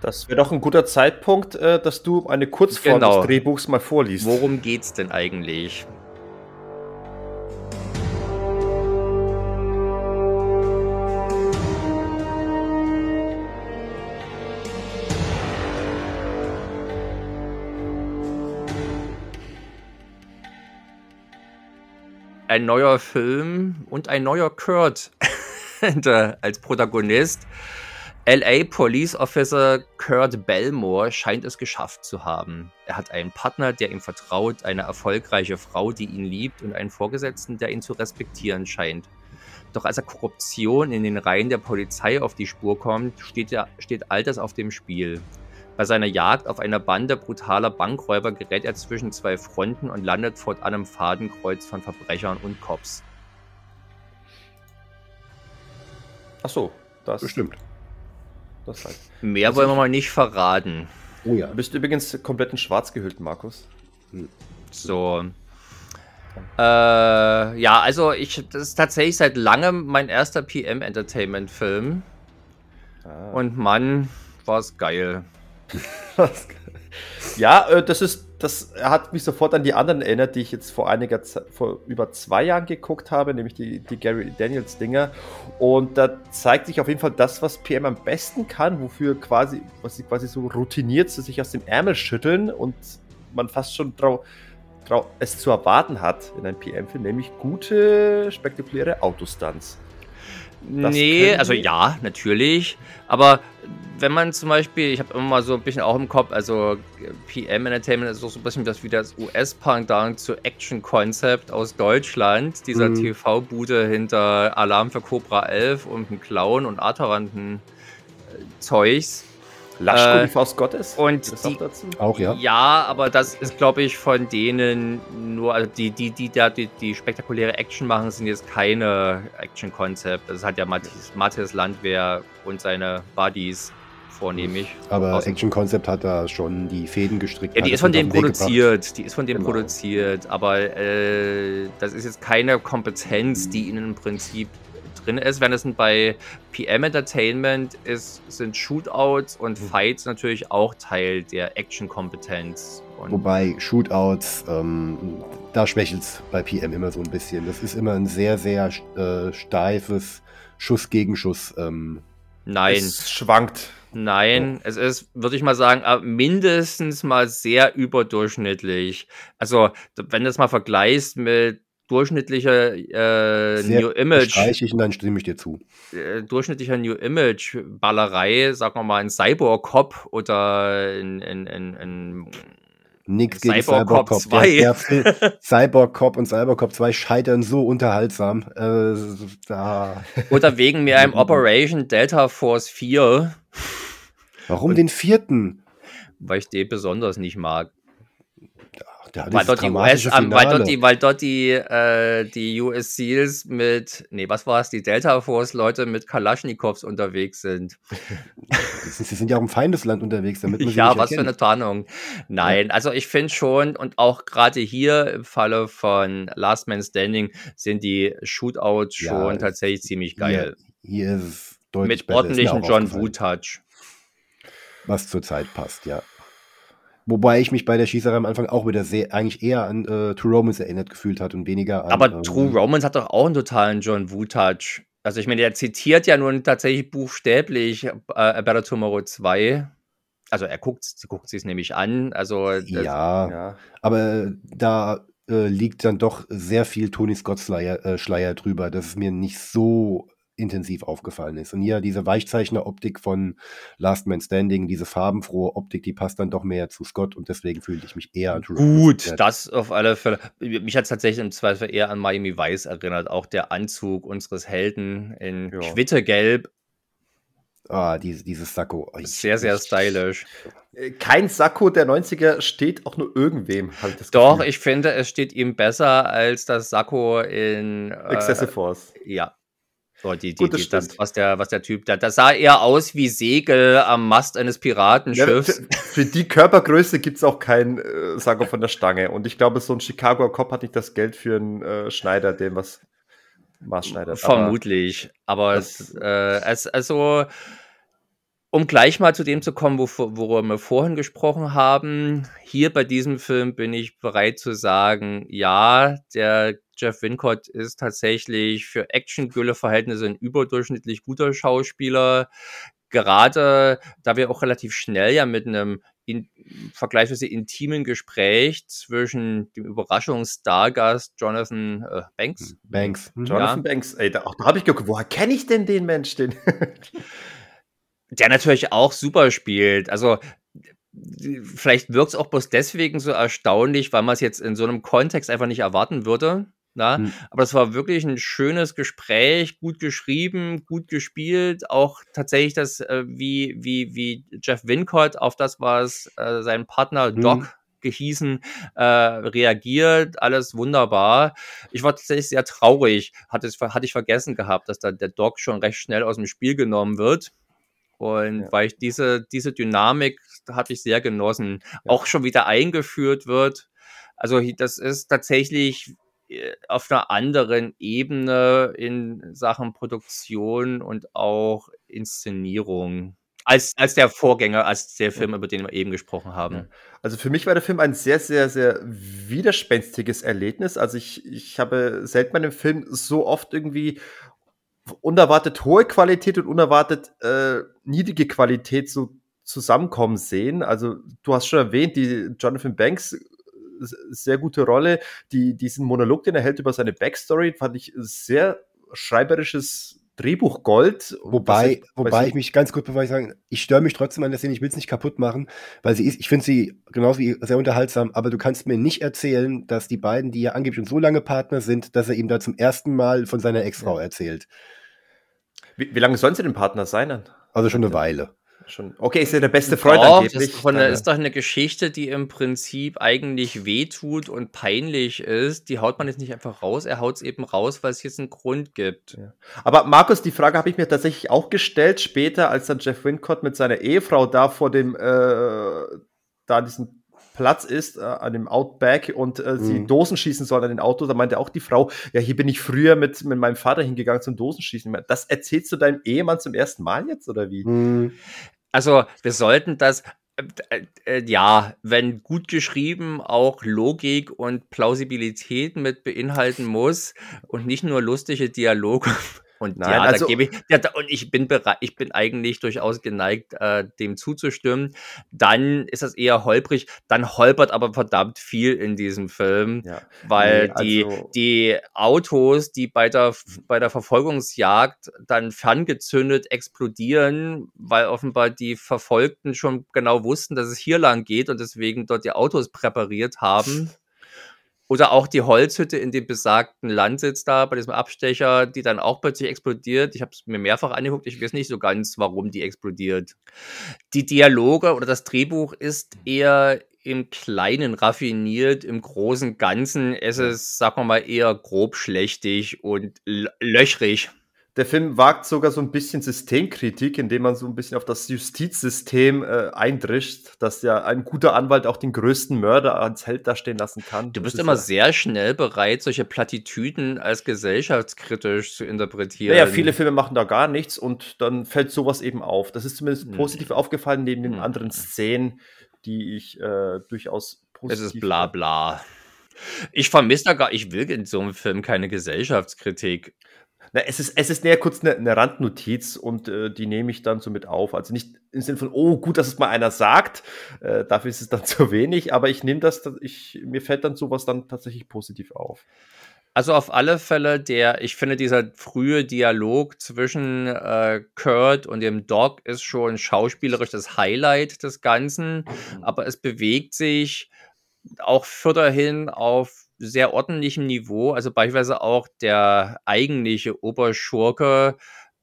Das wäre doch ein guter Zeitpunkt, äh, dass du eine Kurzform Genau. des Drehbuchs mal vorliest. Worum geht's denn eigentlich? Ein neuer Film und ein neuer Kurt als Protagonist. LA Police Officer Kurt Belmore scheint es geschafft zu haben. Er hat einen Partner, der ihm vertraut, eine erfolgreiche Frau, die ihn liebt und einen Vorgesetzten, der ihn zu respektieren scheint. Doch als er Korruption in den Reihen der Polizei auf die Spur kommt, steht, er, steht all das auf dem Spiel. Bei seiner Jagd auf eine Bande brutaler Bankräuber gerät er zwischen zwei Fronten und landet fortan im Fadenkreuz von Verbrechern und Cops. Ach so, das, Bestimmt. das halt. Mehr wollen wir mal nicht verraten. Oh ja. Du bist übrigens komplett in schwarz gehüllt, Markus. So. Äh, ja, also ich, das ist tatsächlich seit langem mein erster PM-Entertainment-Film. Ah. Und Mann, war es geil. ja, äh, das ist, das hat mich sofort an die anderen erinnert, die ich jetzt vor einiger Zeit, vor über zwei Jahren geguckt habe, nämlich die, die Gary Daniels Dinger. Und da zeigt sich auf jeden Fall das, was PM am besten kann, wofür quasi, was sie quasi so routiniert, so sich aus dem Ärmel schütteln und man fast schon drau es zu erwarten hat in einem PM-Film, nämlich gute, spektakuläre Autostunts. Das nee, also ja, natürlich. Aber wenn man zum Beispiel, ich habe immer mal so ein bisschen auch im Kopf, also PM Entertainment ist auch so ein bisschen das wie das US-Pendant zu Action Concept aus Deutschland, dieser mhm. TV-Bude hinter Alarm für Cobra 11 und ein Clown und Artaranten-Zeugs. Laschko, äh, die Faust Gottes? Und die, auch, ja. Ja, aber das ist, glaube ich, von denen nur, also die, die, die da die, die spektakuläre Action machen, sind jetzt keine Action-Konzept. Das hat ja Matthias, Matthias Landwehr und seine Buddies vornehmlich. Aber Action-Konzept hat da schon die Fäden gestrickt. Ja, die ist von dem produziert. Die ist von dem genau. produziert. Aber äh, das ist jetzt keine Kompetenz, die ihnen im Prinzip drin ist. Wenn es bei PM Entertainment ist, sind Shootouts und mhm. Fights natürlich auch Teil der Action-Kompetenz. Wobei Shootouts, ähm, da schwächelt es bei PM immer so ein bisschen. Das ist immer ein sehr, sehr äh, steifes Schuss gegen Schuss. Ähm, Nein. Es schwankt. Nein, oh. es ist, würde ich mal sagen, äh, mindestens mal sehr überdurchschnittlich. Also, wenn du es mal vergleichst mit durchschnittlicher äh, New Image. Ich und dann stimme ich dir zu. Äh, durchschnittlicher New Image Ballerei, sagen wir mal ein Cyborg Cop oder in, in, in, in Nix gegen Cyborg, Cyborg Cop 2. Der, der Cyborg Cop und Cyborg Cop 2 scheitern so unterhaltsam. Äh, da. Oder wegen mir einem Operation Delta Force 4. Warum und, den vierten? Weil ich den besonders nicht mag weil, dort die US, ähm, weil dort die, weil dort die, äh, die US Seals mit, nee, was war es, die Delta Force Leute mit Kalaschnikows unterwegs sind. Sie sind ja auch im Feindesland unterwegs, damit man Ja, was erkennt. für eine Tarnung. Nein, ja. also ich finde schon, und auch gerade hier im Falle von Last Man Standing sind die Shootouts schon ja, tatsächlich ziemlich geil. Hier, hier ist es deutlich Mit ordentlichen John Woo-Touch. Was zurzeit passt, ja. Wobei ich mich bei der Schießerei am Anfang auch wieder sehr, eigentlich eher an äh, True Romance erinnert gefühlt hat und weniger an. Aber ähm, True Romance hat doch auch einen totalen John Woo-Touch. Also ich meine, der zitiert ja nun tatsächlich buchstäblich äh, A Better Tomorrow 2. Also er guckt, guckt sich es nämlich an. Also ja, ja, aber da äh, liegt dann doch sehr viel Tony Scott Schleier, äh, Schleier drüber, dass es mir nicht so intensiv aufgefallen ist. Und hier diese Weichzeichner-Optik von Last Man Standing, diese farbenfrohe Optik, die passt dann doch mehr zu Scott und deswegen fühlte ich mich eher an Gut, das auf alle Fälle. Mich hat es tatsächlich im Zweifel eher an Miami Vice erinnert. Auch der Anzug unseres Helden in ja. Quittegelb. Ah, diese, dieses Sakko. sehr, sehr stylisch. Äh, kein Sakko der 90er steht auch nur irgendwem. Doch, Gefühl. ich finde, es steht ihm besser als das Sakko in äh, Excessive Force. Ja, so, die, die, Gut, das, die, das, was, der, was der Typ da, das sah eher aus wie Segel am Mast eines Piratenschiffs. Ja, für, für, die Körpergröße gibt es auch kein äh, Sago von der Stange. Und ich glaube, so ein Chicago Cop hat nicht das Geld für einen äh, Schneider, dem was maßschneidert. Vermutlich. Aber, aber es, äh, es, also, um gleich mal zu dem zu kommen, wo, worüber wir vorhin gesprochen haben, hier bei diesem Film bin ich bereit zu sagen, ja, der Jeff Wincott ist tatsächlich für Action-Gülle-Verhältnisse ein überdurchschnittlich guter Schauspieler. Gerade da wir auch relativ schnell ja mit einem in, vergleichsweise intimen Gespräch zwischen dem Überraschungsstargast Jonathan äh, Banks. Banks. Mhm. Jonathan ja. Banks. Ey, da, da habe ich geguckt, woher kenne ich denn den Mensch? Den? der natürlich auch super spielt. Also vielleicht wirkt es auch bloß deswegen so erstaunlich, weil man es jetzt in so einem Kontext einfach nicht erwarten würde. Na? Mhm. Aber es war wirklich ein schönes Gespräch, gut geschrieben, gut gespielt. Auch tatsächlich das, äh, wie, wie, wie Jeff Wincott auf das, was äh, sein Partner mhm. Doc gehießen, äh, reagiert, alles wunderbar. Ich war tatsächlich sehr traurig, hatte, hatte ich vergessen gehabt, dass da der Doc schon recht schnell aus dem Spiel genommen wird. Und ja. weil ich diese, diese Dynamik hatte ich sehr genossen, ja. auch schon wieder eingeführt wird. Also das ist tatsächlich äh, auf einer anderen Ebene in Sachen Produktion und auch Inszenierung. Als, als der Vorgänger, als der Film, über den wir eben gesprochen haben. Also für mich war der Film ein sehr, sehr, sehr widerspenstiges Erlebnis. Also ich, ich habe selten bei einem Film so oft irgendwie unerwartet hohe Qualität und unerwartet äh, niedrige Qualität so zusammenkommen sehen. Also du hast schon erwähnt, die Jonathan Banks sehr gute Rolle. Die, diesen Monolog, den er hält über seine Backstory, fand ich sehr schreiberisches Drehbuch Gold. Wobei, ich, wobei ich mich ganz kurz bevor ich sagen, ich störe mich trotzdem an der Szene, ich will es nicht kaputt machen, weil sie ist, ich finde sie genauso wie sehr unterhaltsam, aber du kannst mir nicht erzählen, dass die beiden, die ja angeblich schon so lange Partner sind, dass er ihm da zum ersten Mal von seiner Ex-Frau ja. erzählt. Wie, wie lange sollen sie denn Partner sein dann? Also schon eine Weile schon. Okay, ist ja der beste Freund doch, angeblich. Das eine, ist doch eine Geschichte, die im Prinzip eigentlich wehtut und peinlich ist. Die haut man jetzt nicht einfach raus. Er haut es eben raus, weil es jetzt einen Grund gibt. Ja. Aber Markus, die Frage habe ich mir tatsächlich auch gestellt später, als dann Jeff Wincott mit seiner Ehefrau da vor dem, äh, da diesen Platz ist, äh, an dem Outback und äh, sie mhm. Dosen schießen soll an den Auto, da meinte auch die Frau, ja, hier bin ich früher mit, mit meinem Vater hingegangen zum Dosenschießen. Das erzählst du deinem Ehemann zum ersten Mal jetzt oder wie? Mhm. Also, wir sollten das äh, äh, ja, wenn gut geschrieben auch Logik und Plausibilität mit beinhalten muss und nicht nur lustige Dialoge und Nein, ja, also, da gebe ich, ja, da, und ich bin bereit, ich bin eigentlich durchaus geneigt, äh, dem zuzustimmen. Dann ist das eher holprig, dann holpert aber verdammt viel in diesem Film, ja. weil nee, die, also, die Autos, die bei der, bei der Verfolgungsjagd dann ferngezündet explodieren, weil offenbar die Verfolgten schon genau wussten, dass es hier lang geht und deswegen dort die Autos präpariert haben. Oder auch die Holzhütte in dem besagten Landsitz da, bei diesem Abstecher, die dann auch plötzlich explodiert. Ich habe es mir mehrfach angeguckt, ich weiß nicht so ganz, warum die explodiert. Die Dialoge oder das Drehbuch ist eher im Kleinen raffiniert, im großen Ganzen ist es, sagen wir mal, eher grobschlächtig und löchrig. Der Film wagt sogar so ein bisschen Systemkritik, indem man so ein bisschen auf das Justizsystem äh, eindrischt, dass ja ein guter Anwalt auch den größten Mörder als Held dastehen lassen kann. Du bist immer ja sehr schnell bereit, solche Plattitüden als gesellschaftskritisch zu interpretieren. Naja, viele Filme machen da gar nichts und dann fällt sowas eben auf. Das ist zumindest hm. positiv aufgefallen neben den hm. anderen Szenen, die ich äh, durchaus positiv. Es ist bla bla. Ich vermisse da gar, ich will in so einem Film keine Gesellschaftskritik. Na, es ist, es ist näher kurz eine, eine Randnotiz und äh, die nehme ich dann so mit auf. Also nicht im Sinne von, oh, gut, dass es mal einer sagt, äh, dafür ist es dann zu wenig, aber ich nehme das, ich, mir fällt dann sowas dann tatsächlich positiv auf. Also auf alle Fälle der, ich finde dieser frühe Dialog zwischen äh, Kurt und dem Doc ist schon schauspielerisch das Highlight des Ganzen, mhm. aber es bewegt sich auch fürderhin auf sehr ordentlichem Niveau. Also beispielsweise auch der eigentliche Oberschurke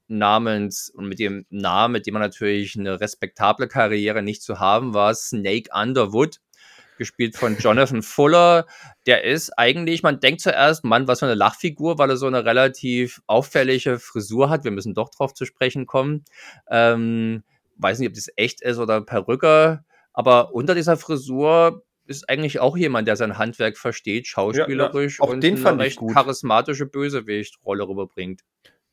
namens und mit dem Namen, mit dem man natürlich eine respektable Karriere nicht zu haben war, Snake Underwood, gespielt von Jonathan Fuller. Der ist eigentlich, man denkt zuerst, Mann, was für eine Lachfigur, weil er so eine relativ auffällige Frisur hat. Wir müssen doch drauf zu sprechen kommen. Ähm, weiß nicht, ob das echt ist oder Perücke, aber unter dieser Frisur ist eigentlich auch jemand, der sein Handwerk versteht, schauspielerisch ja, ja. Auch und den fand eine recht gut. charismatische Bösewicht-Rolle rüberbringt.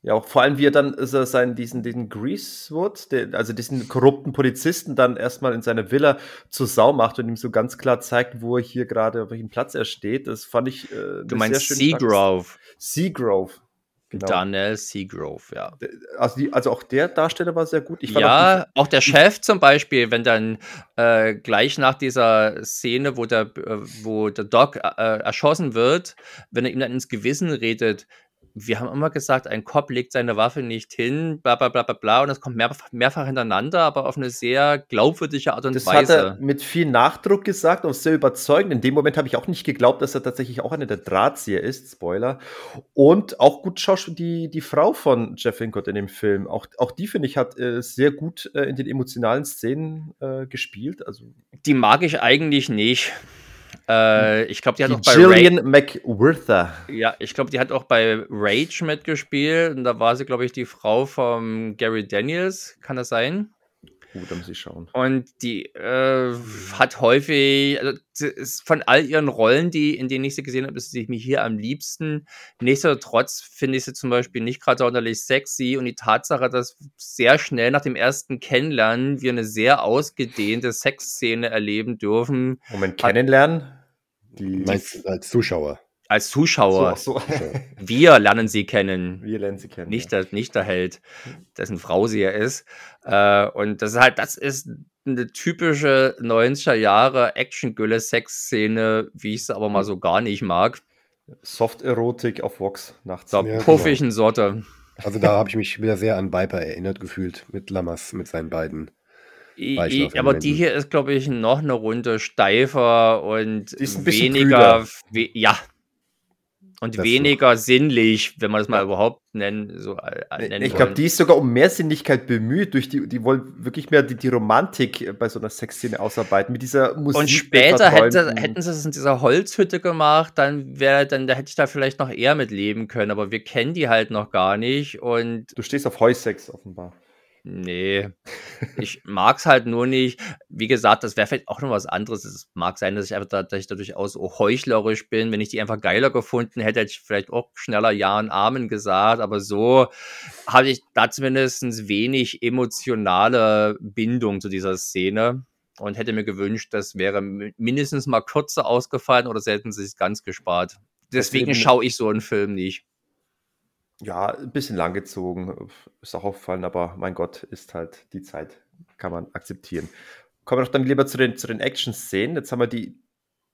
Ja, auch vor allem, wie er dann ist er seinen, diesen, diesen Greasewood, den, also diesen korrupten Polizisten dann erstmal in seine Villa zur Sau macht und ihm so ganz klar zeigt, wo er hier gerade, auf welchem Platz er steht. Das fand ich. Äh, du meinst Seagrove. Seagrove. Genau. Daniel Seagrove, ja. Also, die, also, auch der Darsteller war sehr gut. ja, auch, auch, der Chef zum Beispiel, wenn dann äh, gleich nach dieser Szene, wo der, äh, wo der Doc äh, erschossen wird, wenn er ihm dann ins Gewissen redet, wir haben immer gesagt, ein Cop legt seine Waffe nicht hin, bla bla bla bla bla, und das kommt mehr, mehrfach hintereinander, aber auf eine sehr glaubwürdige Art und das Weise. Das hat er mit viel Nachdruck gesagt und sehr überzeugend. In dem Moment habe ich auch nicht geglaubt, dass er tatsächlich auch einer der Drahtzieher ist, Spoiler. Und auch gut schauspiel die, die Frau von Jeff Wincott in dem Film, auch, auch die, finde ich, hat äh, sehr gut äh, in den emotionalen Szenen äh, gespielt. Also, die mag ich eigentlich nicht. Äh, ich glaube, die hat die auch bei Jillian McWhirter. Ja, ich glaube, die hat auch bei Rage mitgespielt. Und da war sie, glaube ich, die Frau von Gary Daniels. Kann das sein? Gut, da muss ich schauen. Und die äh, hat häufig, also von all ihren Rollen, die, in denen ich sie gesehen habe, ist sie mir hier am liebsten. Nichtsdestotrotz finde ich sie zum Beispiel nicht gerade sonderlich sexy und die Tatsache, dass sehr schnell nach dem ersten Kennenlernen wir eine sehr ausgedehnte Sexszene erleben dürfen. Moment, kennenlernen? Die, als, als Zuschauer als Zuschauer. So, so. Wir lernen sie kennen. Wir lernen sie kennen. Nicht, ja. der, nicht der Held, dessen Frau sie ja ist. Äh, und das ist halt, das ist eine typische 90er Jahre Action-Gülle-Sex-Szene, wie ich sie aber mal so gar nicht mag. Soft-Erotik auf Vox nachts. Da Ja, puff genau. ich einen Sorte. Also da habe ich mich wieder sehr an Viper erinnert gefühlt mit Lammers, mit seinen beiden. I- Aber die hier ist, glaube ich, noch eine Runde steifer und ist ein bisschen weniger, we ja. Und Das weniger sinnlich, wenn man das mal überhaupt nennen, so äh, nennen Ich glaube, die ist sogar um mehr Sinnlichkeit bemüht. Durch die, die wollen wirklich mehr die, die Romantik äh, bei so einer Sexszene ausarbeiten. Mit dieser Musik. Und später hätte, hätten sie es in dieser Holzhütte gemacht, dann wäre, dann da hätte ich da vielleicht noch eher mit leben können, aber wir kennen die halt noch gar nicht und Du stehst auf Heusex offenbar. Nee, ich mag's halt nur nicht. Wie gesagt, das wäre vielleicht auch noch was anderes. Es mag sein, dass ich einfach da, dass ich da durchaus auch heuchlerisch bin. Wenn ich die einfach geiler gefunden hätte, hätte ich vielleicht auch schneller Ja und Amen gesagt, aber so habe ich da zumindest wenig emotionale Bindung zu dieser Szene und hätte mir gewünscht, das wäre mi- mindestens mal kürzer ausgefallen oder sie hätten sich es ganz gespart. Deswegen schaue ich so einen Film nicht. Ja, ein bisschen langgezogen. Ist auch aufgefallen, aber mein Gott, ist halt die Zeit. Kann man akzeptieren. Kommen wir doch dann lieber zu den, zu den Action-Szenen. Jetzt haben wir die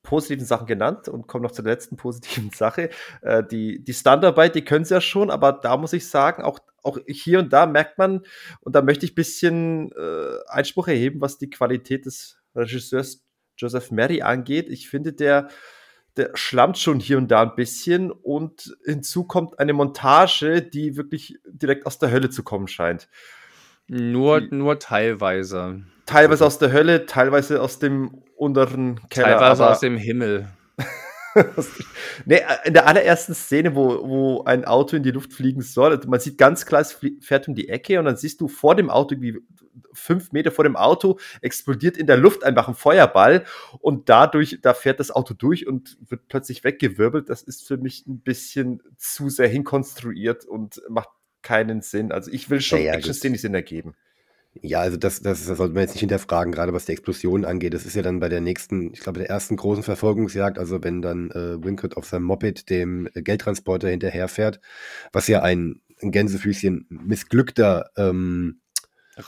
positiven Sachen genannt und kommen noch zur letzten positiven Sache. Äh, die, die Standarbeit, die können sie ja schon, aber da muss ich sagen, auch, auch hier und da merkt man, und da möchte ich ein bisschen äh, Einspruch erheben, was die Qualität des Regisseurs Joseph Mary angeht. Ich finde, der, der schlammt schon hier und da ein bisschen und hinzu kommt eine Montage, die wirklich direkt aus der Hölle zu kommen scheint. Nur, Die- nur teilweise. Teilweise aus der Hölle, teilweise aus dem unteren Keller. Teilweise aus dem Himmel. Nee, in der allerersten Szene, wo, wo ein Auto in die Luft fliegen soll, also man sieht ganz klar, es fährt um die Ecke und dann siehst du vor dem Auto, wie fünf Meter vor dem Auto, explodiert in der Luft einfach ein Feuerball und dadurch, da fährt das Auto durch und wird plötzlich weggewirbelt. Das ist für mich ein bisschen zu sehr hinkonstruiert und macht keinen Sinn. Also ich will schon Ja, ja, Action-Szenen, die Sinn ergeben. Ja, also das, das, das sollte man jetzt nicht hinterfragen, gerade was die Explosion angeht. Das ist ja dann bei der nächsten, ich glaube, der ersten großen Verfolgungsjagd, also wenn dann äh, Wincott auf seinem Moped dem äh, Geldtransporter hinterherfährt, was ja ein, ein Gänsefüßchen missglückter ähm,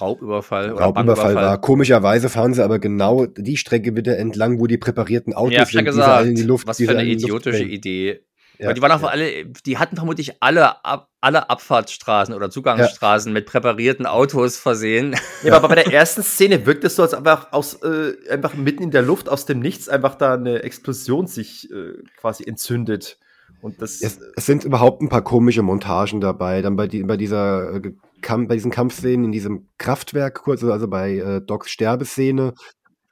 Raubüberfall Raubüberfall war. Komischerweise fahren sie aber genau die Strecke wieder entlang, wo die präparierten Autos Ja, sind, die sie alle gesagt. in die Luft Was für eine idiotische. Idee. Ja, Weil die waren auch ja. alle, die hatten vermutlich alle, Ab, alle Abfahrtsstraßen oder Zugangsstraßen mit präparierten Autos versehen. Ja, aber bei der ersten Szene wirkt es so, als einfach aus, äh, einfach mitten in der Luft aus dem Nichts einfach da eine Explosion sich äh, quasi entzündet. Und das, Es, es sind überhaupt ein paar komische Montagen dabei. Dann bei, die, bei dieser äh, Kamp, bei diesen Kampfszenen in diesem Kraftwerk kurz, also bei äh, Docs Sterbeszene,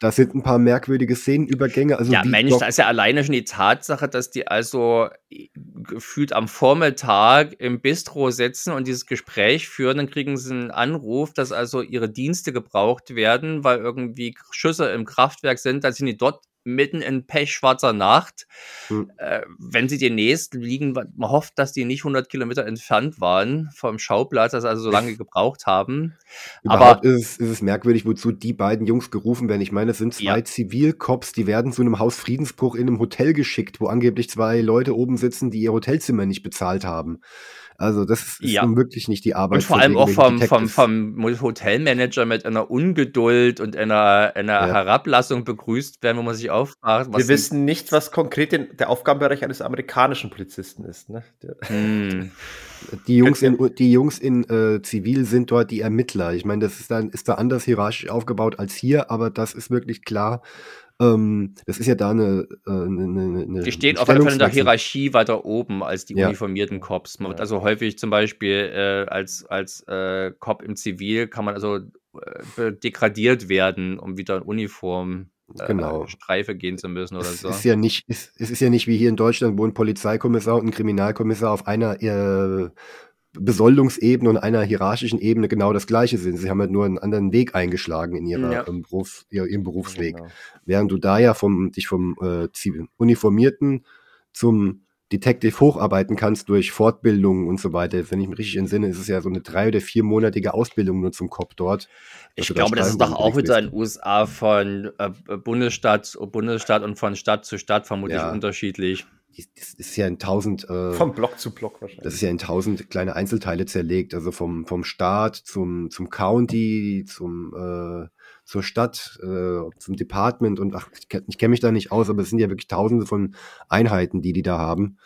da sind ein paar merkwürdige Szenenübergänge. Also ja, Mensch, da ist ja alleine schon die Tatsache, dass die also äh, gefühlt am Vormittag im Bistro sitzen und dieses Gespräch führen, dann kriegen sie einen Anruf, dass also ihre Dienste gebraucht werden, weil irgendwie Schüsse im Kraftwerk sind, dann sind die dort mitten in pechschwarzer Nacht. Hm. Äh, wenn sie demnächst liegen, man hofft, dass die nicht 100 Kilometer entfernt waren vom Schauplatz, dass sie also so lange gebraucht haben. überhaupt ist, es, ist es merkwürdig, wozu die beiden Jungs gerufen werden. Ich meine, es sind zwei Ja. Zivilcops, die werden zu einem Hausfriedensbruch in einem Hotel geschickt, wo angeblich zwei Leute oben sitzen, die ihr Hotelzimmer nicht bezahlt haben. Also das ist, ist Ja. nun wirklich nicht die Arbeit. Und vor allem auch vom, vom, vom Hotelmanager mit einer Ungeduld und einer, einer Ja. Herablassung begrüßt werden, wo man sich was wir wissen nicht, was konkret den, der Aufgabenbereich eines amerikanischen Polizisten ist. Ne? Hm. Die Jungs in, die Jungs in äh, Zivil sind dort die Ermittler. Ich meine, das ist dann ist da anders hierarchisch aufgebaut als hier, aber das ist wirklich klar. Ähm, das ist ja da eine, äh, eine, eine, eine Die stehen auf jeden Fall in der. Hierarchie weiter oben als die Ja. uniformierten Cops. Man wird also häufig zum Beispiel äh, als, als äh, Cop im Zivil kann man also äh, degradiert werden, um wieder in Uniform äh, Genau. Streife gehen zu müssen oder Es so. ist ja nicht, es, es ist ja nicht wie hier in Deutschland, wo ein Polizeikommissar und ein Kriminalkommissar auf einer äh, Besoldungsebene und einer hierarchischen Ebene genau das gleiche sind. Sie haben halt nur einen anderen Weg eingeschlagen in ihrer, Ja. ähm, Beruf, ihr, ihrem Berufsweg. Genau. Während du da ja vom, dich vom äh, Uniformierten zum Detective hocharbeiten kannst durch Fortbildungen und so weiter. Wenn ich mich richtig entsinne, ist es ja so eine drei- oder viermonatige Ausbildung nur zum Cop dort. Ich da glaube, das ist doch auch wieder in den USA von äh, Bundesstaat, Bundesstaat und von Stadt zu Stadt vermutlich Ja. unterschiedlich. Das ist ja in tausend, äh, Vom Block zu Block wahrscheinlich. das ist ja in tausend kleine Einzelteile zerlegt. Also vom, vom Staat zum, zum County, zum, äh, zur Stadt, äh, zum Department und ach, ich, kenn- ich kenne mich da nicht aus, aber es sind ja wirklich tausende von Einheiten, die die da haben.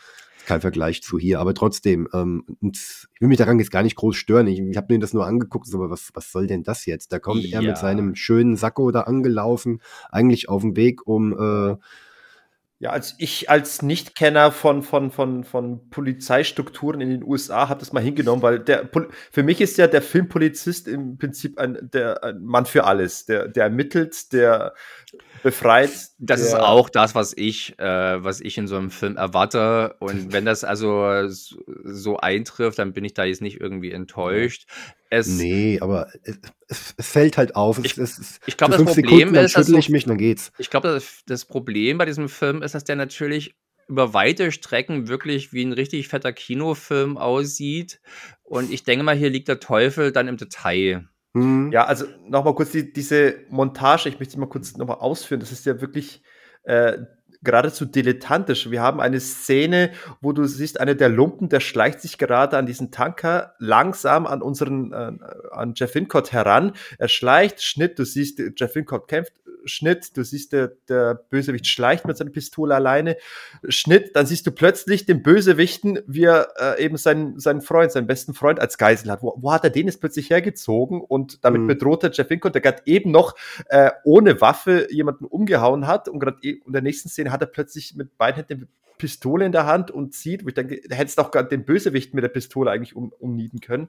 Kein Vergleich zu hier, aber trotzdem, ähm, ich will mich daran jetzt gar nicht groß stören. Ich, ich habe mir das nur angeguckt, so, aber was, was soll denn das jetzt? Da kommt er Ja. mit seinem schönen Sakko da angelaufen, eigentlich auf dem Weg, um äh, Ja, als ich als Nichtkenner von, von, von, von Polizeistrukturen in den USA habe das mal hingenommen, weil der für mich ist ja der Filmpolizist im Prinzip ein, der, ein Mann für alles. Der, der ermittelt, der befreit. Das der, ist auch das, was ich, äh, was ich in so einem Film erwarte. Und wenn das also so, so eintrifft, dann bin ich da jetzt nicht irgendwie enttäuscht. Es, Nee, aber es, es, fällt halt auf. Es, Ich- es, es, ich glaub, für das fünf Problem Sekunden, dann ist, dass ich mich dann geht's. Ich glaube, das, das Problem bei diesem Film ist, dass der natürlich über weite Strecken wirklich wie ein richtig fetter Kinofilm aussieht. Und ich denke mal, hier liegt der Teufel dann im Detail. Hm. Ja, also nochmal kurz die, diese Montage, ich möchte sie mal kurz nochmal ausführen. Das ist ja wirklich äh, geradezu dilettantisch. Wir haben eine Szene, wo du siehst, einer der Lumpen, der schleicht sich gerade an diesen Tanker langsam an unseren, äh, an Jeff Wincott heran. Er schleicht, Schnitt, du siehst, Jeff Wincott kämpft, Schnitt, du siehst, der, der Bösewicht schleicht mit seiner Pistole alleine, Schnitt, dann siehst du plötzlich den Bösewichten, wie er äh, eben seinen, seinen Freund, seinen besten Freund als Geisel hat. Wo, wo hat er den jetzt plötzlich hergezogen und damit Mhm. bedroht er Jeff Wincott, der gerade eben noch äh, ohne Waffe jemanden umgehauen hat und gerade e- in der nächsten Szene hat er plötzlich mit beiden Händen eine Pistole in der Hand und zieht, wo ich denke, da hättest du auch gerade den Bösewicht mit der Pistole eigentlich um, umnieten können.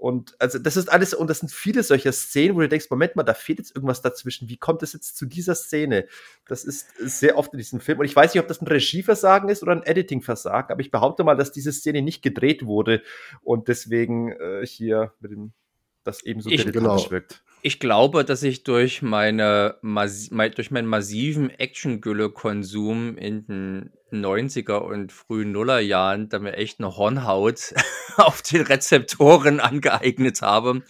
Und also das ist alles, und das sind viele solcher Szenen, wo du denkst, Moment mal, da fehlt jetzt irgendwas dazwischen. Wie kommt es jetzt zu dieser Szene? Das ist sehr oft in diesem Film. Und ich weiß nicht, ob das ein Regieversagen ist oder ein Editingversagen, aber ich behaupte mal, dass diese Szene nicht gedreht wurde und deswegen äh, hier mit dem, das eben so Ich- dilettantisch genau. wirkt. Ich glaube, dass ich durch meine durch meinen massiven Action-Gülle-Konsum in den 90er und frühen Nullerjahren da mir echt eine Hornhaut auf den Rezeptoren angeeignet habe,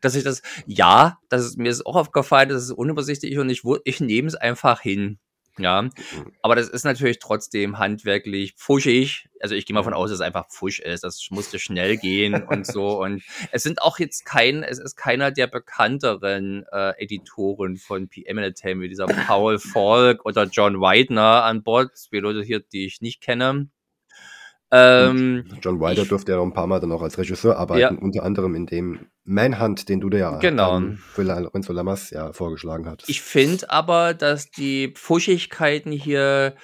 dass ich das, ja, das ist, mir ist auch aufgefallen, das ist unübersichtlich und ich, ich nehme es einfach hin. Ja, aber das ist natürlich trotzdem handwerklich pfuschig. Also ich gehe mal von aus, dass es einfach pfusch ist. Das musste schnell gehen und so. Und es sind auch jetzt kein, es ist keiner der bekannteren äh, Editoren von PM Entertainment, wie dieser Paul Falk oder John Widener an Bord. Zwei Leute hier, die ich nicht kenne. Ähm, John Wilder ich- durfte ja noch ein paar Mal dann auch als Regisseur arbeiten, unter anderem in dem Manhunt, den du dir ja Genau. dann für Lorenzo Lamas ja vorgeschlagen hattest. Ich finde aber, dass die Pfuschigkeiten hier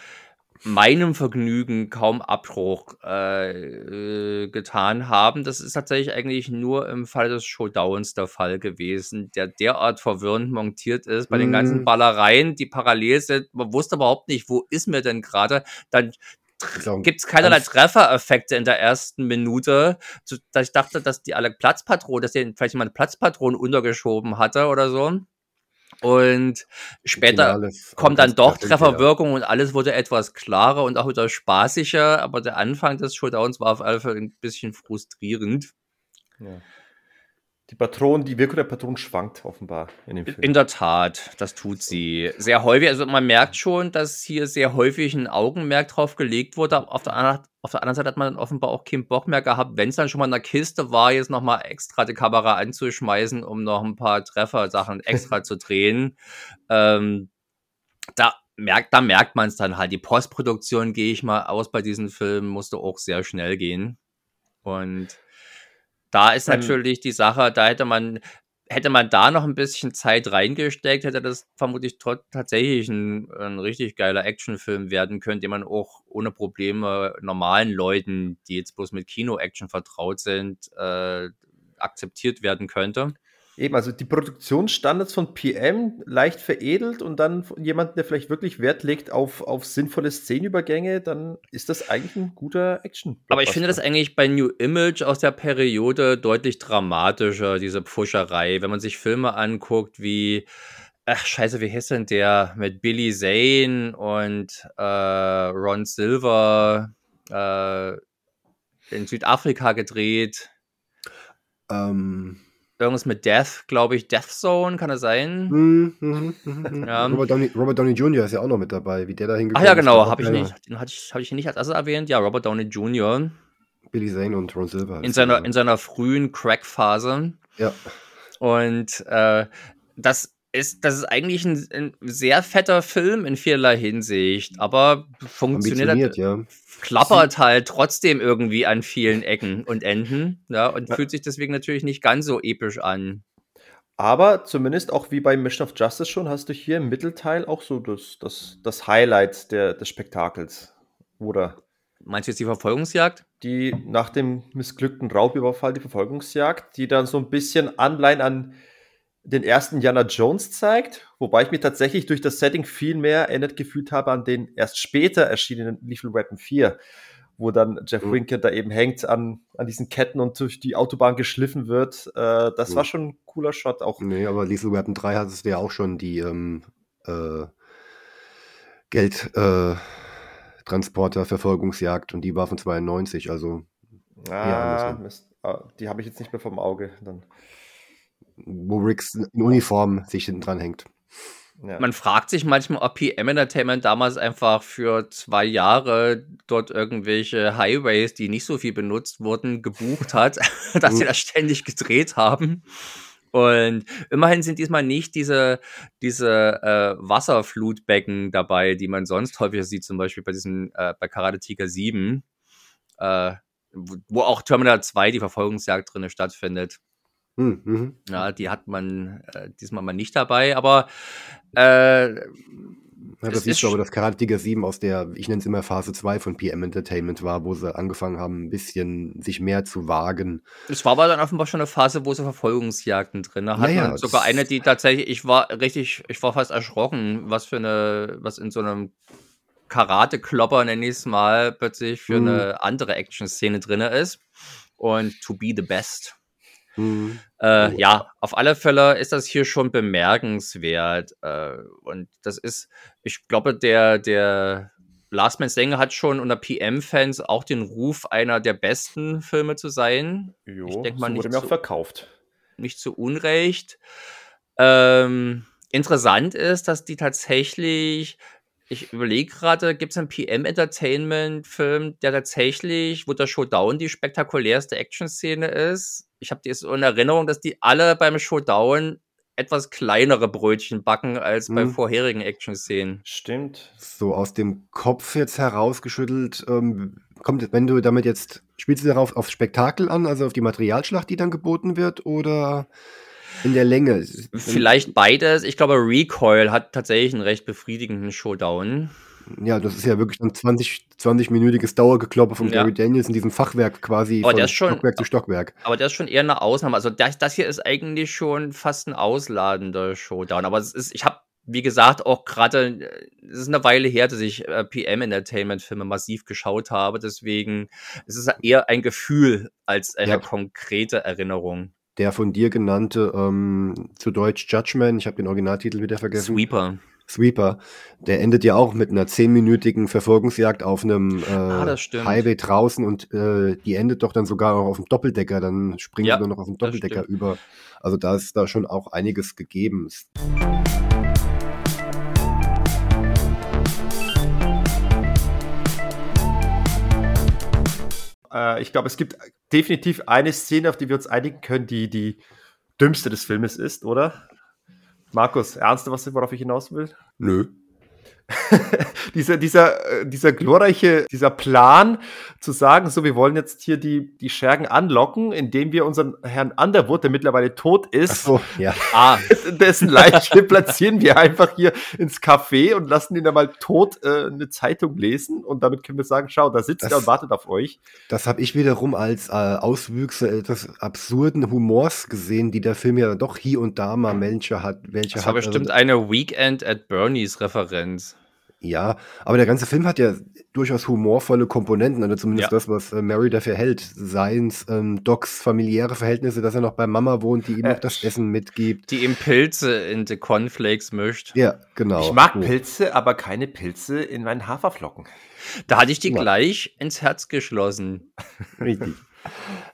meinem Vergnügen kaum Abbruch äh, getan haben. Das ist tatsächlich eigentlich nur im Fall des Showdowns der Fall gewesen, der derart verwirrend montiert ist bei den Mm. ganzen Ballereien, die parallel sind. Man wusste überhaupt nicht, wo ist mir denn gerade. Dann gibt es keinerlei Treffereffekte in der ersten Minute. So, dass ich dachte, dass die alle Platzpatronen, dass denen vielleicht jemand Platzpatronen untergeschoben hatte oder so. Und später kommt dann doch. Trefferwirkung und alles wurde etwas klarer und auch wieder spaßiger, aber der Anfang des Showdowns war auf alle Fälle ein bisschen frustrierend. Ja. Die Patronen, die Wirkung der Patronen schwankt offenbar in dem Film. In der Tat, das tut sie sehr häufig. Also man merkt schon, dass hier sehr häufig ein Augenmerk drauf gelegt wurde. Auf der, anderen, auf der anderen Seite hat man dann offenbar auch keinen Bock mehr gehabt, wenn es dann schon mal in der Kiste war, jetzt nochmal extra die Kamera anzuschmeißen, um noch ein paar Treffersachen extra zu drehen. Ähm, da merkt, da merkt man es dann halt. Die Postproduktion, gehe ich mal aus bei diesen Filmen, musste auch sehr schnell gehen. Und da ist natürlich die Sache, da hätte man, hätte man da noch ein bisschen Zeit reingesteckt, hätte das vermutlich tatsächlich ein, ein richtig geiler Actionfilm werden können, den man auch ohne Probleme normalen Leuten, die jetzt bloß mit Kino-Action vertraut sind, äh, akzeptiert werden könnte. Eben, also die Produktionsstandards von PM leicht veredelt und dann von jemandem, der vielleicht wirklich Wert legt auf, auf sinnvolle Szenenübergänge, dann ist das eigentlich ein guter Action. Aber ich finde das eigentlich bei New Image aus der Periode deutlich dramatischer, diese Pfuscherei. Wenn man sich Filme anguckt wie, ach scheiße, wie hieß denn der mit Billy Zane und äh, Ron Silver äh, in Südafrika gedreht. Ähm, Irgendwas mit Death, glaube ich. Death Zone, kann das sein? mhm, mhm, mhm. Ja. Robert, Downey, Robert Downey Jr. ist ja auch noch mit dabei, wie der da Ach hingekommen ja, ist. genau, war auch habe ich nicht. Den hatte ich, hab ich nicht als erstes erwähnt. Ja, Robert Downey Jr. Billy Zane und Ron Silver. in seiner, in seiner frühen Crack-Phase. ja. Und äh, das ist, das ist eigentlich ein, ein sehr fetter Film in vielerlei Hinsicht, aber funktioniert, ja. Klappert halt trotzdem irgendwie an vielen Ecken und Enden ja, und Ja. fühlt sich deswegen natürlich nicht ganz so episch an. Aber zumindest auch wie bei Mission of Justice schon, hast du hier im Mittelteil auch so das, das, das Highlight der, des Spektakels. Oder Meinst du jetzt die Verfolgungsjagd? die nach dem missglückten Raubüberfall, die Verfolgungsjagd, die dann so ein bisschen Anleihen an den ersten Indiana Jones zeigt, wobei ich mich tatsächlich durch das Setting viel mehr erinnert gefühlt habe an den erst später erschienenen Lethal Weapon 4, wo dann Jeff Mhm. Winkler da eben hängt an, an diesen Ketten und durch die Autobahn geschliffen wird. Äh, das Mhm. war schon ein cooler Shot. Auch Nee, aber Lethal Weapon 3 hattest du ja auch schon die ähm, äh, Geld äh, Verfolgungsjagd und die war von 92, also ah, ne? Mist. Ah, die habe ich jetzt nicht mehr vom Auge. Dann, wo Riggs in Uniform sich hinten dran hängt. ja. Man fragt sich manchmal, ob PM Entertainment damals einfach für zwei Jahre dort irgendwelche Highways, die nicht so viel benutzt wurden, gebucht hat, dass sie Mhm. das ständig gedreht haben. Und immerhin sind diesmal nicht diese, diese äh, Wasserflutbecken dabei, die man sonst häufiger sieht, zum Beispiel bei diesem, äh, bei Karate Tiger 7, äh, wo, wo auch Terminal 2 die Verfolgungsjagd drinne stattfindet. Hm, mhm. Ja, die hat man äh, diesmal mal nicht dabei, aber äh, Ja, das siehst ist du aber, dass Karate Tiger 7 aus der, ich nenne es immer Phase 2 von PM Entertainment war, wo sie angefangen haben, ein bisschen sich mehr zu wagen. es war aber dann offenbar schon eine Phase, wo sie Verfolgungsjagden drin hatten. Ja, ja, und sogar eine, die tatsächlich, ich war richtig, ich war fast erschrocken, was für eine, was in so einem Karate-Klopper, nenne ich es mal, plötzlich für Mhm. eine andere Action-Szene drin ist. Und to be the best. Hm. Äh, Oh. ja, auf alle Fälle ist das hier schon bemerkenswert. Äh, und das ist, ich glaube, der, der Last Man Standing hat schon unter PM-Fans auch den Ruf, einer der besten Filme zu sein. Jo, ich denk mal so wurde nicht mir auch so- verkauft. Nicht zu Unrecht. Ähm, interessant ist, dass die tatsächlich, ich überlege gerade, gibt es einen PM-Entertainment-Film, der tatsächlich, wo der Showdown die spektakulärste Action-Szene ist? Ich habe die so in Erinnerung, dass die alle beim Showdown etwas kleinere Brötchen backen als bei Hm. vorherigen Action-Szenen. Stimmt. So aus dem Kopf jetzt herausgeschüttelt, ähm, kommt, wenn du damit jetzt, spielst du darauf auf Spektakel an, also auf die Materialschlacht, die dann geboten wird, oder in der Länge? Vielleicht beides. Ich glaube, Recoil hat tatsächlich einen recht befriedigenden Showdown. Ja, das ist ja wirklich ein 20, 20-minütiges Dauergekloppe von Ja. Gary Daniels in diesem Fachwerk quasi Aber von der ist schon- Stockwerk zu Stockwerk. Aber der ist schon eher eine Ausnahme. Also das, das hier ist eigentlich schon fast ein ausladender Showdown. Aber es ist, ich habe, wie gesagt, auch gerade, äh, es ist eine Weile her, dass ich äh, PM Entertainment Filme massiv geschaut habe. Deswegen es ist eher ein Gefühl als eine Ja. konkrete Erinnerung. Der von dir genannte, ähm, zu Deutsch Judgment, ich habe den Originaltitel wieder vergessen. Sweeper. Sweeper, der endet ja auch mit einer zehnminütigen Verfolgungsjagd auf einem äh, Ah. Highway draußen und äh, die endet doch dann sogar auch auf dem Doppeldecker, dann springen Ja, sie nur noch auf dem Doppeldecker über. Also da ist da schon auch einiges gegeben. Äh, ich glaube, es gibt definitiv eine Szene, auf die wir uns einigen können, die die dümmste des Filmes ist, oder? Markus, ernste, was, worauf ich hinaus will? Nö. dieser, dieser, äh, dieser glorreiche, dieser Plan zu sagen, so, wir wollen jetzt hier die, die Schergen anlocken, indem wir unseren Herrn Underwood, der mittlerweile tot ist, so, ja. Ah, dessen Leiche platzieren wir einfach hier ins Café und lassen ihn dann mal tot äh, eine Zeitung lesen und damit können wir sagen, schau, da sitzt Das- er und wartet auf euch. Das habe ich wiederum als äh, Auswüchse etwas absurden Humors gesehen, die der Film ja doch hier und da mal Melcher hat. Welche das hat war bestimmt eine Weekend at Bernie's Referenz. Ja, aber der ganze Film hat ja durchaus humorvolle Komponenten, oder zumindest Ja. das, was äh, Mary dafür hält. Seins ähm, Docs familiäre Verhältnisse, dass er noch bei Mama wohnt, die ihm Äh, noch das Essen mitgibt. Die ihm Pilze in die Cornflakes mischt. Ja, genau. Ich mag So. Pilze, aber keine Pilze in meinen Haferflocken. Da hatte ich die Ja. gleich ins Herz geschlossen. Richtig.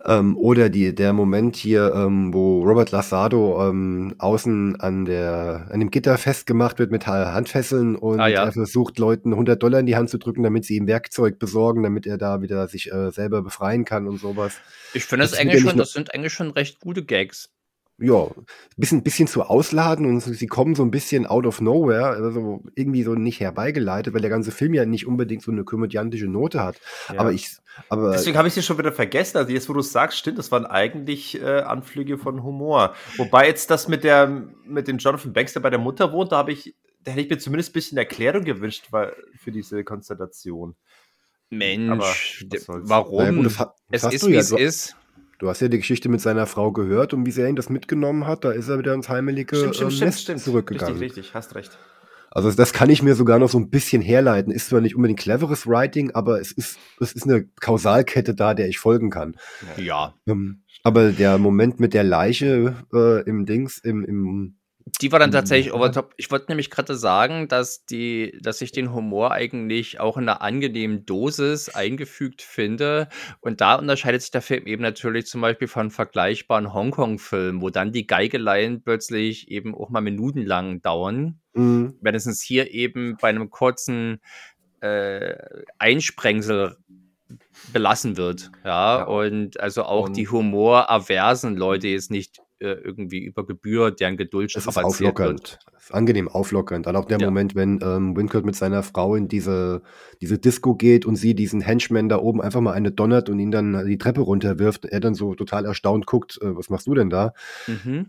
Ähm, oder die, der Moment hier, ähm, wo Robert Lasado ähm, außen an, der, an dem Gitter festgemacht wird mit Ha- Handfesseln und Ah, ja. er versucht, Leuten 100 Dollar in die Hand zu drücken, damit sie ihm Werkzeug besorgen, damit er da wieder sich äh, selber befreien kann und sowas. Ich finde das, Das eigentlich schon, das sind eigentlich schon recht gute Gags. Ja, bisschen, bisschen zu ausladen und sie kommen so ein bisschen out of nowhere, also irgendwie so nicht herbeigeleitet, weil der ganze Film ja nicht unbedingt so eine komödiantische Note hat. Ja. Aber ich, aber. Deswegen habe ich sie schon wieder vergessen. Also jetzt, wo du sagst, stimmt, das waren eigentlich äh, Anflüge von Humor. Wobei jetzt das mit der, mit dem Jonathan Banks, der bei der Mutter wohnt, da habe ich, da hätte ich mir zumindest ein bisschen Erklärung gewünscht, weil, für diese Konstellation. Mensch, warum? Ja, gut, das, das es ist, wie ja. es ist. Du hast ja die Geschichte mit seiner Frau gehört und wie sehr ihn das mitgenommen hat. Da ist er wieder ins heimelige stimmt, stimmt, äh, stimmt, stimmt. zurückgegangen. Richtig, richtig, hast recht. Also das kann ich mir sogar noch so ein bisschen herleiten. Ist zwar nicht unbedingt cleveres Writing, aber es ist, es ist eine Kausalkette da, der ich folgen kann. Ja. Ähm, aber der Moment mit der Leiche äh, im Dings, im, im die war dann tatsächlich over top. Ich wollte nämlich gerade sagen, dass die, dass ich den Humor eigentlich auch in einer angenehmen Dosis eingefügt finde. Und da unterscheidet sich der Film eben natürlich zum Beispiel von vergleichbaren Hongkong-Filmen, wo dann die Geigeleien plötzlich eben auch mal minutenlang dauern. Mhm. Wenigstens hier eben bei einem kurzen äh, Einsprengsel belassen wird. Ja, ja. und also auch und die humoraversen Leute jetzt nicht äh, irgendwie über Gebühr deren Geduld das ist auflockernd. Das ist angenehm auflockernd. Dann auch der ja. Moment, wenn ähm, Wincott mit seiner Frau in diese, diese Disco geht und sie diesen Henchman da oben einfach mal eine donnert und ihn dann die Treppe runterwirft, er dann so total erstaunt guckt, äh, was machst du denn da? Mhm.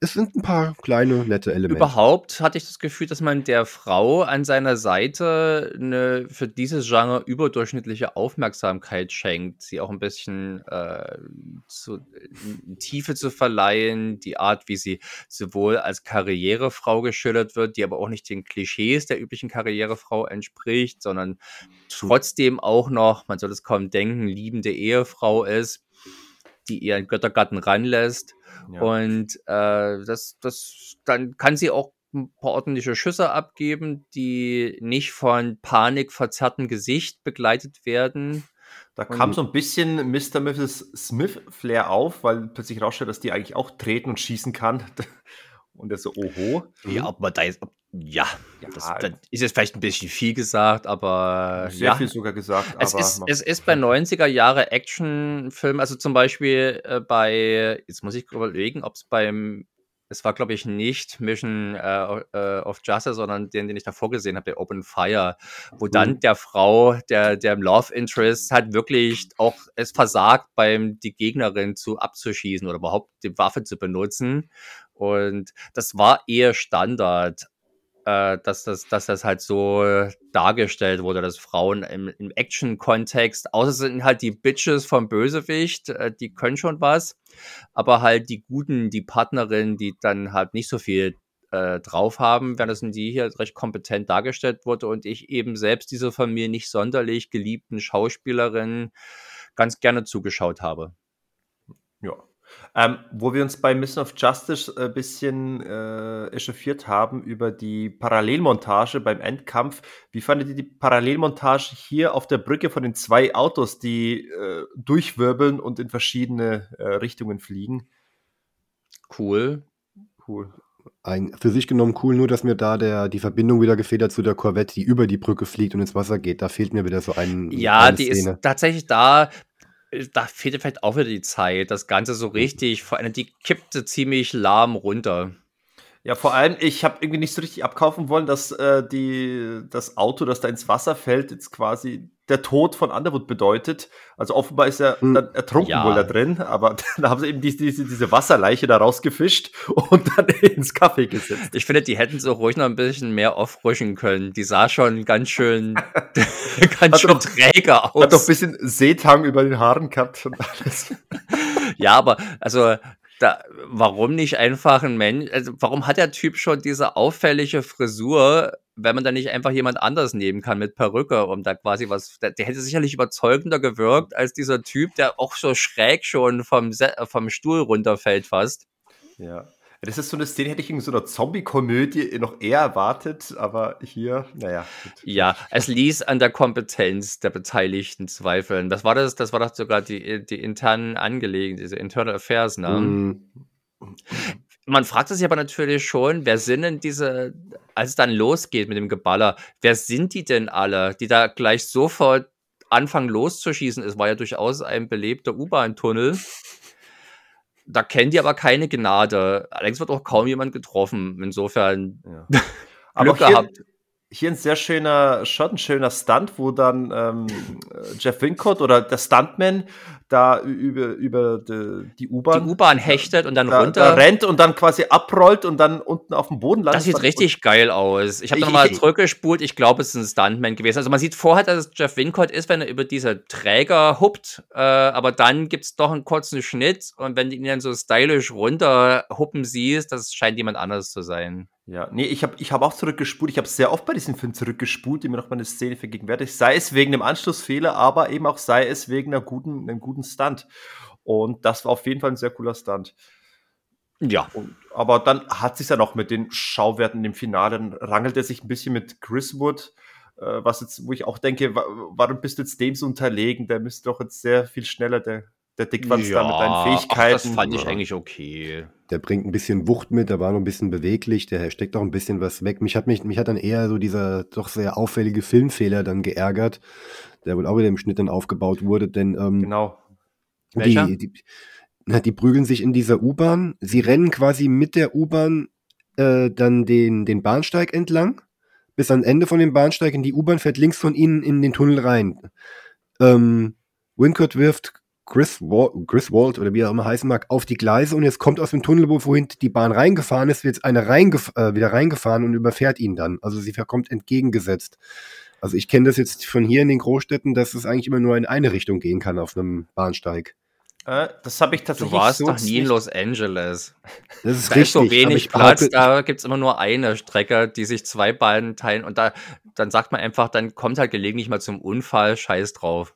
Es sind ein paar kleine, nette Elemente. Überhaupt hatte ich das Gefühl, dass man der Frau an seiner Seite eine für dieses Genre überdurchschnittliche Aufmerksamkeit schenkt, sie auch ein bisschen äh, zu, Tiefe zu verleihen, die Art, wie sie sowohl als Karrierefrau geschildert wird, die aber auch nicht den Klischees der üblichen Karrierefrau entspricht, sondern trotzdem auch noch, man soll es kaum denken, liebende Ehefrau ist, die ihren Göttergatten ranlässt. Ja. Und äh, das, das, dann kann sie auch ein paar ordentliche Schüsse abgeben, die nicht von panikverzerrtem Gesicht begleitet werden, da kam so ein bisschen Mr. Mrs. Smith Flair auf, weil plötzlich rausstellt, dass die eigentlich auch treten und schießen kann. Und er so, oho. Ja, ob man da ist, ja, ja das, das, ist jetzt vielleicht ein bisschen viel gesagt, aber sehr ja. viel sogar gesagt. Es, ist, es ist bei 90er Jahre Actionfilmen, also zum Beispiel äh, bei, jetzt muss ich überlegen, ob es beim es war, glaube ich, nicht Mission äh, äh, of Justice, sondern den, den ich davor gesehen habe, der Open Fire, wo dann mhm. der Frau, der, der Love Interest halt wirklich auch es versagt, beim die Gegnerin zu abzuschießen oder überhaupt die Waffe zu benutzen. Und das war eher Standard äh, dass, das, dass das halt so dargestellt wurde, dass Frauen im, im Action-Kontext, außer sind halt die Bitches vom Bösewicht, äh, die können schon was, aber halt die Guten, die Partnerinnen, die dann halt nicht so viel äh, drauf haben, während das in die hier recht kompetent dargestellt wurde und ich eben selbst dieser von mir nicht sonderlich geliebten Schauspielerin ganz gerne zugeschaut habe. Ja, ähm, wo wir uns bei Mission of Justice ein äh, bisschen äh, echauffiert haben über die Parallelmontage beim Endkampf. Wie fandet ihr die Parallelmontage hier auf der Brücke von den zwei Autos, die äh, durchwirbeln und in verschiedene äh, Richtungen fliegen? Cool. Cool. Ein, für sich genommen cool, nur dass mir da der, die Verbindung wieder gefehlt hat zu der Korvette, die über die Brücke fliegt und ins Wasser geht. Da fehlt mir wieder so ein. Ja, die Szene. ist tatsächlich da da fehlte vielleicht auch wieder die Zeit, das Ganze so mhm. richtig, vor allem die kippte ziemlich lahm runter. Ja, vor allem, ich habe irgendwie nicht so richtig abkaufen wollen, dass äh, die, das Auto, das da ins Wasser fällt, jetzt quasi der Tod von Underwood bedeutet. Also offenbar ist er hm. dann ertrunken ja. wohl da drin, aber dann haben sie eben diese, diese, diese Wasserleiche da rausgefischt und dann ins Kaffee gesetzt. Ich finde, die hätten so ruhig noch ein bisschen mehr aufrüschen können. Die sah schon ganz schön, ganz schön doch, träger aus. Hat doch ein bisschen Seetang über den Haaren gehabt und alles. ja, aber also da, warum nicht einfach ein Mensch, also warum hat der Typ schon diese auffällige Frisur, wenn man da nicht einfach jemand anders nehmen kann mit Perücke, um da quasi was, der, der hätte sicherlich überzeugender gewirkt als dieser Typ, der auch so schräg schon vom, vom Stuhl runterfällt fast. Ja. Das ist so eine Szene, hätte ich in so einer Zombie-Komödie noch eher erwartet, aber hier, naja. Gut. Ja, es ließ an der Kompetenz der Beteiligten zweifeln. Das war das, das war doch sogar die, die internen Angelegenheiten, diese Internal Affairs, ne? Mm. Man fragt sich aber natürlich schon, wer sind denn diese, als es dann losgeht mit dem Geballer, wer sind die denn alle, die da gleich sofort anfangen loszuschießen? Es war ja durchaus ein belebter U-Bahn-Tunnel da kennt die aber keine Gnade. Allerdings wird auch kaum jemand getroffen. Insofern Ja. Glück Aber hier, gehabt. Hier ein sehr schöner Shot, ein schöner Stunt, wo dann ähm, äh, Jeff Wincott oder der Stuntman da über, über die, die Die U-Bahn U-Bahn hechtet und dann da, da runter. rennt und dann quasi abrollt und dann unten auf dem Boden landet. Das sieht richtig geil aus. Ich habe nochmal zurückgespult. Ich glaube, es ist ein Stuntman gewesen. Also man sieht vorher, dass es Jeff Wincott ist, wenn er über diese Träger huppt. Äh, aber dann gibt es doch einen kurzen Schnitt. Und wenn du ihn dann so stylisch runter huppen siehst, das scheint jemand anderes zu sein. Ja, nee, ich habe ich hab auch zurückgespult. Ich habe sehr oft bei diesem Film zurückgespult, die mir noch mal eine Szene vergegenwärtigt. Sei es wegen einem Anschlussfehler, aber eben auch sei es wegen einer guten, einem guten Stunt. Und das war auf jeden Fall ein sehr cooler Stunt. Ja. Und, aber dann hat sich ja noch mit den Schauwerten im Finale, dann rangelt er sich ein bisschen mit Chris Wood, äh, was jetzt, wo ich auch denke, wa warum bist du jetzt dem so unterlegen? Der müsste doch jetzt sehr viel schneller, der, der Dickwanz da mit deinen ach, Fähigkeiten. das fand ich Ja. eigentlich okay. Der bringt ein bisschen Wucht mit, der war noch ein bisschen beweglich, der steckt auch ein bisschen was weg. Mich hat, mich, mich hat dann eher so dieser doch sehr auffällige Filmfehler dann geärgert, der wohl auch wieder im Schnitt dann aufgebaut wurde, denn ähm, Genau. Welcher? die, die, na, die prügeln sich in dieser U-Bahn, sie rennen quasi mit der U-Bahn äh, dann den, den Bahnsteig entlang, bis ans Ende von dem Bahnsteig in die U-Bahn fährt links von ihnen in den Tunnel rein. Ähm, Wincott wirft Walt oder wie er auch immer heißen mag, auf die Gleise und jetzt kommt aus dem Tunnel, wo vorhin die Bahn reingefahren ist, wird jetzt eine reingef äh, wieder reingefahren und überfährt ihn dann. Also sie kommt entgegengesetzt. Also ich kenne das jetzt von hier in den Großstädten, dass es eigentlich immer nur in eine Richtung gehen kann auf einem Bahnsteig. Äh, das habe ich Du tatsächlich warst so doch nie in Los Angeles. Das ist Da richtig. ist so wenig Platz, behaupte- da gibt es immer nur eine Strecke, die sich zwei Bahnen teilen und da, dann sagt man einfach, dann kommt halt gelegentlich mal zum Unfall, scheiß drauf.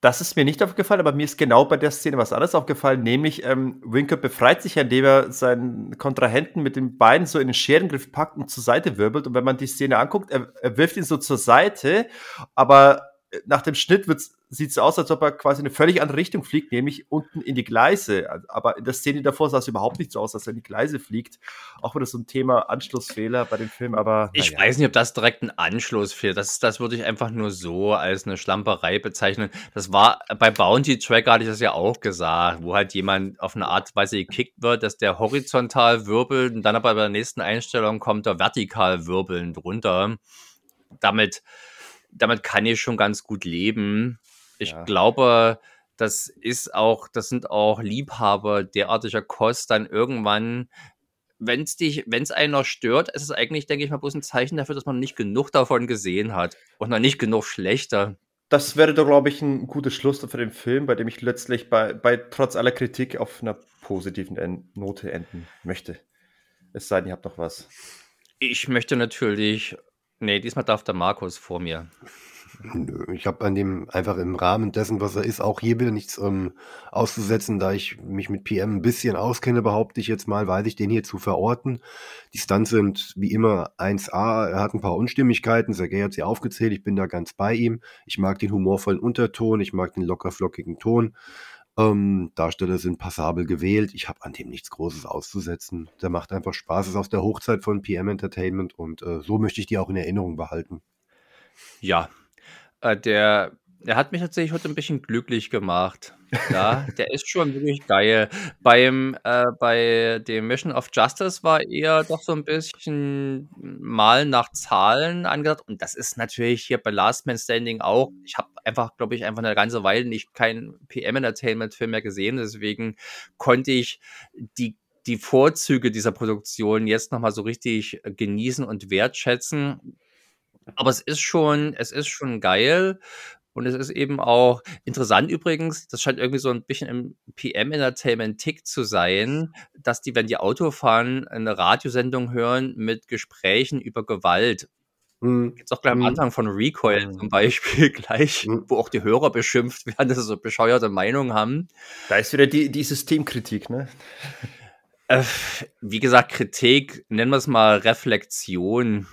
Das ist mir nicht aufgefallen, aber mir ist genau bei der Szene was anderes aufgefallen, nämlich ähm, Winkert befreit sich, indem er seinen Kontrahenten mit den Beinen so in den Scherengriff packt und zur Seite wirbelt. Und wenn man die Szene anguckt, er, er wirft ihn so zur Seite, aber nach dem Schnitt sieht es aus, als ob er quasi in eine völlig andere Richtung fliegt, nämlich unten in die Gleise. Aber in der Szene davor sah es überhaupt nicht so aus, als er in die Gleise fliegt. Auch wieder so ein Thema Anschlussfehler bei dem Film, aber. Ich naja. weiß nicht, ob das direkt ein Anschluss fehlt. Das, das würde ich einfach nur so als eine Schlamperei bezeichnen. Das war bei Bounty Tracker hatte ich das ja auch gesagt, wo halt jemand auf eine Art und Weise gekickt wird, dass der horizontal wirbelt und dann aber bei der nächsten Einstellung kommt er vertikal wirbelnd runter. Damit, damit kann ich schon ganz gut leben. Ich Ja. glaube, das ist auch, das sind auch Liebhaber derartiger Kost dann irgendwann wenn es dich, wenn es einen noch stört, ist es eigentlich, denke ich mal, bloß ein Zeichen dafür, dass man nicht genug davon gesehen hat und noch nicht genug schlechter. Das wäre doch, glaube ich, ein gutes Schluss für den Film, bei dem ich letztlich bei, bei trotz aller Kritik auf einer positiven en Note enden möchte. Es sei denn, ihr habt noch was. Ich möchte natürlich, nee, diesmal darf der Markus vor mir. Nö, ich habe an dem einfach im Rahmen dessen, was er ist, auch hier wieder nichts ähm, auszusetzen, da ich mich mit PM ein bisschen auskenne, behaupte ich jetzt mal, weiß ich den hier zu verorten. Die Stunts sind wie immer 1A, er hat ein paar Unstimmigkeiten, Sergei hat sie aufgezählt, ich bin da ganz bei ihm. Ich mag den humorvollen Unterton, ich mag den lockerflockigen Ton. Ähm, Darsteller sind passabel gewählt, ich habe an dem nichts Großes auszusetzen. Der macht einfach Spaß, ist aus der Hochzeit von PM Entertainment und äh, so möchte ich die auch in Erinnerung behalten. Ja, äh, der, der hat mich tatsächlich heute ein bisschen glücklich gemacht. Ja, der ist schon wirklich geil. Beim, äh, bei dem Mission of Justice war eher doch so ein bisschen mal nach Zahlen angedacht. Und das ist natürlich hier bei Last Man Standing auch. Ich habe einfach, glaube ich, einfach eine ganze Weile nicht keinen PM-Entertainment-Film mehr gesehen. Deswegen konnte ich die die Vorzüge dieser Produktion jetzt nochmal so richtig äh, genießen und wertschätzen. Aber es ist schon, es ist schon geil. Und es ist eben auch interessant übrigens, das scheint irgendwie so ein bisschen im PM-Entertainment-Tick zu sein, dass die, wenn die Auto fahren, eine Radiosendung hören mit Gesprächen über Gewalt. Hm. Gibt's auch gleich am Mhm. Anfang von Recoil zum Beispiel gleich, Mhm. wo auch die Hörer beschimpft werden, dass sie so bescheuerte Meinungen haben. Da ist wieder die, die Systemkritik, ne? Äh, wie gesagt, Kritik, nennen wir es mal Reflexion.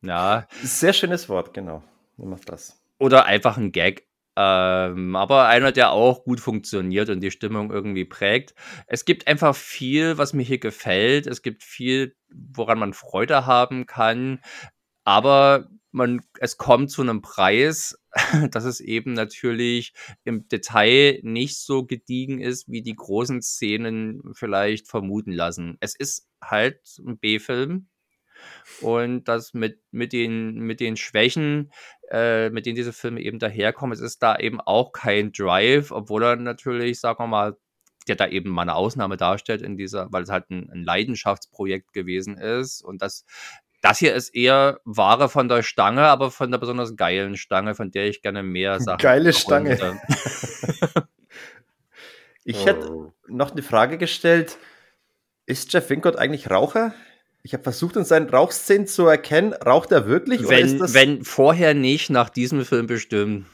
Ja, Sehr schönes Wort, genau. Nimm das. Oder einfach ein Gag. Ähm, aber einer, der auch gut funktioniert und die Stimmung irgendwie prägt. Es gibt einfach viel, was mir hier gefällt. Es gibt viel, woran man Freude haben kann. Aber man, es kommt zu einem Preis, dass es eben natürlich im Detail nicht so gediegen ist, wie die großen Szenen vielleicht vermuten lassen. Es ist halt ein B-Film. Und das mit, mit, den, mit den Schwächen, äh, mit denen diese Filme eben daherkommen, es ist da eben auch kein Drive, obwohl er natürlich, sagen wir mal, der da eben mal eine Ausnahme darstellt in dieser, weil es halt ein, ein Leidenschaftsprojekt gewesen ist. Und das das hier ist eher Ware von der Stange, aber von der besonders geilen Stange, von der ich gerne mehr Sachen. Geile Stange. ich oh. hätte noch eine Frage gestellt. Ist Jeff Wincott eigentlich Raucher? Ich habe versucht, in seinen Rauchszenen zu erkennen, raucht er wirklich? Wenn, wenn vorher nicht, nach diesem Film bestimmt.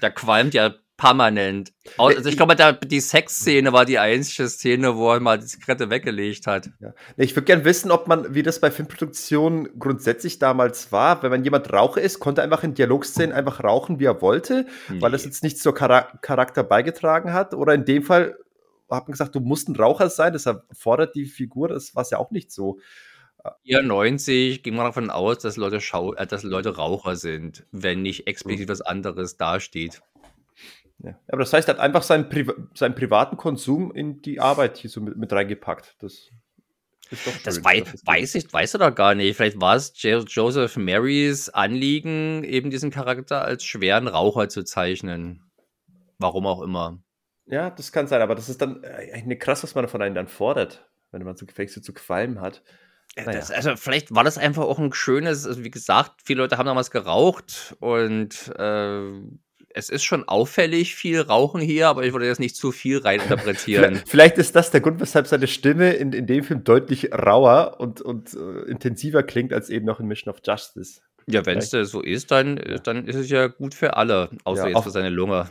Da qualmt ja permanent. Also ich glaube, die Sexszene war die einzige Szene, wo er mal die Zigarette weggelegt hat. Ja. Ich würde gerne wissen, ob man, wie das bei Filmproduktionen grundsätzlich damals war. Wenn man jemand Raucher ist, konnte er einfach in Dialogszenen einfach rauchen, wie er wollte, nee. weil das jetzt nicht zur Char Charakter beigetragen hat. Oder in dem Fall hat man gesagt, du musst ein Raucher sein, deshalb fordert die Figur, das war es ja auch nicht so. 94 ging man davon aus, dass Leute, Schau äh, dass Leute Raucher sind, wenn nicht explizit mhm. was anderes dasteht. Ja. Aber das heißt, er hat einfach seinen, Pri seinen privaten Konsum in die Arbeit hier so mit, mit reingepackt. Das schön. Das, wei das weiß ich, weiß er doch gar nicht. Vielleicht war es Joseph Marys Anliegen, eben diesen Charakter als schweren Raucher zu zeichnen. Warum auch immer. Ja, das kann sein, aber das ist dann eine krass, was man von einem dann fordert, wenn man so gefälligst so zu qualmen hat. Naja. Das, also vielleicht war das einfach auch ein schönes, also wie gesagt, viele Leute haben damals geraucht und äh, es ist schon auffällig viel Rauchen hier, aber ich würde jetzt nicht zu viel reininterpretieren. Vielleicht ist das der Grund, weshalb seine Stimme in, in dem Film deutlich rauer und, und uh, intensiver klingt als eben noch in Mission of Justice. Ja, wenn es so ist, dann, dann ist es ja gut für alle, außer ja, jetzt für seine Lunge.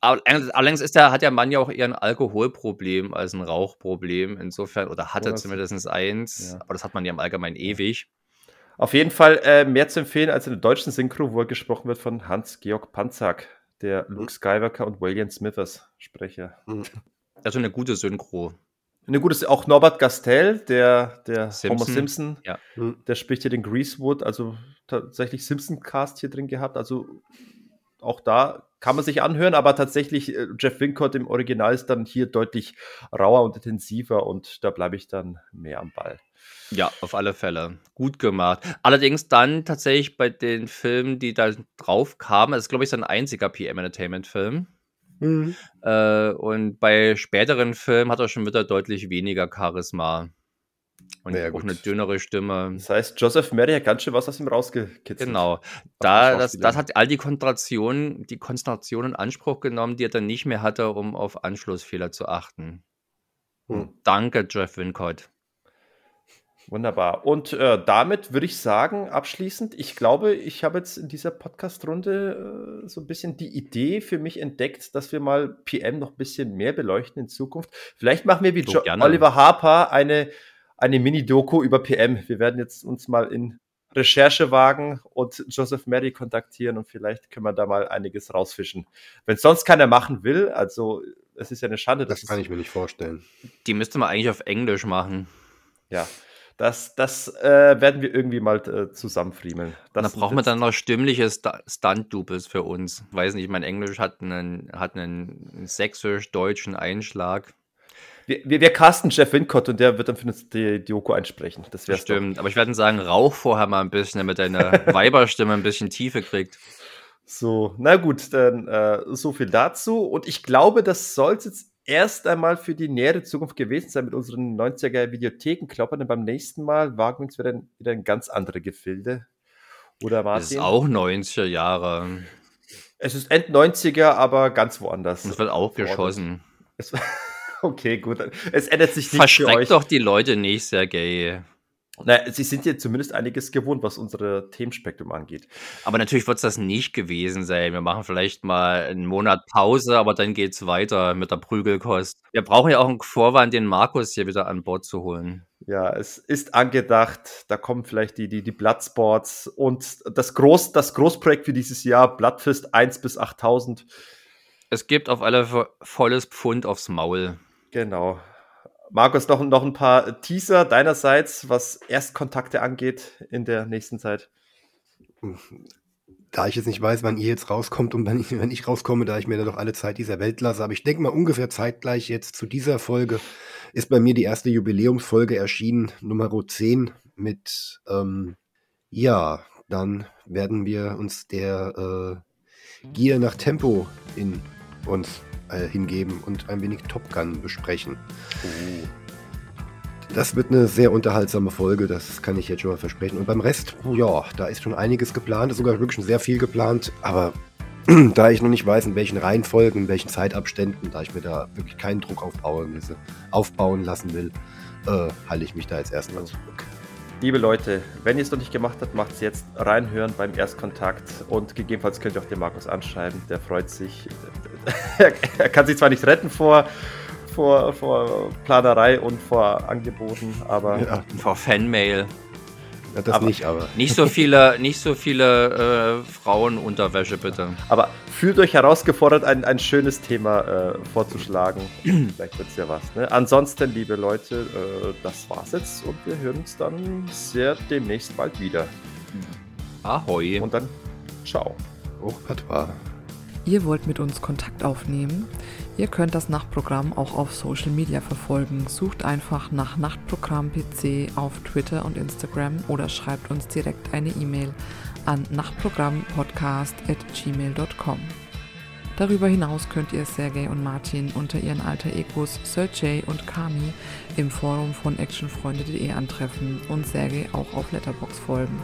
Allerdings ist der, hat der Mann ja auch eher ein Alkoholproblem als ein Rauchproblem. Insofern, oder hatte oh, zumindest eins, ja. aber das hat man ja im Allgemeinen ewig. Auf jeden Fall äh, mehr zu empfehlen als in der deutschen Synchro, wo er gesprochen wird von Hans-Georg Panzak, der mhm. Luke Skywalker und William Smithers Sprecher. Mhm. Also eine gute Synchro. Eine gute, auch Norbert Gastel, der, der Simpson. Homer Simpson, ja. Mhm. der spricht hier den Greasewood, also tatsächlich Simpson-Cast hier drin gehabt. Also auch da kann man sich anhören, aber tatsächlich äh, Jeff Wincott im Original ist dann hier deutlich rauer und intensiver und da bleibe ich dann mehr am Ball. Ja, auf alle Fälle. Gut gemacht. Allerdings dann tatsächlich bei den Filmen, die da drauf kamen, das ist, glaube ich, sein einziger PM-Entertainment-Film. Mhm. Äh, und bei späteren Filmen hat er schon wieder deutlich weniger Charisma. Und naja, auch eine dünnere Stimme. Das heißt, Joseph Mary hat ganz schön was aus ihm rausgekitzelt. Genau. Da, das, das hat all die Konzentrationen, die Konzentration in Anspruch genommen, die er dann nicht mehr hatte, um auf Anschlussfehler zu achten. Hm. Danke, Jeff Wincott. Wunderbar. Und äh, damit würde ich sagen, abschließend, ich glaube, ich habe jetzt in dieser Podcast-Runde äh, so ein bisschen die Idee für mich entdeckt, dass wir mal PM noch ein bisschen mehr beleuchten in Zukunft. Vielleicht machen wir wie so, Oliver Harper eine, eine Mini-Doku über PM. Wir werden jetzt uns mal in Recherche wagen und Joseph Mary kontaktieren und vielleicht können wir da mal einiges rausfischen. Wenn es sonst keiner machen will, also es ist ja eine Schande. Das kann ich mir nicht vorstellen. Die müsste man eigentlich auf Englisch machen. Ja. Das, das äh, werden wir irgendwie mal äh, zusammenfriemeln. Da brauchen wir dann noch stimmliche Stunt-Doubles für uns. Weiß nicht, mein Englisch hat einen, hat einen sächsisch-deutschen Einschlag. Wir, wir, wir casten Jeff Wincott und der wird dann für uns die, die Oko einsprechen. Das Stimmt, doch. aber ich werde sagen, rauch vorher mal ein bisschen, damit deine Weiberstimme ein bisschen Tiefe kriegt. So, na gut, dann äh, so viel dazu. Und ich glaube, das soll es jetzt erst einmal für die nähere Zukunft gewesen sein mit unseren 90er Videothekenkloppern. Denn beim nächsten Mal wagen wir uns wieder, wieder in ganz andere Gefilde. Oder Martin? Das ist auch 90er Jahre. Es ist End 90er, aber ganz woanders. Es wird auch geschossen. okay, gut. Es ändert sich nicht Verschreckt doch die Leute nicht, Sergej. Naja, sie sind ja zumindest einiges gewohnt, was unser Themenspektrum angeht. Aber natürlich wird es das nicht gewesen sein. Wir machen vielleicht mal einen Monat Pause, aber dann geht es weiter mit der Prügelkost. Wir brauchen ja auch einen Vorwand, den Markus hier wieder an Bord zu holen. Ja, es ist angedacht, da kommen vielleicht die, die, die Bloodsports und das, Groß, das Großprojekt für dieses Jahr, Bloodfist 1 bis 8000. Es gibt auf alle volles Pfund aufs Maul. Genau. Markus, noch, noch ein paar Teaser deinerseits, was Erstkontakte angeht in der nächsten Zeit. da ich jetzt nicht weiß, wann ihr jetzt rauskommt und wenn ich, wenn ich rauskomme, da ich mir dann doch alle Zeit dieser Welt lasse. Aber ich denke mal ungefähr zeitgleich jetzt zu dieser Folge ist bei mir die erste Jubiläumsfolge erschienen, Nummer 10 mit, ähm, ja, dann werden wir uns der äh, Gier nach Tempo in uns äh, hingeben und ein wenig Top Gun besprechen. Oh. Das wird eine sehr unterhaltsame Folge, das kann ich jetzt schon mal versprechen. Und beim Rest, ja, da ist schon einiges geplant, ist sogar wirklich schon sehr viel geplant, aber da ich noch nicht weiß, in welchen Reihenfolgen, in welchen Zeitabständen, da ich mir da wirklich keinen Druck aufbauen, aufbauen lassen will, äh, halte ich mich da jetzt erstmal zurück. Liebe Leute, wenn ihr es noch nicht gemacht habt, macht es jetzt reinhören beim Erstkontakt und gegebenenfalls könnt ihr auch den Markus anschreiben, der freut sich. er kann sich zwar nicht retten vor vor, vor Planerei und vor Angeboten, aber. Ja. Vor Fanmail. Ja, das aber nicht, aber. Nicht so viele, nicht so viele äh, Frauenunterwäsche, bitte. Aber fühlt euch herausgefordert, ein, ein schönes Thema äh, vorzuschlagen. Vielleicht wird es ja was. Ne? Ansonsten, liebe Leute, äh, das war's jetzt und wir hören uns dann sehr demnächst bald wieder. Ahoi. Und dann ciao. Hoch Patois. Ihr wollt mit uns Kontakt aufnehmen? Ihr könnt das Nachtprogramm auch auf Social Media verfolgen. Sucht einfach nach Nachtprogramm PC auf Twitter und Instagram oder schreibt uns direkt eine E-Mail an nachtprogrammpodcast.gmail.com. Darüber hinaus könnt ihr Sergej und Martin unter ihren alter Egos Sergej und Kami im Forum von actionfreunde.de antreffen und Sergej auch auf Letterbox folgen.